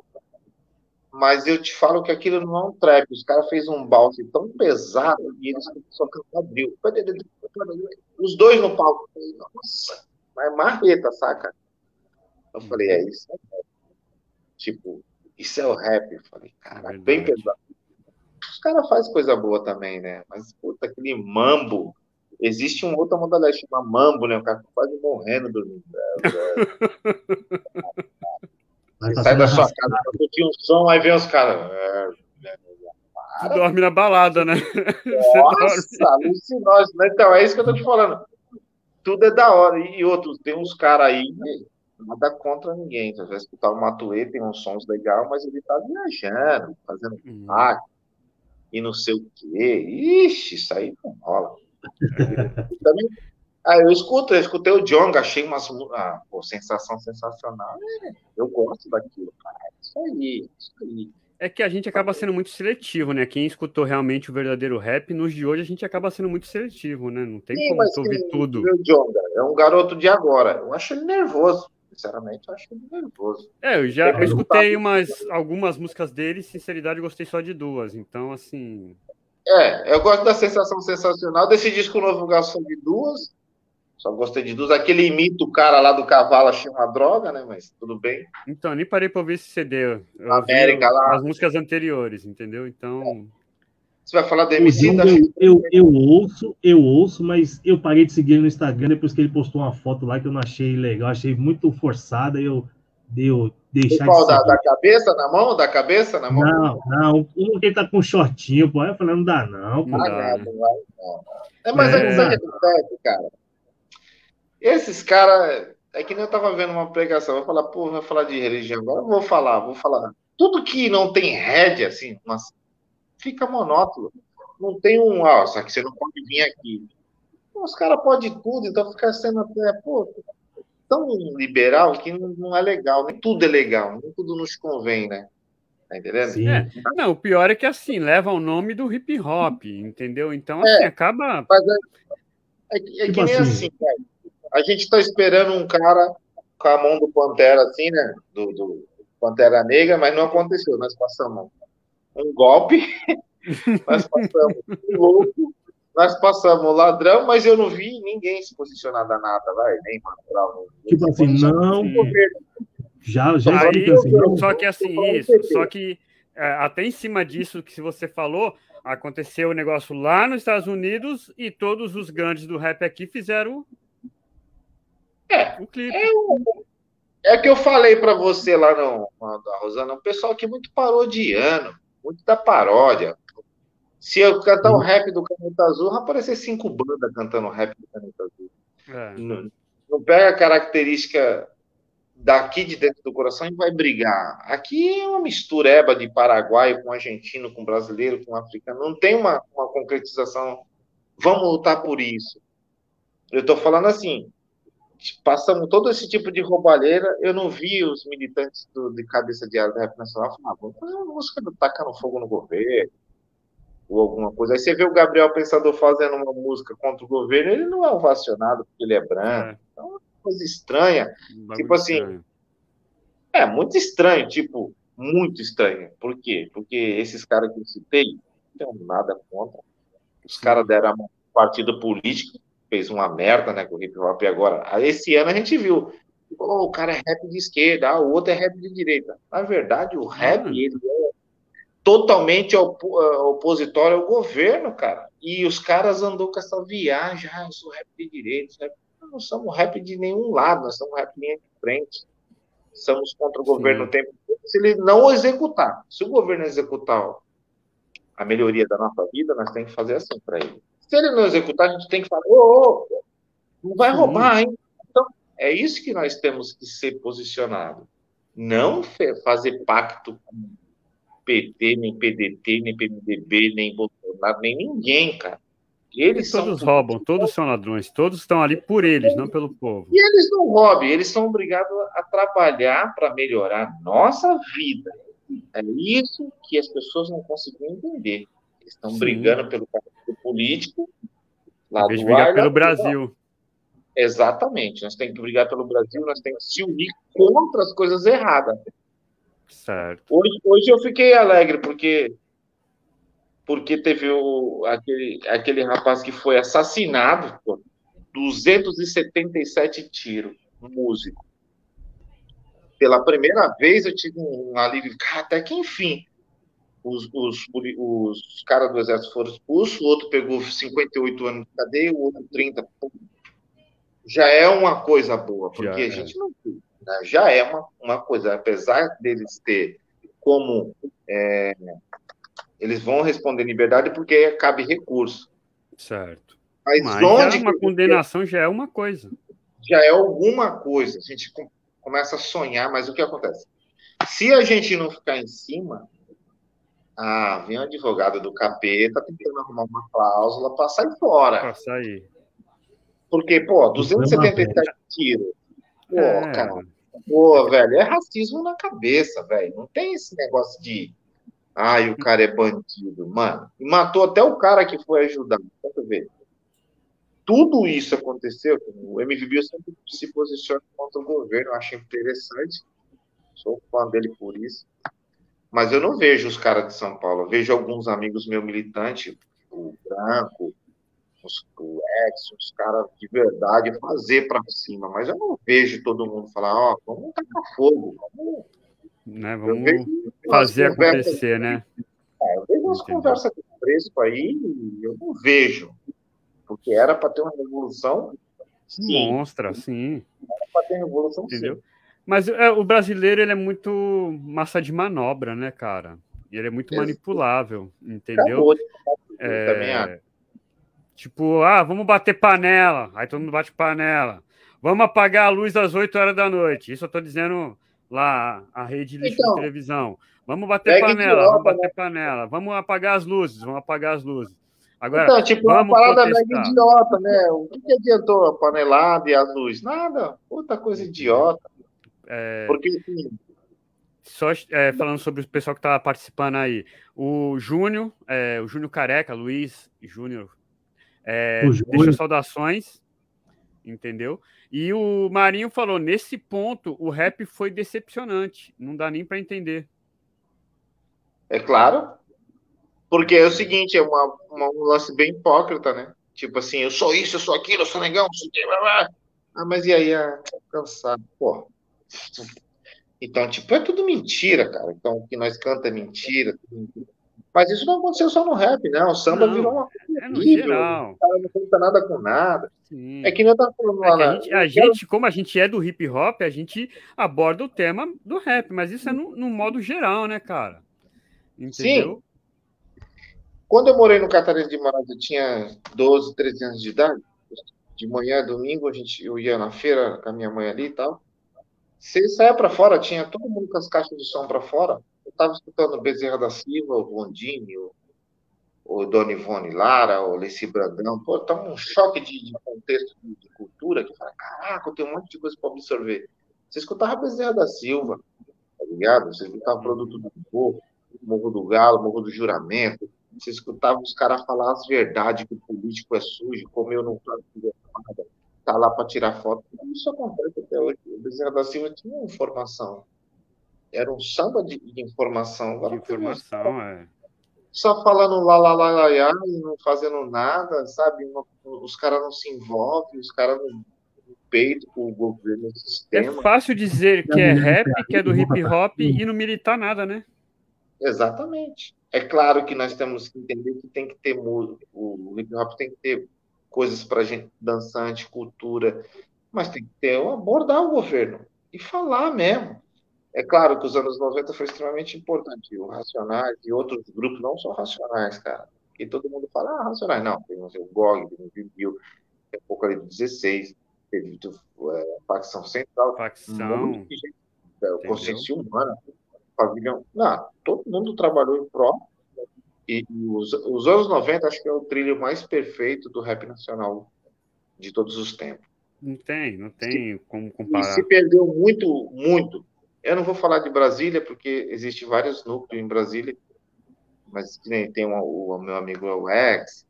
mas eu te falo que aquilo não é um trap. Os caras fez um balde tão pesado e eles só cantam drill. Os dois no palco. Nossa, mas marreta, saca? Eu falei, é isso. Tipo, isso é o rap. Eu falei, cara, bem pesado. Os caras fazem coisa boa também, né? Mas, puta, aquele mambo. Existe um outro modalidade chama mambo, né? O cara quase morrendo dormindo. Você (laughs) sai da sua casa pra curtir um som, aí vem os caras. É, Você dorme na balada, né? (laughs) Nossa, alucinógeno. Né? Então, é isso que eu tô te falando. Tudo é da hora. E outros, tem uns caras aí, nada contra ninguém. Você vai escutar o Matuê, tem uns sons legais, mas ele tá viajando, fazendo hum. E não sei o quê. Ixi, isso aí não rola. Também ah, eu escuto, eu escutei o Jong, achei uma ah, pô, sensação sensacional. É, eu gosto daquilo, cara. É isso aí, isso aí. É que a gente acaba sendo muito seletivo, né? Quem escutou realmente o verdadeiro rap, nos de hoje a gente acaba sendo muito seletivo, né? Não tem Sim, como ouvir tudo. O Jonga é um garoto de agora. Eu acho ele nervoso. Sinceramente, eu acho ele nervoso. É, eu já eu escutei umas, algumas músicas dele, sinceridade, gostei só de duas. Então, assim. É, eu gosto da sensação sensacional desse disco novo, Garçom de duas. Só gostei de duas. Aquele imita o cara lá do cavalo, achei uma droga, né? Mas tudo bem. Então, nem parei pra ouvir esse CD. Eu América lá. As músicas anteriores, entendeu? Então. Você vai falar do MC? Da... Eu, eu, eu, ouço, eu ouço, mas eu parei de seguir ele no Instagram depois que ele postou uma foto lá que eu não achei legal, achei muito forçada e eu deu deixar qual, de da, da, cabeça na mão? Da cabeça na mão? Não, não. Um que tá com shortinho, pô. Eu falei, não dá, não. Pô. Não, dá, não, não, não. É, mas é, é que acontece, cara. Esses caras, é que nem eu tava vendo uma pregação, vou falar, pô, vai falar de religião agora, eu vou falar, vou falar. Tudo que não tem rédea, assim, mas fica monótono. Não tem um, ah, só que você não pode vir aqui. Os caras podem tudo, então fica sendo até, pô, tão liberal que não é legal, nem tudo é legal, nem tudo nos convém, né? Tá entendendo? É. Não, o pior é que assim, leva o nome do hip hop, entendeu? Então, assim, é, acaba. Mas é, é, é tipo que nem assim, assim cara. A gente tá esperando um cara com a mão do Pantera, assim, né? Do, do Pantera Negra, mas não aconteceu. Nós passamos um golpe, (laughs) nós passamos um louco, nós passamos ladrão, mas eu não vi ninguém se posicionar da nada, vai, nem natural. Tipo assim, não. Já, já Aí, assim, Só que assim, isso, só que é, até em cima disso que você falou, aconteceu o um negócio lá nos Estados Unidos e todos os grandes do rap aqui fizeram é, o clipe. É, é que eu falei para você lá no, no Rosana, o pessoal aqui muito parodiando, muito da paródia. Se eu cantar o rap do Caneta Azul, vai aparecer cinco bandas cantando o rap do Caneta Azul. É. Não, não pega a característica daqui de dentro do coração e vai brigar. Aqui é uma mistureba de paraguaio com argentino, com brasileiro, com africano. Não tem uma, uma concretização. Vamos lutar por isso. Eu estou falando assim, passamos todo esse tipo de roubalheira. Eu não vi os militantes do, de cabeça de área da Rap Nacional falando, ah, vamos fazer uma música do tacando fogo no governo ou alguma coisa. Aí você vê o Gabriel Pensador fazendo uma música contra o governo, ele não é ovacionado porque ele é branco. É. Então, é uma coisa estranha. Um tipo assim, estranho. é muito estranho, tipo, muito estranho. Por quê? Porque esses caras que eu citei, não tenho nada contra. Os caras deram partido político, fez uma merda, né, com o hip hop agora. Esse ano a gente viu, oh, o cara é rap de esquerda, ah, o outro é rap de direita. Na verdade, o rap, ele é totalmente op eh, opositório ao governo, cara. E os caras andou com essa viagem, ah, eu sou rap de direita, rap... nós não somos rap de nenhum lado, nós somos rap de linha de frente. Somos contra o governo o tempo se ele não executar. Se o governo executar a melhoria da nossa vida, nós temos que fazer assim para ele. Se ele não executar, a gente tem que falar, ô, ô não vai roubar, hein? Então, é isso que nós temos que ser posicionado. Não fazer pacto com PT, nem PDT, nem PMDB, nem Bolsonaro, nem ninguém, cara. Eles todos são... roubam, todos são ladrões, todos estão ali por eles, não pelo povo. E eles não roubam, eles são obrigados a trabalhar para melhorar nossa vida. É isso que as pessoas não conseguem entender. Eles estão Sim. brigando pelo político. Lá do brigar pelo Brasil. Exatamente. Nós temos que brigar pelo Brasil, nós temos que se unir contra as coisas erradas. Certo. Hoje, hoje eu fiquei alegre porque porque teve o, aquele, aquele rapaz que foi assassinado, pô, 277 tiros, um músico. Pela primeira vez eu tive um alívio, até que enfim. Os, os, os caras do exército foram expulsos, o outro pegou 58 anos de cadeia, o outro 30. Já é uma coisa boa, porque Já a gente não né? já é uma, uma coisa, apesar deles ter como é, eles vão responder liberdade porque cabe recurso. Certo. Mas, Mas onde uma condenação já é uma coisa. Já é alguma coisa. A gente começa a sonhar, mas o que acontece? Se a gente não ficar em cima, ah, vem um advogado do capeta tentando arrumar uma cláusula para sair fora. Para sair. Porque, pô, 277 tiros. Pô, é. cara. Pô, velho, é racismo na cabeça, velho. Não tem esse negócio de. Ai, o cara é bandido, mano. E matou até o cara que foi ajudar. Deixa eu ver. Tudo isso aconteceu. O MVB sempre se posiciona contra o governo. Eu acho interessante. Sou fã dele por isso. Mas eu não vejo os caras de São Paulo. Eu vejo alguns amigos meus militantes, o Branco, os, o Edson, os caras de verdade fazer para cima, mas eu não vejo todo mundo falar, ó, oh, vamos tacar fogo, vamos, né, vamos fazer acontecer, né? É, eu vejo umas conversas de preço aí, eu não vejo, porque era para ter uma revolução. Sim. Monstra, sim. Era para ter revolução, Entendeu? sim. Mas é, o brasileiro ele é muito massa de manobra, né, cara? E ele é muito manipulável, entendeu? É, também Tipo, ah, vamos bater panela. Aí todo mundo bate panela. Vamos apagar a luz às 8 horas da noite. Isso eu tô dizendo lá, a rede lixo então, de televisão. Vamos bater panela, vamos bater né? panela. Vamos apagar as luzes, vamos apagar as luzes. Agora, Então, tipo, uma parada mega idiota, né? O que, que adiantou a panelada e as luzes? Nada. Outra coisa idiota. É, Porque, assim, Só é, falando sobre o pessoal que está participando aí. O Júnior, é, o Júnior Careca, Luiz Júnior, é, deixou saudações, entendeu? E o Marinho falou: nesse ponto, o rap foi decepcionante. Não dá nem para entender. é claro. Porque é o seguinte, é uma, uma- um lance bem hipócrita, né? Tipo assim, eu sou isso, eu sou aquilo, eu sou negão, eu sou... Ah, mas e aí? Ah, cansado, pô. Então, tipo, é tudo mentira, cara. Então, o que nós canta é mentira. Mas isso não aconteceu só no rap, né? O samba Não, virou uma É no horrível, geral. O cara não canta nada com nada. Sim. É que nem eu tava falando É lá que a, na... gente, a gente, como a gente é do hip hop, a gente aborda o tema do rap, mas isso é no, no modo geral, né, cara? Entendeu? Quando eu morei no Catarinense de Manaus, eu tinha 12, 13 anos de idade. De manhã, domingo, a gente, eu ia na feira com a minha mãe ali e tal. Você saia para fora, tinha todo mundo com as caixas de som para fora. Eu tava escutando Bezerra da Silva, o Rondini, o, o Dona Ivone Lara, o Leci Brandão. Pô, tá um choque de, de contexto de, de cultura que eu falei, caraca, eu tenho um monte de coisa para absorver. Você escutava Bezerra da Silva, tá ligado? Você escutava Produto do Morro, Morro do Galo, Morro do Juramento. Você escutava os caras falar as verdades, que o político é sujo, comeu no prato de nada, tá lá para tirar foto. Isso acontece até hoje. O Bezerra da Silva tinha informação. Era um samba de, de informação. De Agora, informação, é. só falando lá, lá, lá, lá, lá, e não fazendo nada, sabe? Os caras não se envolvem, os caras não peitam com o governo, o É sistema. fácil dizer que é rap, que é do hip hop e não militar nada, né? Exatamente. É claro que nós temos que entender que tem que ter o hip hop tem que ter coisas para gente dançante, cultura, mas tem que ter abordar o governo e falar mesmo. É claro que os anos 90 foi extremamente importante. O Racionais e outros grupos, não só Racionais, cara. E todo mundo fala, ah, Racionais. Não, tem o GOG, tem o Viviu, tem um pouco ali do 16, teve é, Facção Central, um Facção. de gente, é, consciência humana, pavilhão. Não, todo mundo trabalhou em pró. E, e os, os anos 90 acho que é o trilho mais perfeito do rap nacional de todos os tempos. Não tem, não tem como E comparar. se perdeu muito, muito. Eu não vou falar de Brasília, porque existe vários núcleos em Brasília, mas nem tem uma- o, meu amigo é o Ex,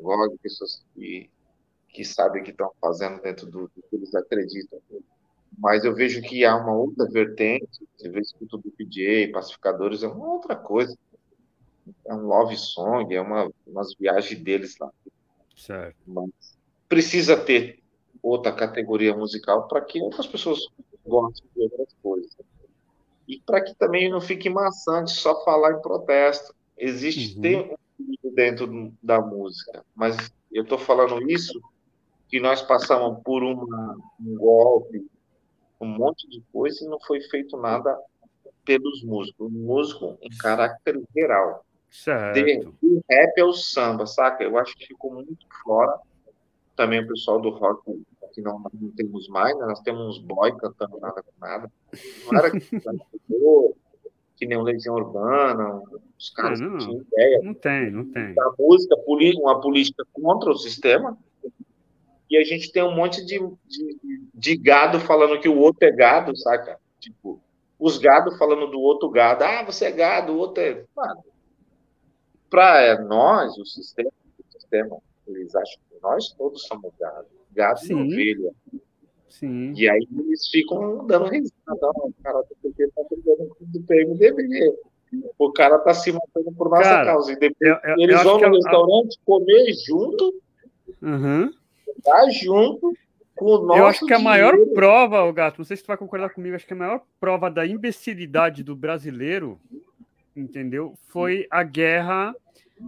GOG, pessoas que, que sabem o que estão fazendo dentro do, do que eles acreditam. Mas eu vejo que há uma outra vertente, você vê escuta do PJ, pacificadores, é uma outra coisa. É um love song, é uma, umas viagens deles lá. Certo. Mas precisa ter outra categoria musical para que outras pessoas gostem de outras coisas. E para que também não fique maçante só falar em protesto. Existe Uhum. tem um dentro da música, mas eu estou falando isso que nós passamos por uma, um golpe, um monte de coisa e não foi feito nada pelos músicos. O músico em caráter geral. De, Certo. do rap é o samba, saca? Eu acho que ficou muito fora. Também o pessoal do rock, que não, não temos mais, né? Nós temos uns boy cantando nada com nada. Não era que, (laughs) que nem o Legião Urbana, os caras Ah, não. que tinham ideia Não tem, não tem. da música, uma política contra o sistema. E a gente tem um monte de, de, de gado falando que o outro é gado, saca? Tipo, os gado falando do outro gado. Ah, você é gado, o outro é. Mano, para nós, o sistema, o sistema, eles acham que nós todos somos gado. Gado e Sim. ovelha. Sim. E aí eles ficam dando risada. O cara do PT tá brigando com o PMDB. O cara tá se matando por nossa Cara, causa. E depois Eu, eu- eu eles acho vão no a- a- restaurante comer junto, Uhum. tá junto com o nosso Eu acho que a maior dinheiro. prova, o gato, não sei se tu vai concordar comigo, acho que a maior prova da imbecilidade do brasileiro, entendeu? Foi a guerra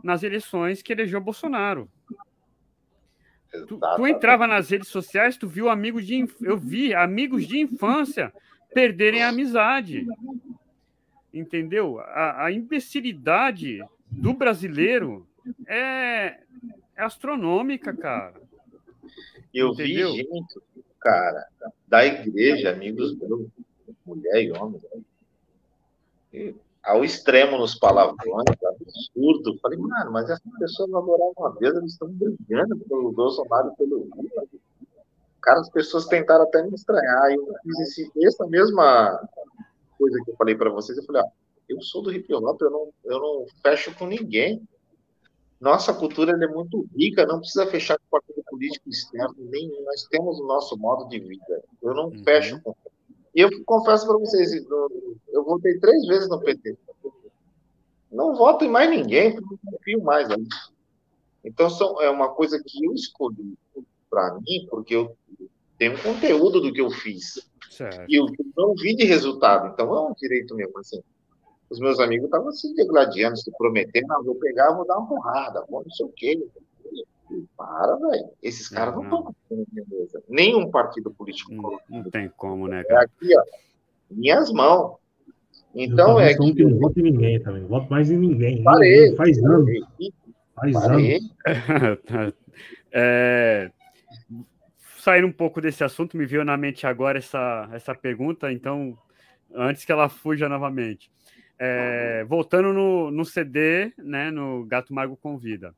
nas eleições que elegeu Bolsonaro. Tu, tu entrava nas redes sociais, tu viu amigos de eu vi amigos de infância perderem a amizade. Entendeu? A, a imbecilidade do brasileiro é, é astronômica, cara. Eu vi Entendeu? gente, cara, da igreja, amigos meus, mulher e homem, e ao extremo nos palavrões, absurdo. Falei, mano, mas essas pessoas não adoravam a Deus, eles estão brigando pelo Bolsonaro e pelo Lula. Cara, as pessoas tentaram até me estranhar. E eu fiz esse, essa mesma coisa que eu falei para vocês. Eu falei, ó, eu sou do hip hop, eu não, eu não fecho com ninguém. Nossa cultura é muito rica, não precisa fechar com partido político externo nenhum. Nós temos o nosso modo de vida. Eu não uhum. fecho com. E eu confesso para vocês, eu votei três vezes no PT. Não voto em mais ninguém, não confio mais nisso. Então, são, é uma coisa que eu escolhi para mim, porque eu tenho conteúdo do que eu fiz. Certo. E eu não vi de resultado. Então, é um direito meu. Assim, os meus amigos estavam se degladiando, se prometendo, não, vou pegar, vou dar uma porrada, vou não sei o quê. Para, velho. Esses caras não estão com beleza. Nenhum partido político. Não, não, tem como, né, é cara? É aqui, ó. Minhas mãos. Então é. Que... Eu não voto em ninguém também. Voto mais em ninguém. Parei. Faz anos. Faz anos. (laughs) é, sair um pouco desse assunto, me veio na mente agora essa, essa pergunta, então, antes que ela fuja novamente. É, voltando no, no CD, né, no Gato Mago Convida.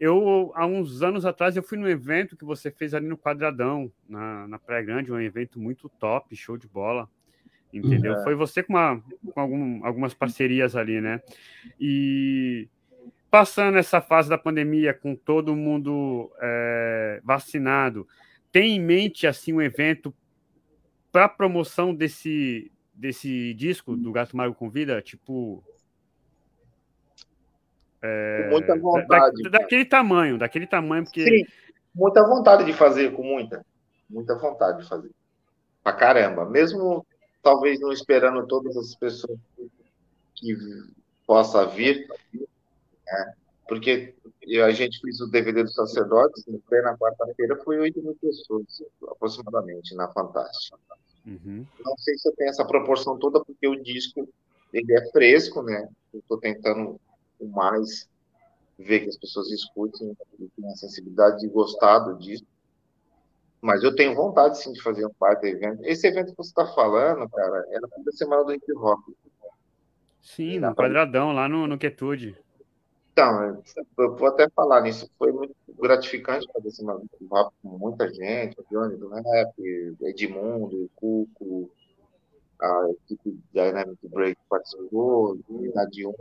Eu, há uns anos atrás, eu fui num evento que você fez ali no Quadradão, na, na Praia Grande, um evento muito top, show de bola, entendeu? É. Foi você com, uma, com algum, algumas parcerias ali, né? E passando essa fase da pandemia, com todo mundo é, vacinado, tem em mente, assim, um evento para promoção desse, desse disco do Gato Mago Convida, tipo. É, muita vontade. Da, daquele tamanho, daquele tamanho, porque. Sim, muita vontade de fazer, com muita. Muita vontade de fazer. Pra caramba. Mesmo talvez não esperando todas as pessoas que possa vir, né? porque a gente fez o DVD dos sacerdotes, na quarta-feira foi 8 mil pessoas, aproximadamente, na Fantástica. Uhum. Não sei se eu tenho essa proporção toda, porque o disco ele é fresco, né? Eu estou tentando mais ver que as pessoas escutem e tenham a sensibilidade de gostar do disco. Mas eu tenho vontade, sim, de fazer um do evento. Esse evento que você está falando, cara, era da semana do hip hop. Sim, no quadradão, lá no, no Quietude. Então, eu vou até falar nisso. Foi muito gratificante fazer esse papo com muita gente, o Johnny do Rap, Edmundo, Cuco, a equipe Dynamic Break participou, Unidade 1,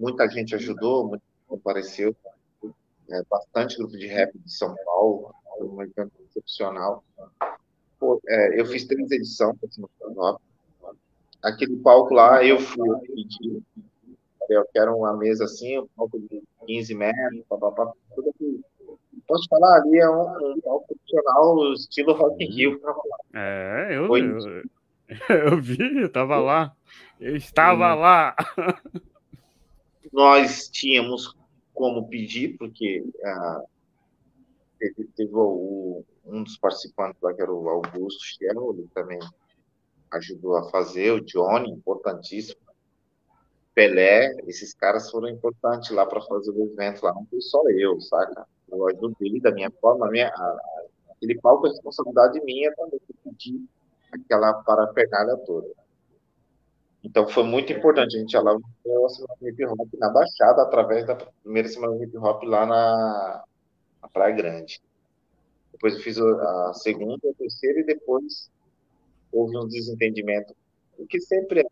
muita gente ajudou, muito compareceu, é, bastante grupo de rap de São Paulo, foi um evento excepcional. Pô, é, eu fiz três edições, aquele palco lá, eu fui, eu pedi, eu quero uma mesa assim, um palco de 15 metros, papapá, tudo. Posso falar ali, é um, um palco profissional estilo Rock in Rio. É, eu, eu, (laughs) eu, vi, eu tava lá. Eu estava lá. (laughs) Nós tínhamos como pedir, porque uh, teve, teve o, um dos participantes lá, que era o Augusto Scherro, ele também ajudou a fazer, o Johnny, importantíssimo. Pelé, esses caras foram importantes lá para fazer o evento lá, não fui só eu, saca? Eu ajudei da minha forma, a minha, a, aquele palco é responsabilidade minha também, que pedir aquela parafernália toda. Então foi muito importante, a gente alavancou a semana do hip hop na Baixada, através da primeira semana do hip hop lá na, na Praia Grande. Depois eu fiz a segunda, a terceira e depois houve um desentendimento, o que sempre é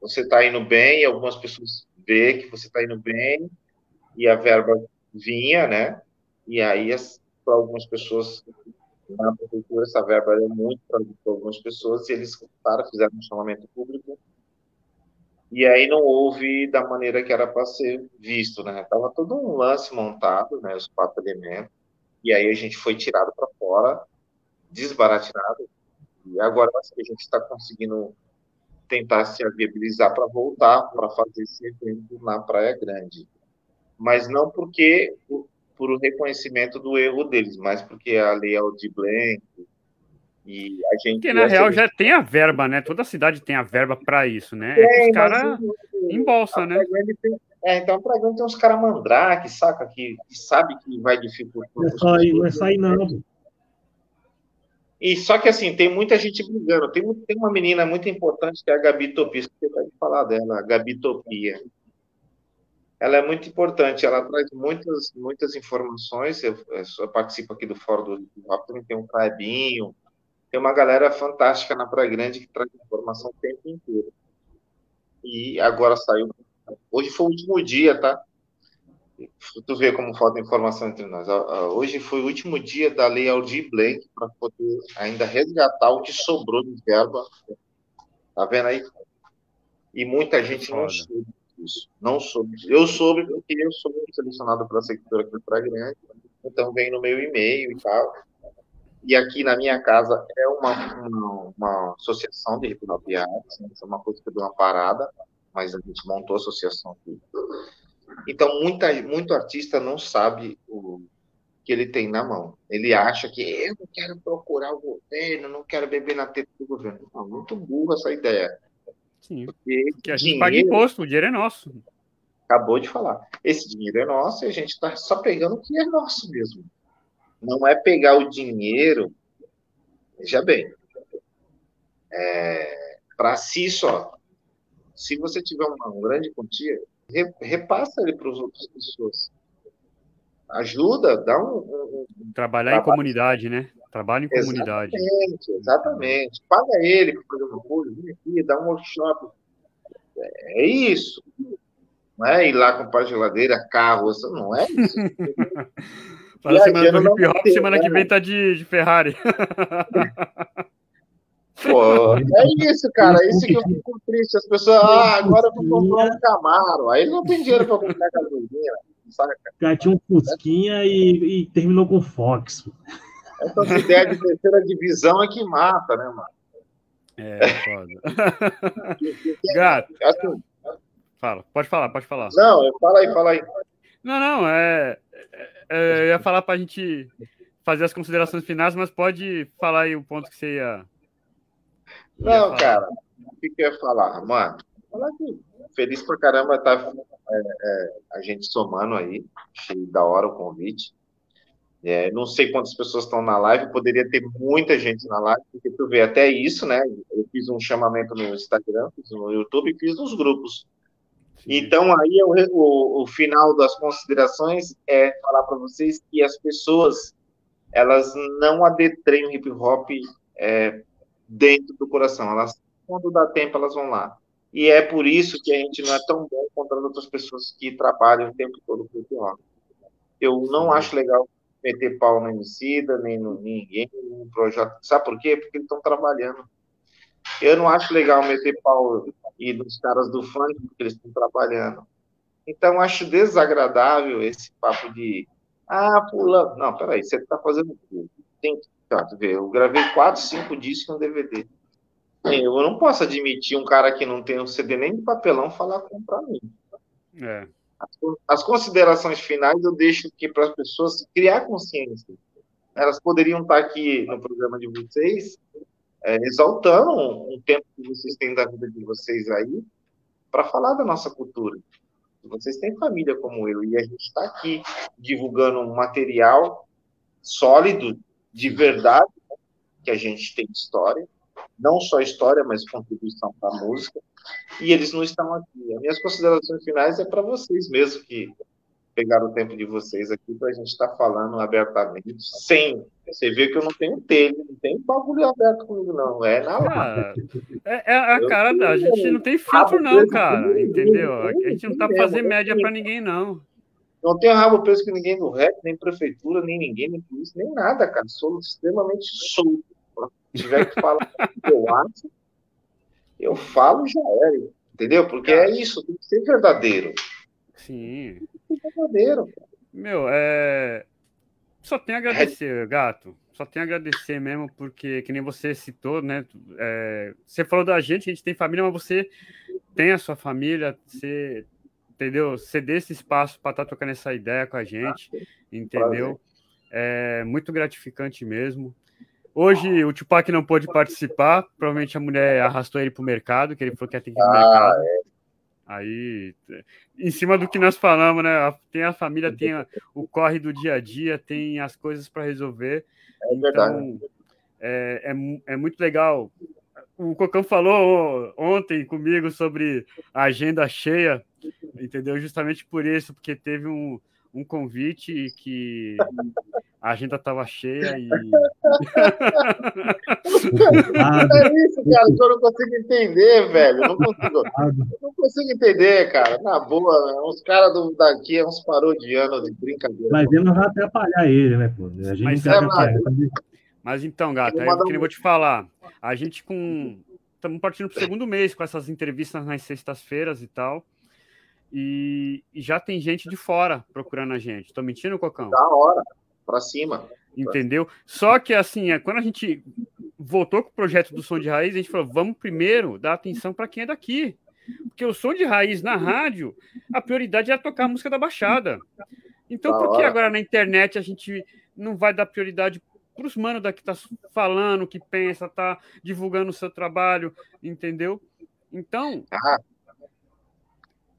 você está indo bem, e algumas pessoas vê que você está indo bem, e a verba vinha, né? E aí, para algumas pessoas na prefeitura, essa verba é muito para algumas pessoas, e eles para, fizeram um chamamento público, e aí não houve da maneira que era para ser visto, né? Estava todo um lance montado, né? Os quatro elementos, e aí a gente foi tirado para fora, desbaratinado, e agora que a gente está conseguindo tentar se viabilizar para voltar para fazer esse evento na Praia Grande. Mas não porque por, o reconhecimento do erro deles, mas porque a lei Aldir Blanc e a gente. Porque na real já tem a verba, né? Toda cidade tem a verba para isso, né? É, os caras embolsa, né? Tem, é, então a Praia Grande tem uns caras mandrake, saca? Que, que sabe que vai dificultar. Não é só aí, não é só aí, não. E só que assim, tem muita gente brigando. Tem, tem uma menina muito importante que é a Gabi Topia. Você pode falar dela, a Gabi Topia. Ela é muito importante, ela traz muitas, muitas informações. Eu, eu participo aqui do Fórum do Hop, tem um Clabinho, tem uma galera fantástica na Praia Grande que traz informação o tempo inteiro. E agora saiu. Hoje foi o último dia, tá? Tu vê como falta informação entre nós. Hoje foi o último dia da Lei Aldir Blanc para poder ainda resgatar o que sobrou de verba. Tá vendo aí? E muita gente não soube Não soube. Eu soube porque eu sou selecionado para a secretária aqui para Grande, então vem no meu e-mail e tal. E aqui na minha casa é uma, uma, uma associação de hipnopiados, né? isso é uma coisa que deu uma parada, mas a gente montou a associação aqui. Então, muita, muito artista não sabe o que ele tem na mão. Ele acha que eu não quero procurar o governo, não quero beber na teta do governo. Não, muito burra essa ideia. Sim, porque, porque a gente dinheiro, paga imposto, o dinheiro é nosso. Acabou de falar. Esse dinheiro é nosso e a gente está só pegando o que é nosso mesmo. Não é pegar o dinheiro, veja bem, é, para si só. Se você tiver uma, uma grande quantia, repassa ele para as outras pessoas. Ajuda, dá um. um, um Trabalhar trabalho. em comunidade, né? Trabalho em comunidade. Exatamente, exatamente. Paga ele para fazer uma coisa, vem aqui, dá um workshop. É isso. Não é ir lá comprar geladeira, carro, isso não é isso. Para semana do hip hop, semana que vem tá de, de Ferrari. Pô, é isso, cara. É isso que eu fico triste. As pessoas, ah, agora eu vou comprar um Camaro. Aí não tem dinheiro para comprar gasolina, saca? Cara, tinha um Fusquinha e, e terminou com Fox. Essa ideia de terceira divisão é que mata, né, mano? É, foda. (laughs) Gato. Assim, fala, pode falar, pode falar. Não, fala aí, fala aí. Não, não, é. é eu ia falar para a gente fazer as considerações finais, mas pode falar aí o ponto que você ia. Não, cara, o que, que eu ia falar? Mano, falar aqui. Feliz pra caramba tá é, é, a gente somando aí. Achei da hora o convite. É, não sei quantas pessoas estão na live, poderia ter muita gente na live, porque tu vê até isso, né? Eu fiz um chamamento no Instagram, fiz no YouTube e fiz nos grupos. Então, aí o, o, o, final das considerações é falar para vocês que as pessoas elas não adetrem o hip hop é, dentro do coração. Elas, quando dá tempo, elas vão lá. E é por isso que a gente não é tão bom contra outras pessoas que trabalham o tempo todo com hip hop. Eu não acho legal meter pau no Emicida, nem no ninguém, no projeto. Sabe por quê? Porque eles estão trabalhando. Eu não acho legal meter pau e dos caras do funk, porque eles estão trabalhando. Então, acho desagradável esse papo de ah, fulano. Não, peraí, você está fazendo tudo. Tem que tá, ver. Eu gravei quatro, cinco discos em um DVD. Eu não posso admitir um cara que não tem um CD nem de papelão falar contra mim. É. As, considerações finais eu deixo aqui para as pessoas criar consciência. Elas poderiam estar aqui no programa de vocês é, exaltando um, tempo que vocês têm da vida de vocês aí para falar da nossa cultura. Vocês têm família como eu e a gente está aqui divulgando um material sólido, de verdade, que a gente tem história, não só história, mas contribuição para a música, e eles não estão aqui. As minhas considerações finais é para vocês mesmo que pegaram o tempo de vocês aqui para a gente estar tá falando abertamente, sem. Você vê que eu não tenho telha, não tem bagulho aberto comigo, não. É na hora. É, é a cara da. A gente não tem filtro, não, cara. Entendeu? A gente não tá fazendo média para ninguém, não. Não tenho rabo preso com ninguém do REC, nem prefeitura, nem ninguém, nem polícia, nem nada, cara. Sou extremamente solto. Se tiver que falar o que eu acho, eu falo e já era. Entendeu? Porque é isso, tem que ser verdadeiro. Sim. Verdadeiro. Meu, é. Só tem a agradecer, gato. Só tem a agradecer mesmo, porque, que nem você citou, né? É... Você falou da gente, a gente tem família, mas você tem a sua família, você, entendeu? Você dê esse espaço para estar tá trocando essa ideia com a gente, entendeu? É muito gratificante mesmo. Hoje o Tupac não pôde participar, provavelmente a mulher arrastou ele para o mercado, que ele falou que ia ter que ir pro ah, mercado. É. Aí, em cima do que nós falamos, né? Tem a família, tem a, o corre do dia a dia, tem as coisas para resolver. É então, é, é, é muito legal. O Cocão falou ontem comigo sobre a agenda cheia, entendeu? Justamente por isso, porque teve um, um convite que a agenda estava cheia e. é isso, cara, que eu não consigo entender, velho. Eu não consigo, eu não consigo entender, cara. Na boa, uns caras daqui, uns parodianos de brincadeira. Mas ele não vai atrapalhar ele, né, pô? A gente mas, é, mas... mas então, gato, aí eu vou te falar. A gente com. Estamos partindo para o segundo mês com essas entrevistas nas sextas-feiras e tal. E, e, já tem gente de fora procurando a gente. Tô mentindo, Cocão? Da hora, para cima. Entendeu? Só que, assim, é, quando a gente voltou com o projeto do som de raiz, a gente falou: vamos primeiro dar atenção para quem é daqui. Porque o som de raiz na rádio, a prioridade é tocar a música da Baixada. Então, da por que hora. agora na internet a gente não vai dar prioridade para os manos daqui tá falando, que pensa, tá divulgando o seu trabalho, entendeu? Então, ah,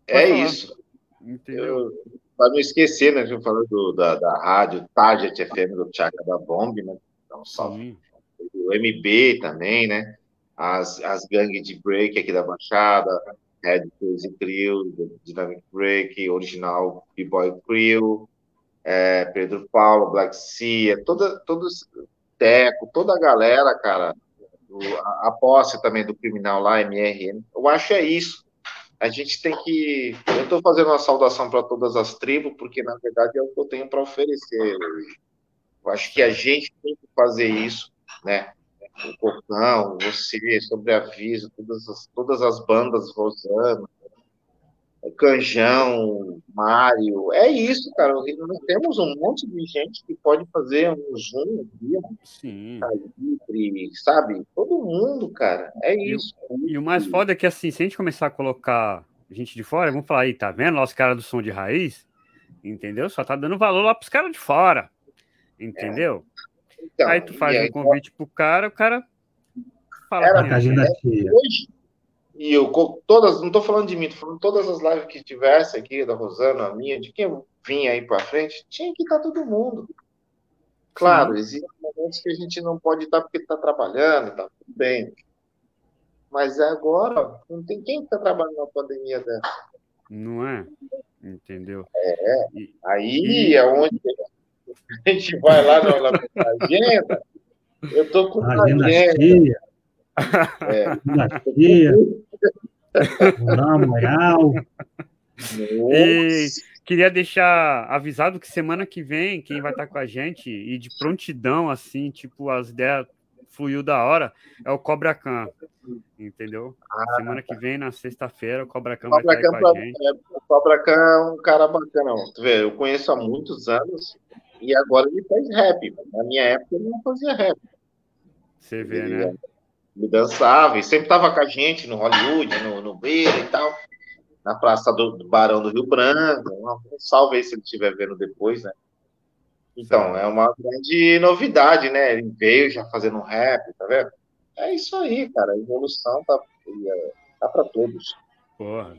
é falar. isso. Para não esquecer, né? Eu falando do, da, da rádio Target FM do Tchaca da Bomb, né? Então, salve. O MB também, né? As, as gangues de break aqui da Baixada, Red Crazy Crew, Dynamic Break, original B-Boy Crew, é, Pedro Paulo, Black Sea, toda, todos, Teco, toda a galera, cara, a, a posse também do criminal lá, MRN, eu acho é isso a gente tem que. Eu estou fazendo uma saudação para todas as tribos, porque na verdade é o que eu tenho para oferecer. Eu acho que a gente tem que fazer isso, né? O Cortão, você, sobre aviso, todas as, todas as bandas Rosana, Canjão, Mário, é isso, cara. Nós temos um monte de gente que pode fazer um Zoom, Sim. Livre, sabe? Todo mundo, cara. É isso. E, e, o mais foda é que, assim, se a gente começar a colocar gente de fora, vamos falar aí, tá vendo? Nosso cara do som de raiz, entendeu? Só tá dando valor lá pros caras de fora, entendeu? É. Então, aí tu faz aí, um convite pro cara, o cara fala. Era, a agenda cheia. Hoje, e eu, todas, não estou falando de mim, estou falando de todas as lives que tivesse aqui, da Rosana, a minha, de quem vinha aí para frente, tinha que estar tá todo mundo. Claro, existem momentos que a gente não pode estar porque está trabalhando, está tudo bem. Mas agora, não tem quem está trabalhando na pandemia dessa. Não é? Entendeu? É. E, aí e... é onde a gente vai lá na, na (laughs) agenda. Eu estou com a agenda. agenda. É. Moral. E queria deixar avisado que semana que vem, quem vai estar com a gente e de prontidão, assim, tipo, as ideias fluiu da hora, é o Cobra Khan. Entendeu? Ah, semana que vem, na sexta-feira, o Cobra Khan Cobra vai estar com a gente. É, o Cobra Khan é um cara bacana. Tu vê, eu conheço há muitos anos e agora ele faz rap. Na minha época ele não fazia rap. Você vê, ele, né? Ele dançava e sempre estava com a gente no Hollywood, no, no Beira e tal, na Praça do, do Barão do Rio Branco. Um salve aí se ele estiver vendo depois, né? Então, é uma grande novidade, né? Ele veio já fazendo um rap, tá vendo? É isso aí, cara. A evolução tá, tá para todos. Porra,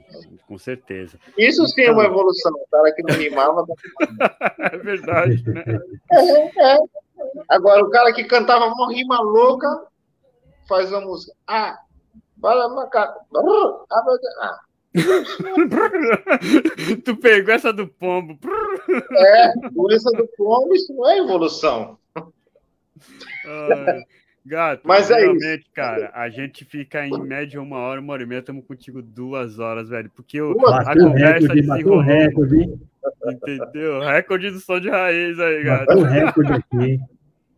com certeza. Isso sim é uma então evolução. O cara que não rimava. (laughs) é verdade, né? É, é. Agora, o cara que cantava uma rima louca, faz uma música. Ah, fala macaco. Ah, tu pegou essa do pombo. É, essa do pombo, isso não é evolução. Gato, Mas é realmente, isso. cara, a gente fica em média uma hora, uma hora e meia, estamos contigo duas horas, velho. Porque eu, a conversa recorde, desenrolou. Recorde. Entendeu? Recorde do som de raiz aí, gato. o recorde aqui.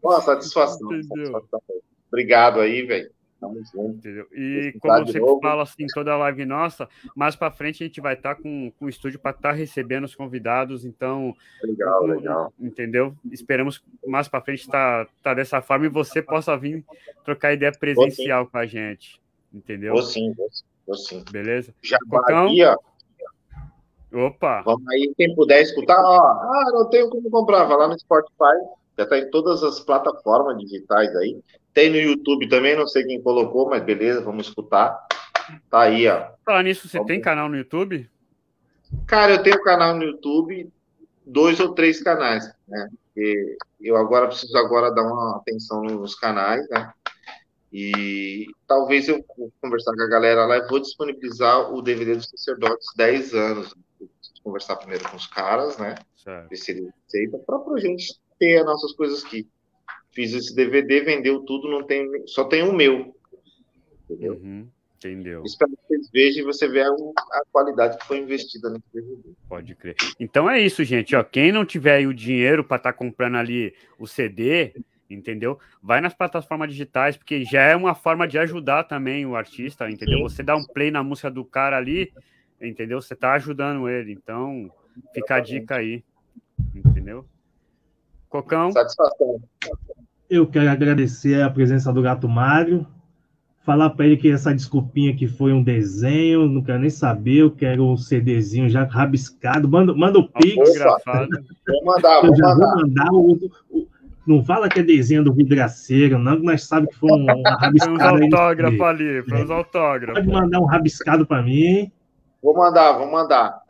Boa, satisfação. satisfação. Obrigado aí, velho. Tamo junto. E como você fala assim, toda a live nossa, mais para frente a gente vai estar tá com, com o estúdio para estar tá recebendo os convidados, então. Legal, legal. Entendeu? Esperamos mais para frente estar tá, tá dessa forma e você possa vir trocar ideia presencial com a gente. Entendeu? Vou sim, vou sim. Vou sim. Beleza? Já então, aqui, ó. Opa! Vamos aí, quem puder escutar, ó. Ah, não tenho como comprar, vai lá no Spotify, já está em todas as plataformas digitais aí. Tem no YouTube também, não sei quem colocou, mas beleza, vamos escutar. Tá aí, ó. Falar nisso, você vamos... tem canal no YouTube? Cara, eu tenho canal no YouTube, dois ou três canais, né? porque eu agora preciso agora dar uma atenção nos canais, né? E talvez eu conversar com a galera lá e vou disponibilizar o DVD dos sacerdotes 10 anos. Preciso conversar primeiro com os caras, né? Ver se ele aceita, para a gente ter as nossas coisas aqui. Fiz esse DVD, vendeu tudo, não tem, só tem o meu. Entendeu? Uhum. Entendeu? Espero que vocês vejam e você veja a qualidade que foi investida nesse DVD. Pode crer. Então é isso, gente. Ó, quem não tiver o dinheiro para estar tá comprando ali o CD, entendeu? Vai nas plataformas digitais, porque já é uma forma de ajudar também o artista, entendeu? Você dá um play na música do cara ali, entendeu? Você tá ajudando ele. Então, fica a dica aí, entendeu? Cocão. Satisfação. Eu quero agradecer a presença do Gato Mário falar para ele que essa desculpinha que foi um desenho, não quero nem saber, eu quero um CDzinho já rabiscado, manda, manda o Pix. Vou mandar, vou mandar. Vou mandar o, o, não fala que é desenho do vidraceiro, não, mas sabe que foi um, um rabiscado. Foi uns autógrafos ali, foi uns autógrafos. Pode mandar um rabiscado para mim. Vou mandar, vou mandar.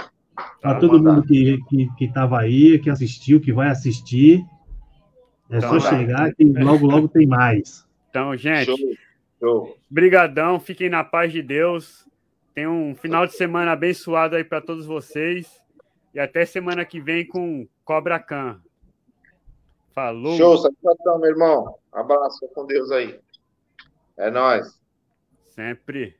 Para todo mandar. mundo que, que, que tava aí, que assistiu, que vai assistir. É então, só chegar que logo, logo tem mais. Então, gente, Show. Brigadão, fiquem na paz de Deus. Tenham um final de semana abençoado aí para todos vocês. E até semana que vem com Cobra Khan. Falou. Show, satisfação, meu irmão. Abraço com Deus aí. É nós. Sempre.